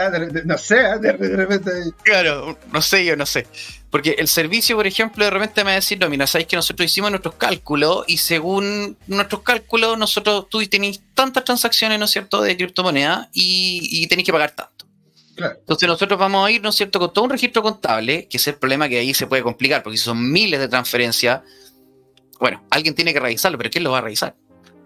no sé, de repente. Claro, no sé, yo no sé. Porque el servicio, por ejemplo, de repente me va a decir, no, mira, sabéis que nosotros hicimos nuestros cálculos y según nuestros cálculos, nosotros tú tenéis tantas transacciones, ¿no es cierto?, de criptomonedas y, y tenéis que pagar tanto. Entonces nosotros vamos a ir, ¿no es cierto?, con todo un registro contable, que es el problema que ahí se puede complicar, porque si son miles de transferencias, bueno, alguien tiene que revisarlo, pero ¿quién lo va a revisar?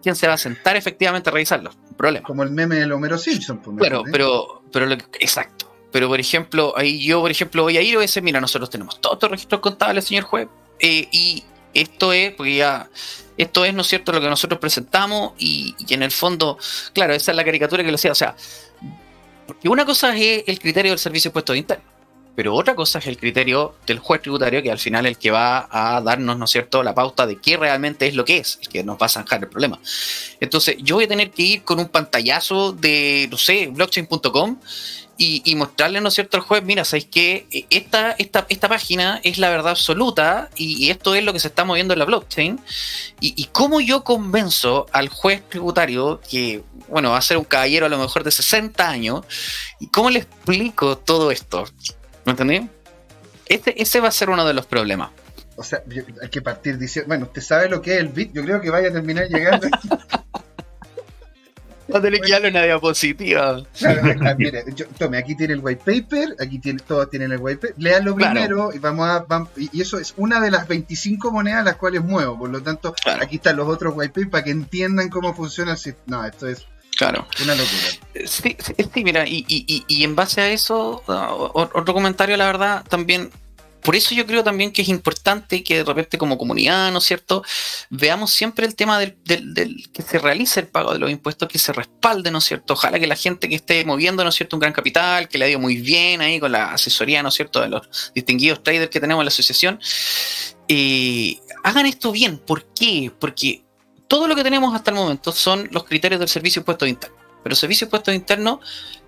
¿Quién se va a sentar efectivamente a revisarlo? Un problema. Como el meme del Homero Simpson. Bueno, pues, pero, pero lo, exacto. Pero, por ejemplo, ahí yo, por ejemplo, voy a ir y voy a decir, mira, nosotros tenemos todos estos registros contables, señor juez, eh, y esto es, porque ya, esto es, ¿no es cierto?, lo que nosotros presentamos y, en el fondo, claro, esa es la caricatura que lo decía, o sea, porque una cosa es el criterio del servicio de impuestos internos, pero otra cosa es el criterio del juez tributario, que al final es el que va a darnos, ¿no es cierto?, la pauta de qué realmente es lo que es, el que nos va a zanjar el problema. Entonces, yo voy a tener que ir con un pantallazo de, no sé, blockchain.com y, mostrarle, ¿no es cierto?, al juez, mira, ¿sabéis que esta, esta, esta página es la verdad absoluta y, esto es lo que se está moviendo en la blockchain? Y, y, cómo yo convenzo al juez tributario, que, bueno, va a ser un caballero a lo mejor de 60 años, y cómo le explico todo esto? ¿Me entendí? Este, ese va a ser uno de los problemas. O sea, hay que partir diciendo, bueno, usted sabe lo que es el bit, yo creo que vaya a terminar llegando aquí. Va a tener que darle una diapositiva. tome, aquí tiene el white paper, aquí tiene, todos tienen el white paper. Léanlo primero y vamos a. y eso es una de las 25 monedas las cuales muevo. Por lo tanto, aquí están los otros white papers para que entiendan cómo funciona. No, esto es Claro. Una locura. Sí, sí, mira, y, y, y, en base a eso, otro comentario, la verdad, también por eso yo creo también que es importante que de repente como comunidad, ¿no es cierto?, veamos siempre el tema del, que se realice el pago de los impuestos, que se respalde, ¿no es cierto? Ojalá que la gente que esté moviendo, ¿no es cierto?, un gran capital, que le ha ido muy bien ahí con la asesoría, ¿no es cierto?, de los distinguidos traders que tenemos en la asociación, eh, hagan esto bien. ¿Por qué? Porque todo lo que tenemos hasta el momento son los criterios del servicio de impuestos internos. Pero el servicio de impuestos internos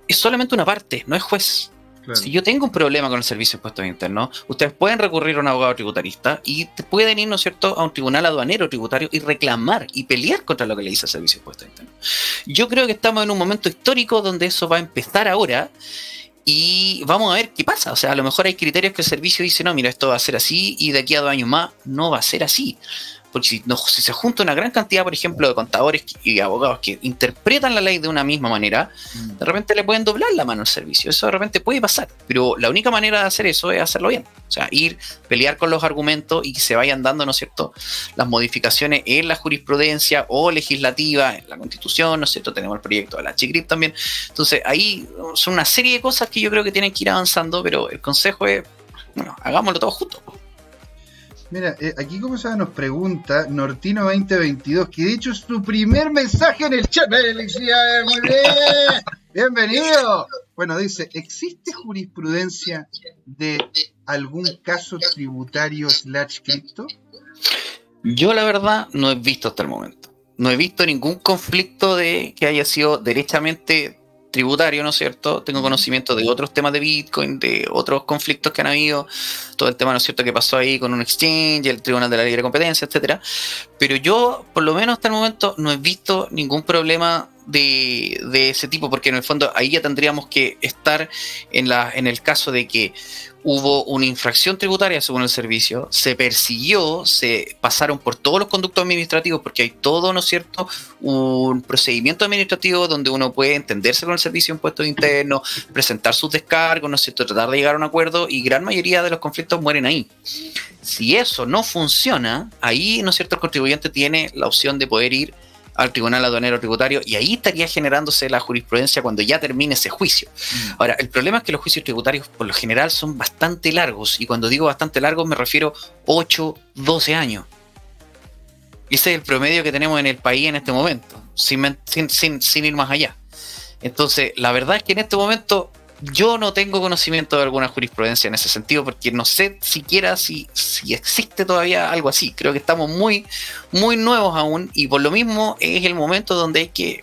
es solamente una parte, no es juez. Si yo tengo un problema con el servicio de impuestos internos, ustedes pueden recurrir a un abogado tributarista y pueden ir, ¿no es cierto?, a un tribunal aduanero tributario y reclamar y pelear contra lo que le dice el servicio de impuestos internos. Yo creo que estamos en un momento histórico donde eso va a empezar ahora y vamos a ver qué pasa. O sea, a lo mejor hay criterios que el servicio dice, no, mira, esto va a ser así y de aquí a dos años más no va a ser así. Porque si, se junta una gran cantidad, por ejemplo, de contadores y abogados que interpretan la ley de una misma manera, mm. de repente le pueden doblar la mano al servicio. Eso de repente puede pasar. Pero la única manera de hacer eso es hacerlo bien. O sea, ir, pelear con los argumentos y que se vayan dando, ¿no es cierto?, las modificaciones en la jurisprudencia o legislativa, en la constitución, ¿no es cierto? Tenemos el proyecto de la CHICRIP también. Entonces, ahí son una serie de cosas que yo creo que tienen que ir avanzando, pero el consejo es, bueno, hagámoslo todo juntos. Mira, eh, aquí como se nos pregunta Nortino 2022, que de hecho es tu primer mensaje en el chat. ¡Felicidades! ¡Muy bien! ¡Bienvenido! Bueno, dice, ¿existe jurisprudencia de algún caso tributario slash cripto? Yo la verdad no he visto hasta el momento. No he visto ningún conflicto de que haya sido derechamente tributario, ¿no es cierto? Tengo conocimiento de otros temas de Bitcoin, de otros conflictos que han habido, todo el tema, ¿no es cierto?, que pasó ahí con un exchange, el Tribunal de la Libre Competencia, etcétera. Pero yo, por lo menos hasta el momento, no he visto ningún problema de, ese tipo, porque en el fondo ahí ya tendríamos que estar en, la, en el caso de que hubo una infracción tributaria según el servicio, se persiguió, se pasaron por todos los conductos administrativos, porque hay todo, ¿no es cierto?, un procedimiento administrativo donde uno puede entenderse con el servicio de impuestos internos, presentar sus descargos, ¿no es cierto?, tratar de llegar a un acuerdo y gran mayoría de los conflictos mueren ahí. Si eso no funciona, ahí, ¿no es cierto?, el contribuyente tiene la opción de poder ir al Tribunal Aduanero Tributario y ahí estaría generándose la jurisprudencia cuando ya termine ese juicio. Mm. Ahora, el problema es que los juicios tributarios por lo general son bastante largos y cuando digo bastante largos me refiero 8, 12 años. Ese es el promedio que tenemos en el país en este momento, sin, sin, sin ir más allá. Entonces, la verdad es que en este momento yo no tengo conocimiento de alguna jurisprudencia en ese sentido porque no sé siquiera si, si existe todavía algo así. Creo que estamos muy, muy nuevos aún y por lo mismo es el momento donde hay que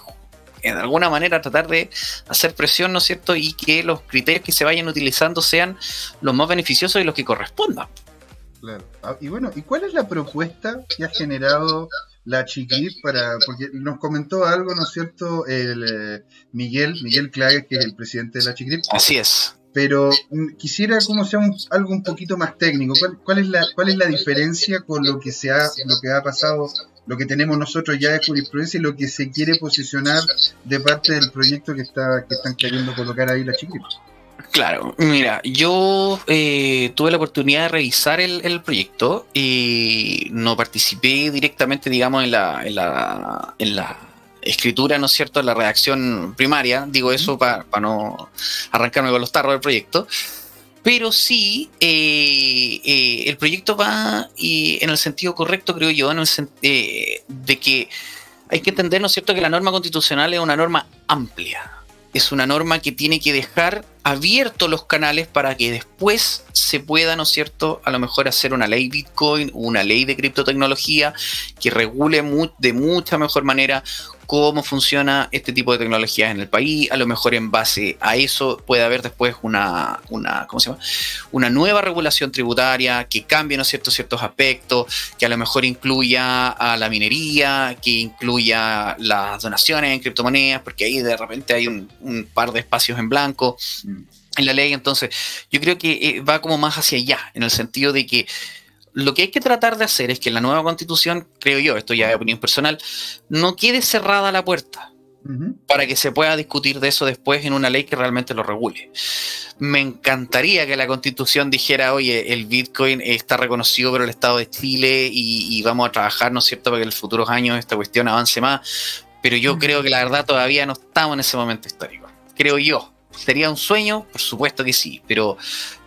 de alguna manera tratar de hacer presión, ¿no es cierto? Y que los criterios que se vayan utilizando sean los más beneficiosos y los que correspondan. Claro. Ah, y bueno, ¿y cuál es la propuesta que ha generado la Chiquip para, porque nos comentó algo, ¿no es cierto? El eh, Miguel, Miguel Clague, que es el presidente de la Chiquip. Así es. Pero mm, quisiera como sea algo un poquito más técnico. ¿Cuál, es la, ¿Cuál es la diferencia con lo que se ha, lo que ha pasado, lo que tenemos nosotros ya de jurisprudencia y lo que se quiere posicionar de parte del proyecto que está, que están queriendo colocar ahí la Chiquip? Claro, mira, yo eh, tuve la oportunidad de revisar el, proyecto y no participé directamente, digamos, en la, en la, en la escritura, ¿no es cierto?, en la redacción primaria, digo eso para no arrancarme con los tarros del proyecto, pero sí, eh, eh, el proyecto va y en el sentido correcto, creo yo, en el de que hay que entender, ¿no es cierto?, que la norma constitucional es una norma amplia es una norma que tiene que dejar abiertos los canales para que después se pueda, ¿no es cierto?, a lo mejor hacer una ley Bitcoin, una ley de criptotecnología que regule de mucha mejor manera cómo funciona este tipo de tecnologías en el país. A lo mejor en base a eso puede haber después una, una, ¿cómo se llama? una nueva regulación tributaria que cambie ¿no cierto? ciertos aspectos, que a lo mejor incluya a la minería, que incluya las donaciones en criptomonedas, porque ahí de repente hay un, un par de espacios en blanco en la ley. Entonces, yo creo que eh, va como más hacia allá, en el sentido de que lo que hay que tratar de hacer es que la nueva constitución, creo yo, esto ya es opinión personal, no quede cerrada la puerta. para que se pueda discutir de eso después en una ley que realmente lo regule. Me encantaría que la constitución dijera, oye, el Bitcoin está reconocido por el Estado de Chile y, vamos a trabajar, ¿no es cierto?, para que en los futuros años esta cuestión avance más, pero yo creo que la verdad todavía no estamos en ese momento histórico, creo yo. ¿Sería un sueño? Por supuesto que sí, pero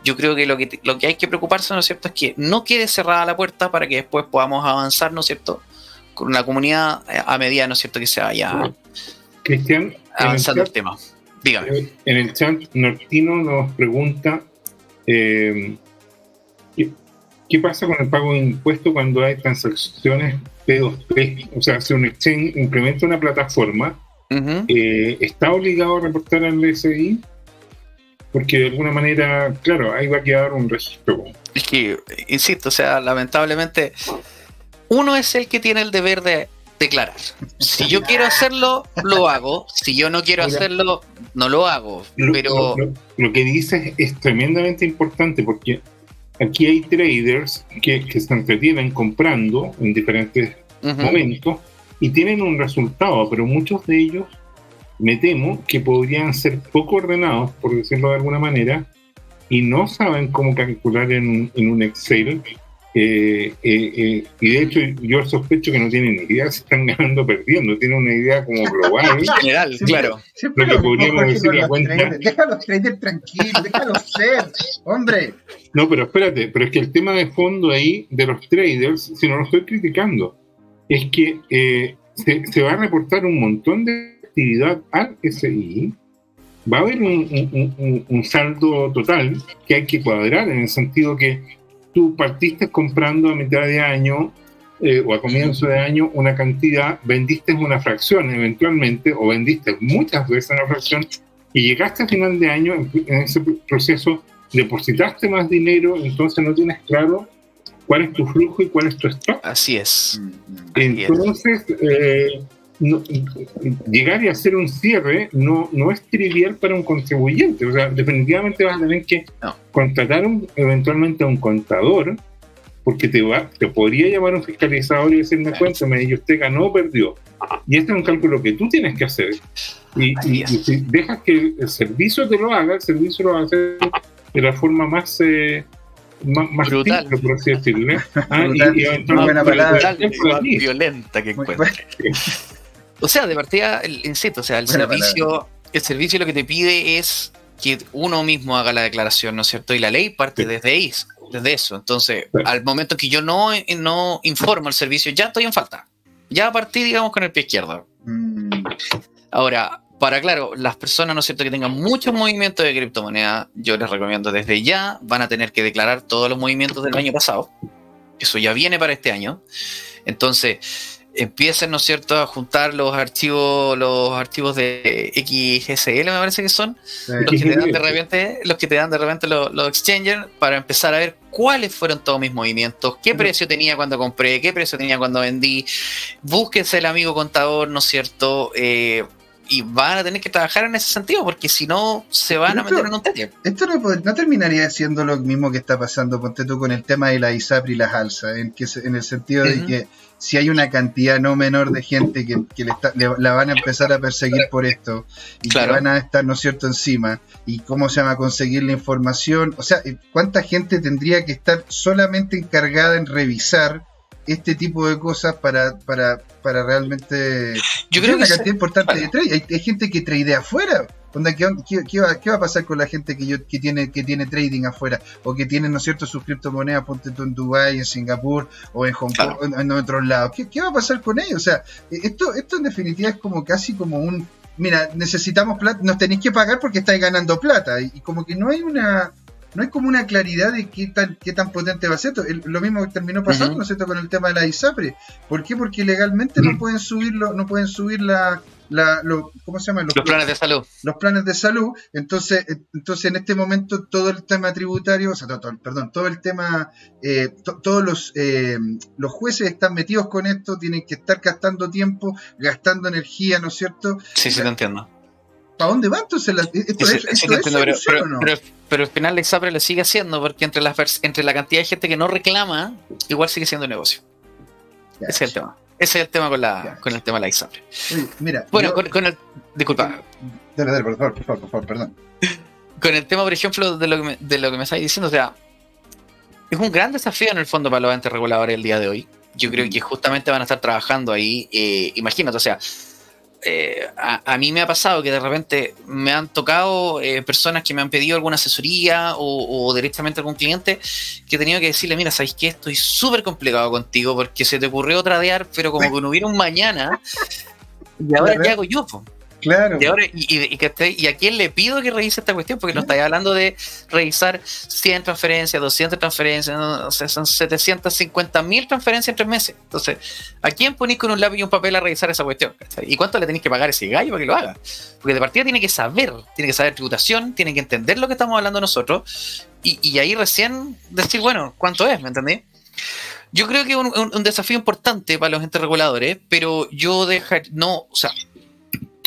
yo creo que lo que, lo que hay que preocuparse, ¿no es cierto?, es que no quede cerrada la puerta para que después podamos avanzar, ¿no es cierto?, con la comunidad a medida, ¿no es cierto?, que se vaya Cristian, avanzando el, tema. Dígame. En el chat, Nortino nos pregunta eh, ¿qué, pasa con el pago de impuestos cuando hay transacciones P2P? O sea, si un exchange implementa una plataforma, eh, ¿está obligado a reportar al SI? Porque de alguna manera, claro, ahí va a quedar un registro. Es que, insisto, o sea, lamentablemente, uno es el que tiene el deber de declarar. Si yo quiero hacerlo, lo hago. Si yo no quiero hacerlo, no lo hago. Pero lo, que dices es tremendamente importante porque aquí hay traders que, se entretienen comprando en diferentes momentos y tienen un resultado, pero muchos de ellos me temo que podrían ser poco ordenados, por decirlo de alguna manera, y no saben cómo calcular en, en un Excel eh, eh, eh, y de hecho, yo sospecho que no tienen ni idea si están ganando o perdiendo, tienen una idea como global. general, claro. lo que podríamos decir la cuenta. Déjalos trader tranquilos, déjalos ser, hombre. No, pero espérate, pero es que el tema de fondo ahí de los traders, si no lo estoy criticando, es que se, se, va a reportar un montón de actividad al SI. Va a haber un, un, saldo total que hay que cuadrar en el sentido que tú partiste comprando a mitad de año eh, o a comienzo de año una cantidad, vendiste una fracción eventualmente o vendiste muchas veces una fracción y llegaste a final de año en, ese proceso, depositaste más dinero, entonces no tienes claro cuál es tu flujo y cuál es tu stock. Así es. Entonces, eh, llegar y hacer un cierre no, no es trivial para un contribuyente. O sea, definitivamente vas a tener que contratar eventualmente a un contador, porque te va, te podría llamar un fiscalizador y decirme, cuéntame, y usted ganó o perdió. Y este es un cálculo que tú tienes que hacer. Y, si dejas que el servicio te lo haga, el servicio lo va a hacer de la forma más... Eh, más, brutal, por así decirlo. Ah, y, buena palabra, violenta que encuentre. O sea, de partida, el, insisto, o sea, el servicio, el servicio lo que te pide es que uno mismo haga la declaración, ¿no es cierto? Y la ley parte desde ahí, desde eso. Entonces, al momento que yo no, no informo el servicio, ya estoy en falta. Ya partí, digamos, con el pie izquierdo. Mm. Ahora, para claro, las personas, ¿no es cierto?, que tengan muchos movimientos de criptomoneda, yo les recomiendo desde ya, van a tener que declarar todos los movimientos del año pasado. Eso ya viene para este año. Entonces, empiecen, ¿no es cierto?, a juntar los archivos, los archivos de XSL, me parece que son, los, que te dan de repente, los que te dan de repente los, los exchangers, para empezar a ver cuáles fueron todos mis movimientos, qué precio tenía cuando compré, qué precio tenía cuando vendí. Búsquense el amigo contador, ¿no es cierto? Eh, y van a tener que trabajar en ese sentido, porque si no, se van a meter en un taller. Esto no, terminaría siendo lo mismo que está pasando, ponte tú, con el tema de la ISAPRI y las alzas, en, que, en el sentido de que si hay una cantidad no menor de gente que, le, la van a empezar a perseguir por esto y que van a estar, ¿no es cierto?, encima. ¿Y cómo se llama conseguir la información? O sea, ¿cuánta gente tendría que estar solamente encargada en revisar este tipo de cosas para, para, para realmente... Yo creo una cantidad importante de trade. Hay, gente que tradea afuera. ¿qué, qué, va, ¿Qué, va, a pasar con la gente que, yo, que, tiene, que tiene trading afuera? O que tiene, ¿no es cierto?, sus criptomonedas, ponte tú en Dubai, en Singapur o en Hong Kong, en, otros lados. ¿Qué, ¿Qué, va a pasar con ellos? O sea, esto, esto en definitiva es como casi como un... Mira, necesitamos plata, nos tenéis que pagar porque estáis ganando plata. y como que no hay una no hay como una claridad de qué tan, qué tan potente va a ser. lo mismo que terminó pasando, ¿no es cierto?, con el tema de la ISAPRE. ¿Por qué? Porque legalmente no pueden subirlo, no pueden subir la, la ¿cómo se llama? Los, planes de salud. Los planes de salud. Entonces, entonces en este momento todo el tema tributario, o sea, todo, perdón, todo el tema, eh, todos los, eh, los jueces están metidos con esto, tienen que estar gastando tiempo, gastando energía, ¿no es cierto? Sí, sí, te entiendo. ¿Para dónde va entonces? esto es, pero, al final la ISAPRE lo sigue haciendo porque entre, las, entre la cantidad de gente que no reclama, igual sigue siendo negocio. Ese es el tema. Ese es el tema con, la, con el tema de la ISAPRE. mira, bueno, con, el. Disculpa. Dale, dale, por favor, por favor, por favor, perdón. con el tema, por ejemplo, de lo que me, de lo que me estáis diciendo, o sea, es un gran desafío en el fondo para los entes reguladores el día de hoy. Yo creo que justamente van a estar trabajando ahí. Eh, imagínate, o sea, eh, a, mí me ha pasado que de repente me han tocado eh, personas que me han pedido alguna asesoría o, directamente algún cliente que he tenido que decirle, mira, ¿sabéis que estoy súper complicado contigo porque se te ocurrió tradear, pero como que no hubiera un mañana, y ahora ¿qué hago yo? Claro. Y, ahora, y, y, a quién le pido que revise esta cuestión? Porque no estáis hablando de revisar 100 transferencias, 200 transferencias, no, son 750 mil transferencias en tres meses. Entonces, ¿a quién ponéis con un lápiz y un papel a revisar esa cuestión? ¿Y cuánto le tenéis que pagar a ese gallo para que lo haga? Porque de partida tiene que saber, tiene que saber tributación, tiene que entender lo que estamos hablando nosotros y, ahí recién decir, bueno, ¿cuánto es? ¿Me entendí? Yo creo que es un, un, desafío importante para los entes reguladores, pero yo dejar, no, o sea,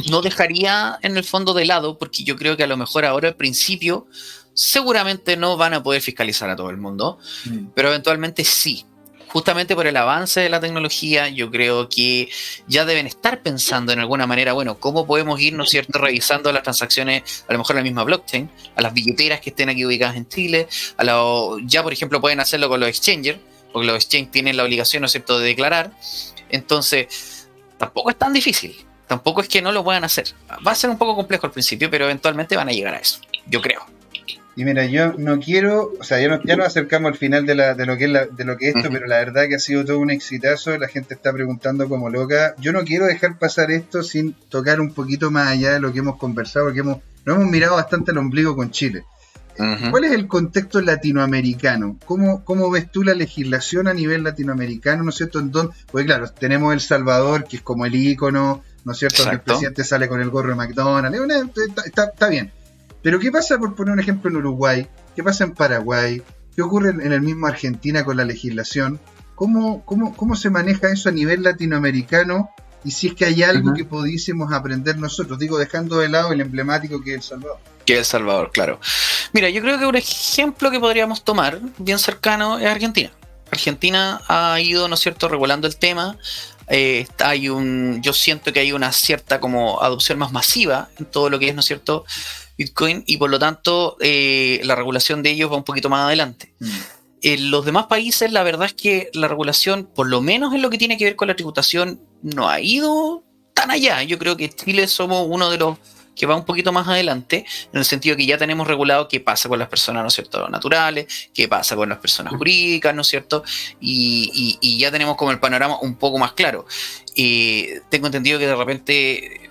no dejaría en el fondo de lado, porque yo creo que a lo mejor ahora al principio seguramente no van a poder fiscalizar a todo el mundo, mm. pero eventualmente sí. Justamente por el avance de la tecnología, yo creo que ya deben estar pensando en alguna manera, bueno, cómo podemos ir, ¿no es cierto?, revisando las transacciones, a lo mejor en la misma blockchain, a las billeteras que estén aquí ubicadas en Chile, a lo, ya por ejemplo pueden hacerlo con los exchanges, porque los exchanges tienen la obligación, ¿no es cierto?, de declarar. Entonces, tampoco es tan difícil tampoco es que no lo puedan hacer. Va a ser un poco complejo al principio, pero eventualmente van a llegar a eso, yo creo. Y mira, yo no quiero, o sea, ya, no, ya nos acercamos al final de, la, de, lo que es de lo que esto, pero la verdad que ha sido todo un exitazo, la gente está preguntando como loca. Yo no quiero dejar pasar esto sin tocar un poquito más allá de lo que hemos conversado, porque hemos, nos hemos mirado bastante al ombligo con Chile. ¿Cuál es el contexto latinoamericano? ¿Cómo, ¿Cómo ves tú la legislación a nivel latinoamericano? ¿No es cierto? En porque claro, tenemos El Salvador, que es como el ícono, ¿no es cierto? Que el presidente sale con el gorro de McDonald's. Está, bien. Pero ¿qué pasa, por poner un ejemplo, en Uruguay? ¿Qué pasa en Paraguay? ¿Qué ocurre en el mismo Argentina con la legislación? ¿Cómo, cómo, cómo se maneja eso a nivel latinoamericano? Y si es que hay algo que pudiésemos aprender nosotros, digo, dejando de lado el emblemático que es El Salvador. Que El Salvador, claro. Mira, yo creo que un ejemplo que podríamos tomar, bien cercano, es Argentina. Argentina ha ido, ¿no es cierto?, regulando el tema, eh, hay un, yo siento que hay una cierta como adopción más masiva en todo lo que es, ¿no es cierto?, Bitcoin y por lo tanto eh, la regulación de ellos va un poquito más adelante. Mm. En los demás países, la verdad es que la regulación, por lo menos en lo que tiene que ver con la tributación, no ha ido tan allá. Yo creo que Chile somos uno de los que va un poquito más adelante, en el sentido que ya tenemos regulado qué pasa con las personas, ¿no es cierto?, naturales, qué pasa con las personas jurídicas, ¿no es cierto?, y, ya tenemos como el panorama un poco más claro. tengo entendido que de repente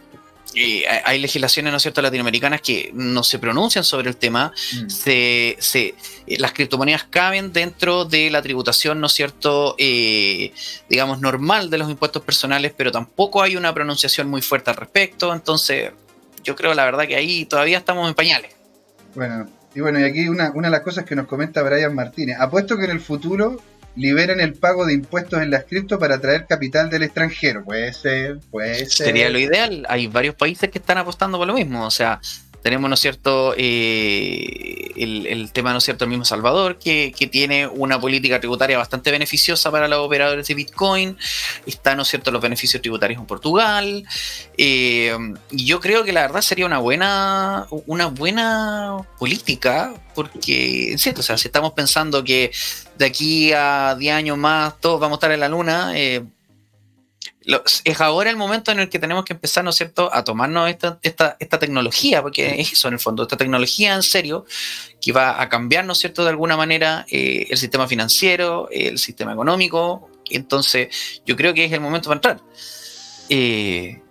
eh, hay legislaciones, ¿no es cierto?, latinoamericanas que no se pronuncian sobre el tema. Mm. Se, se, eh, las criptomonedas caben dentro de la tributación, ¿no es cierto?, eh, digamos, normal de los impuestos personales, pero tampoco hay una pronunciación muy fuerte al respecto. Entonces, yo creo la verdad que ahí todavía estamos en pañales. Bueno, y bueno, y aquí una, una de las cosas que nos comenta Brian Martínez. Apuesto que en el futuro liberan el pago de impuestos en las cripto para atraer capital del extranjero. Puede ser, puede ser. Sería lo ideal. Hay varios países que están apostando por lo mismo. O sea, tenemos, ¿no es cierto?, eh, el, tema, ¿no es cierto?, el mismo Salvador, que, tiene una política tributaria bastante beneficiosa para los operadores de Bitcoin. Está, ¿no es cierto?, los beneficios tributarios en Portugal. Eh, y yo creo que la verdad sería una buena, una buena política, porque, es cierto, o sea, si estamos pensando que de aquí a 10 años más todos vamos a estar en la luna, eh, es ahora el momento en el que tenemos que empezar, ¿no es cierto?, a tomarnos esta, esta, esta, tecnología, porque es eso en el fondo, esta tecnología en serio, que va a cambiar, ¿no es cierto?, de alguna manera eh, el sistema financiero, el sistema económico. Entonces, yo creo que es el momento para entrar. Eh,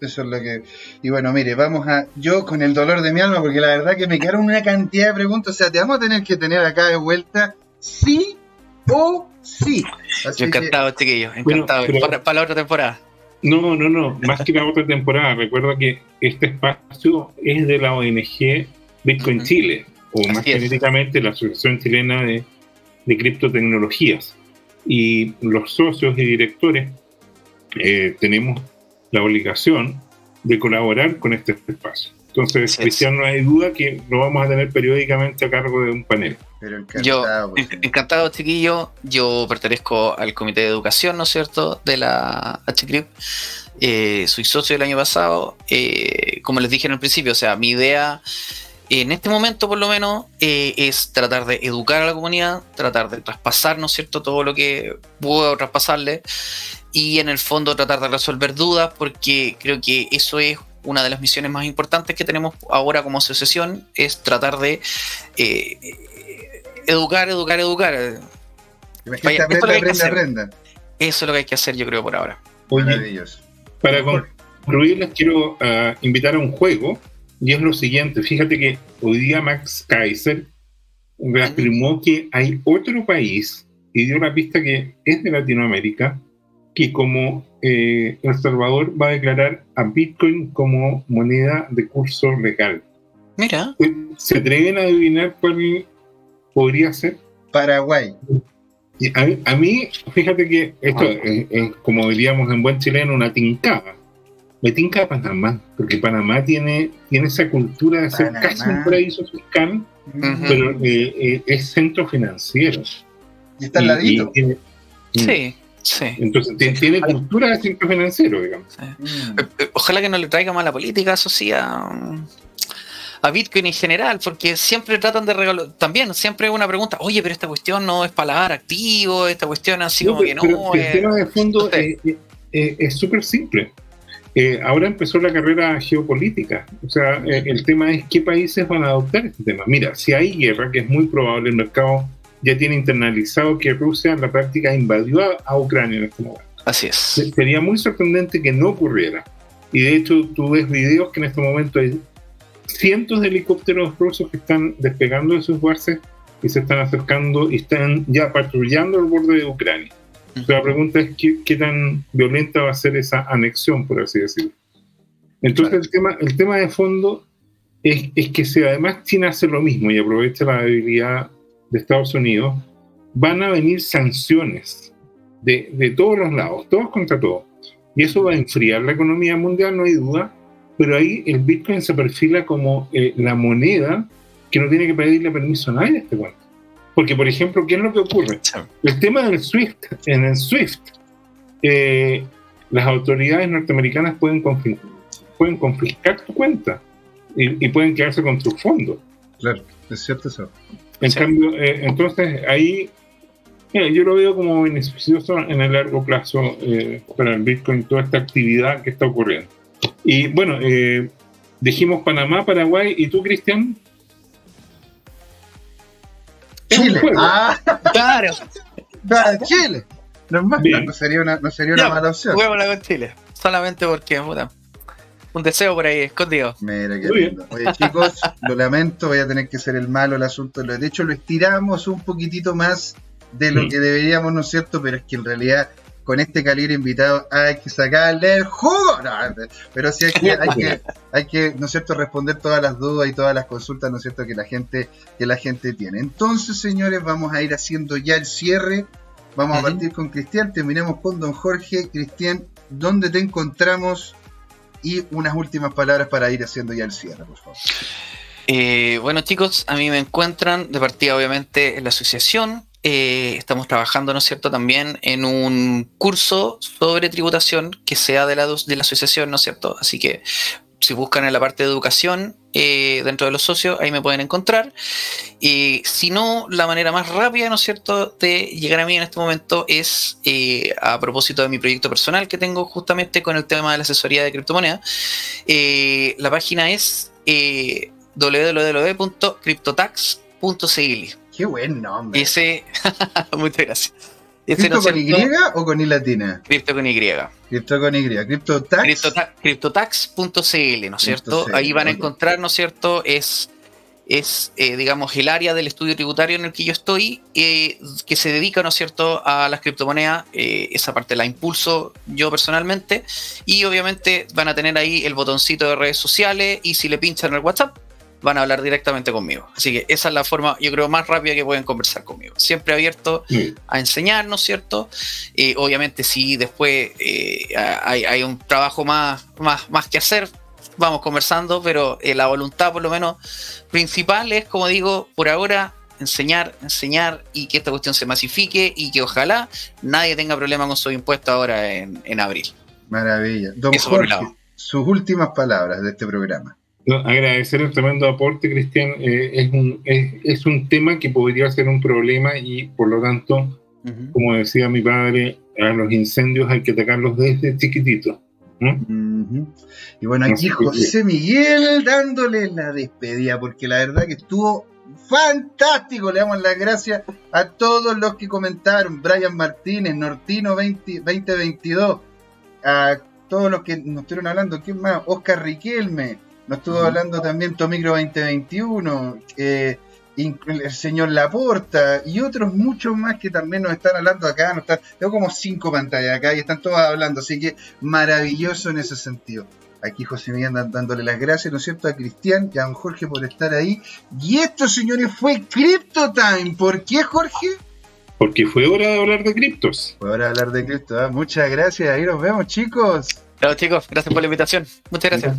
eso es lo que. Y bueno, mire, vamos a. Yo con el dolor de mi alma, porque la verdad que me quedaron una cantidad de preguntas. O sea, te vamos a tener que tener acá de vuelta, sí o Sí. Yo encantado, chiquillo, encantado. para, la otra temporada. No, no, no, más que la otra temporada. Recuerda que este espacio es de la ONG Bitcoin Chile, o más específicamente la Asociación Chilena de, de Criptotecnologías. Y los socios y directores eh, tenemos la obligación de colaborar con este espacio. Entonces, Cristian, no hay duda que lo vamos a tener periódicamente a cargo de un panel. Pero encantado, yo, pues, encantado, chiquillo. Yo pertenezco al comité de educación, ¿no es cierto?, de la HCRIP. Eh, soy socio del año pasado. Eh, como les dije en el principio, o sea, mi idea en este momento, por lo menos, eh, es tratar de educar a la comunidad, tratar de traspasar, ¿no es cierto?, todo lo que puedo traspasarle y en el fondo tratar de resolver dudas, porque creo que eso es una de las misiones más importantes que tenemos ahora como asociación, es tratar de eh, educar, educar, educar. Vaya, aprenda, Eso es lo que hay que hacer, yo creo, por ahora. para concluir, les quiero ah, invitar a un juego, y es lo siguiente: fíjate que hoy día Max Kaiser afirmó que hay otro país, y dio la pista que es de Latinoamérica, que como eh, El Salvador va a declarar a Bitcoin como moneda de curso legal. Mira. ¿Se atreven a adivinar cuál podría ser? Paraguay. A, mí, fíjate que esto es, como diríamos en buen chileno, una tincada. Me tinca Panamá, porque Panamá tiene, tiene esa cultura de ser casi un paraíso fiscal, pero eh, eh, es centro financiero. Y está al ladito. sí. Sí. Entonces tiene, cultura de centro financiero, digamos. Mm. Ojalá que no le traiga mala política, eso sí, a, Bitcoin en general, porque siempre tratan de regalar, también siempre una pregunta, oye, pero esta cuestión no es paladar activo, esta cuestión así como que no. el tema de fondo es súper simple. Eh, ahora empezó la carrera geopolítica, o sea, eh, el tema es qué países van a adoptar este tema. Mira, si hay guerra, que es muy probable, el mercado ya tiene internalizado que Rusia en la práctica invadió a, Ucrania en este momento. Así es. Sería muy sorprendente que no ocurriera. Y de hecho tú ves videos que en este momento hay cientos de helicópteros rusos que están despegando de sus bases y se están acercando y están ya patrullando el borde de Ucrania. la pregunta es qué, tan violenta va a ser esa anexión, por así decirlo. Entonces el, tema, el tema de fondo es, es, que si además China hace lo mismo y aprovecha la debilidad de Estados Unidos, van a venir sanciones de, de todos los lados, todos contra todos. Y eso va a enfriar la economía mundial, no hay duda, pero ahí el Bitcoin se perfila como eh, la moneda que no tiene que pedirle permiso a nadie este cuento. Porque, por ejemplo, ¿qué es lo que ocurre? El tema del SWIFT, en el SWIFT, eh, las autoridades norteamericanas pueden confiscar, pueden confiscar tu cuenta y, y, pueden quedarse con tus fondos. Claro, es cierto eso. En cambio, eh, entonces ahí yo lo veo como beneficioso en el largo plazo eh, para el Bitcoin, toda esta actividad que está ocurriendo. Y bueno, eh, dijimos Panamá, Paraguay, ¿y tú, Cristian? Chile. Ah, claro. Chile. No, no, sería una, no sería una mala opción. Juguémosla con Chile. Solamente porque, puta, un deseo por ahí escondido. Mira qué lindo. Oye, chicos, lo lamento, voy a tener que ser el malo el asunto. De hecho, lo estiramos un poquitito más de lo que deberíamos, ¿no es cierto? Pero es que en realidad con este calibre invitado hay que sacarle el jugo. pero sí hay que, hay que, hay que, ¿no es cierto?, responder todas las dudas y todas las consultas, ¿no es cierto?, que la gente, que la gente tiene. Entonces, señores, vamos a ir haciendo ya el cierre. Vamos a partir con Cristian, terminemos con don Jorge. Cristian, ¿dónde te encontramos y unas últimas palabras para ir haciendo ya el cierre, por favor. Eh, bueno chicos, a mí me encuentran de partida obviamente en la asociación. Eh, estamos trabajando, ¿no es cierto?, también en un curso sobre tributación que sea de la, de la asociación, ¿no es cierto? Así que si buscan en la parte de educación eh, dentro de los socios, ahí me pueden encontrar. Y si no, la manera más rápida, ¿no es cierto?, de llegar a mí en este momento es eh, a propósito de mi proyecto personal que tengo justamente con el tema de la asesoría de criptomonedas. Eh, la página es www.cryptotax.cl. Qué buen nombre. Ese, muchas gracias. ¿Cripto con Y o con I latina? Cripto con Y. Cripto con Y. CryptoTax. CryptoTax.cl, ¿no es cierto? Ahí van a encontrar, ¿no es cierto? Es, es eh, digamos, el área del estudio tributario en el que yo estoy, eh, que se dedica, ¿no es cierto?, a las criptomonedas. Eh, esa parte la impulso yo personalmente. Y obviamente van a tener ahí el botoncito de redes sociales y si le pinchan el WhatsApp, van a hablar directamente conmigo. Así que esa es la forma, yo creo, más rápida que pueden conversar conmigo. Siempre abierto a enseñar, ¿no es cierto? Eh, obviamente, si después eh, hay, un trabajo más, más, más que hacer, vamos conversando, pero eh, la voluntad por lo menos principal es, como digo, por ahora enseñar, enseñar y que esta cuestión se masifique y que ojalá nadie tenga problema con su impuesto ahora en, abril. Maravilla. Don Jorge, sus últimas palabras de este programa. Agradecer el tremendo aporte, Cristian. Eh, es, un, es, un tema que podría ser un problema y por lo tanto, como decía mi padre, a los incendios hay que atacarlos desde chiquititos. Y bueno, aquí José Miguel dándole la despedida, porque la verdad que estuvo fantástico. Le damos las gracias a todos los que comentaron. Brian Martínez, Nortino 2022, a todos los que nos estuvieron hablando. ¿Quién más? Oscar Riquelme. Nos estuvo hablando también Tomicro 2021. Eh, el señor Laporta y otros muchos más que también nos están hablando acá. Nos tengo como cinco pantallas acá y están todos hablando, así que maravilloso en ese sentido. Aquí José Miguel dándole las gracias, ¿no es cierto?, a Cristian y a don Jorge por estar ahí. Y esto, señores, fue Crypto Time. ¿Por qué, Jorge? Porque fue hora de hablar de criptos. Fue hora de hablar de cripto. ¿eh? Muchas gracias. Ahí nos vemos, chicos. Chao, chicos. Gracias por la invitación. Muchas gracias.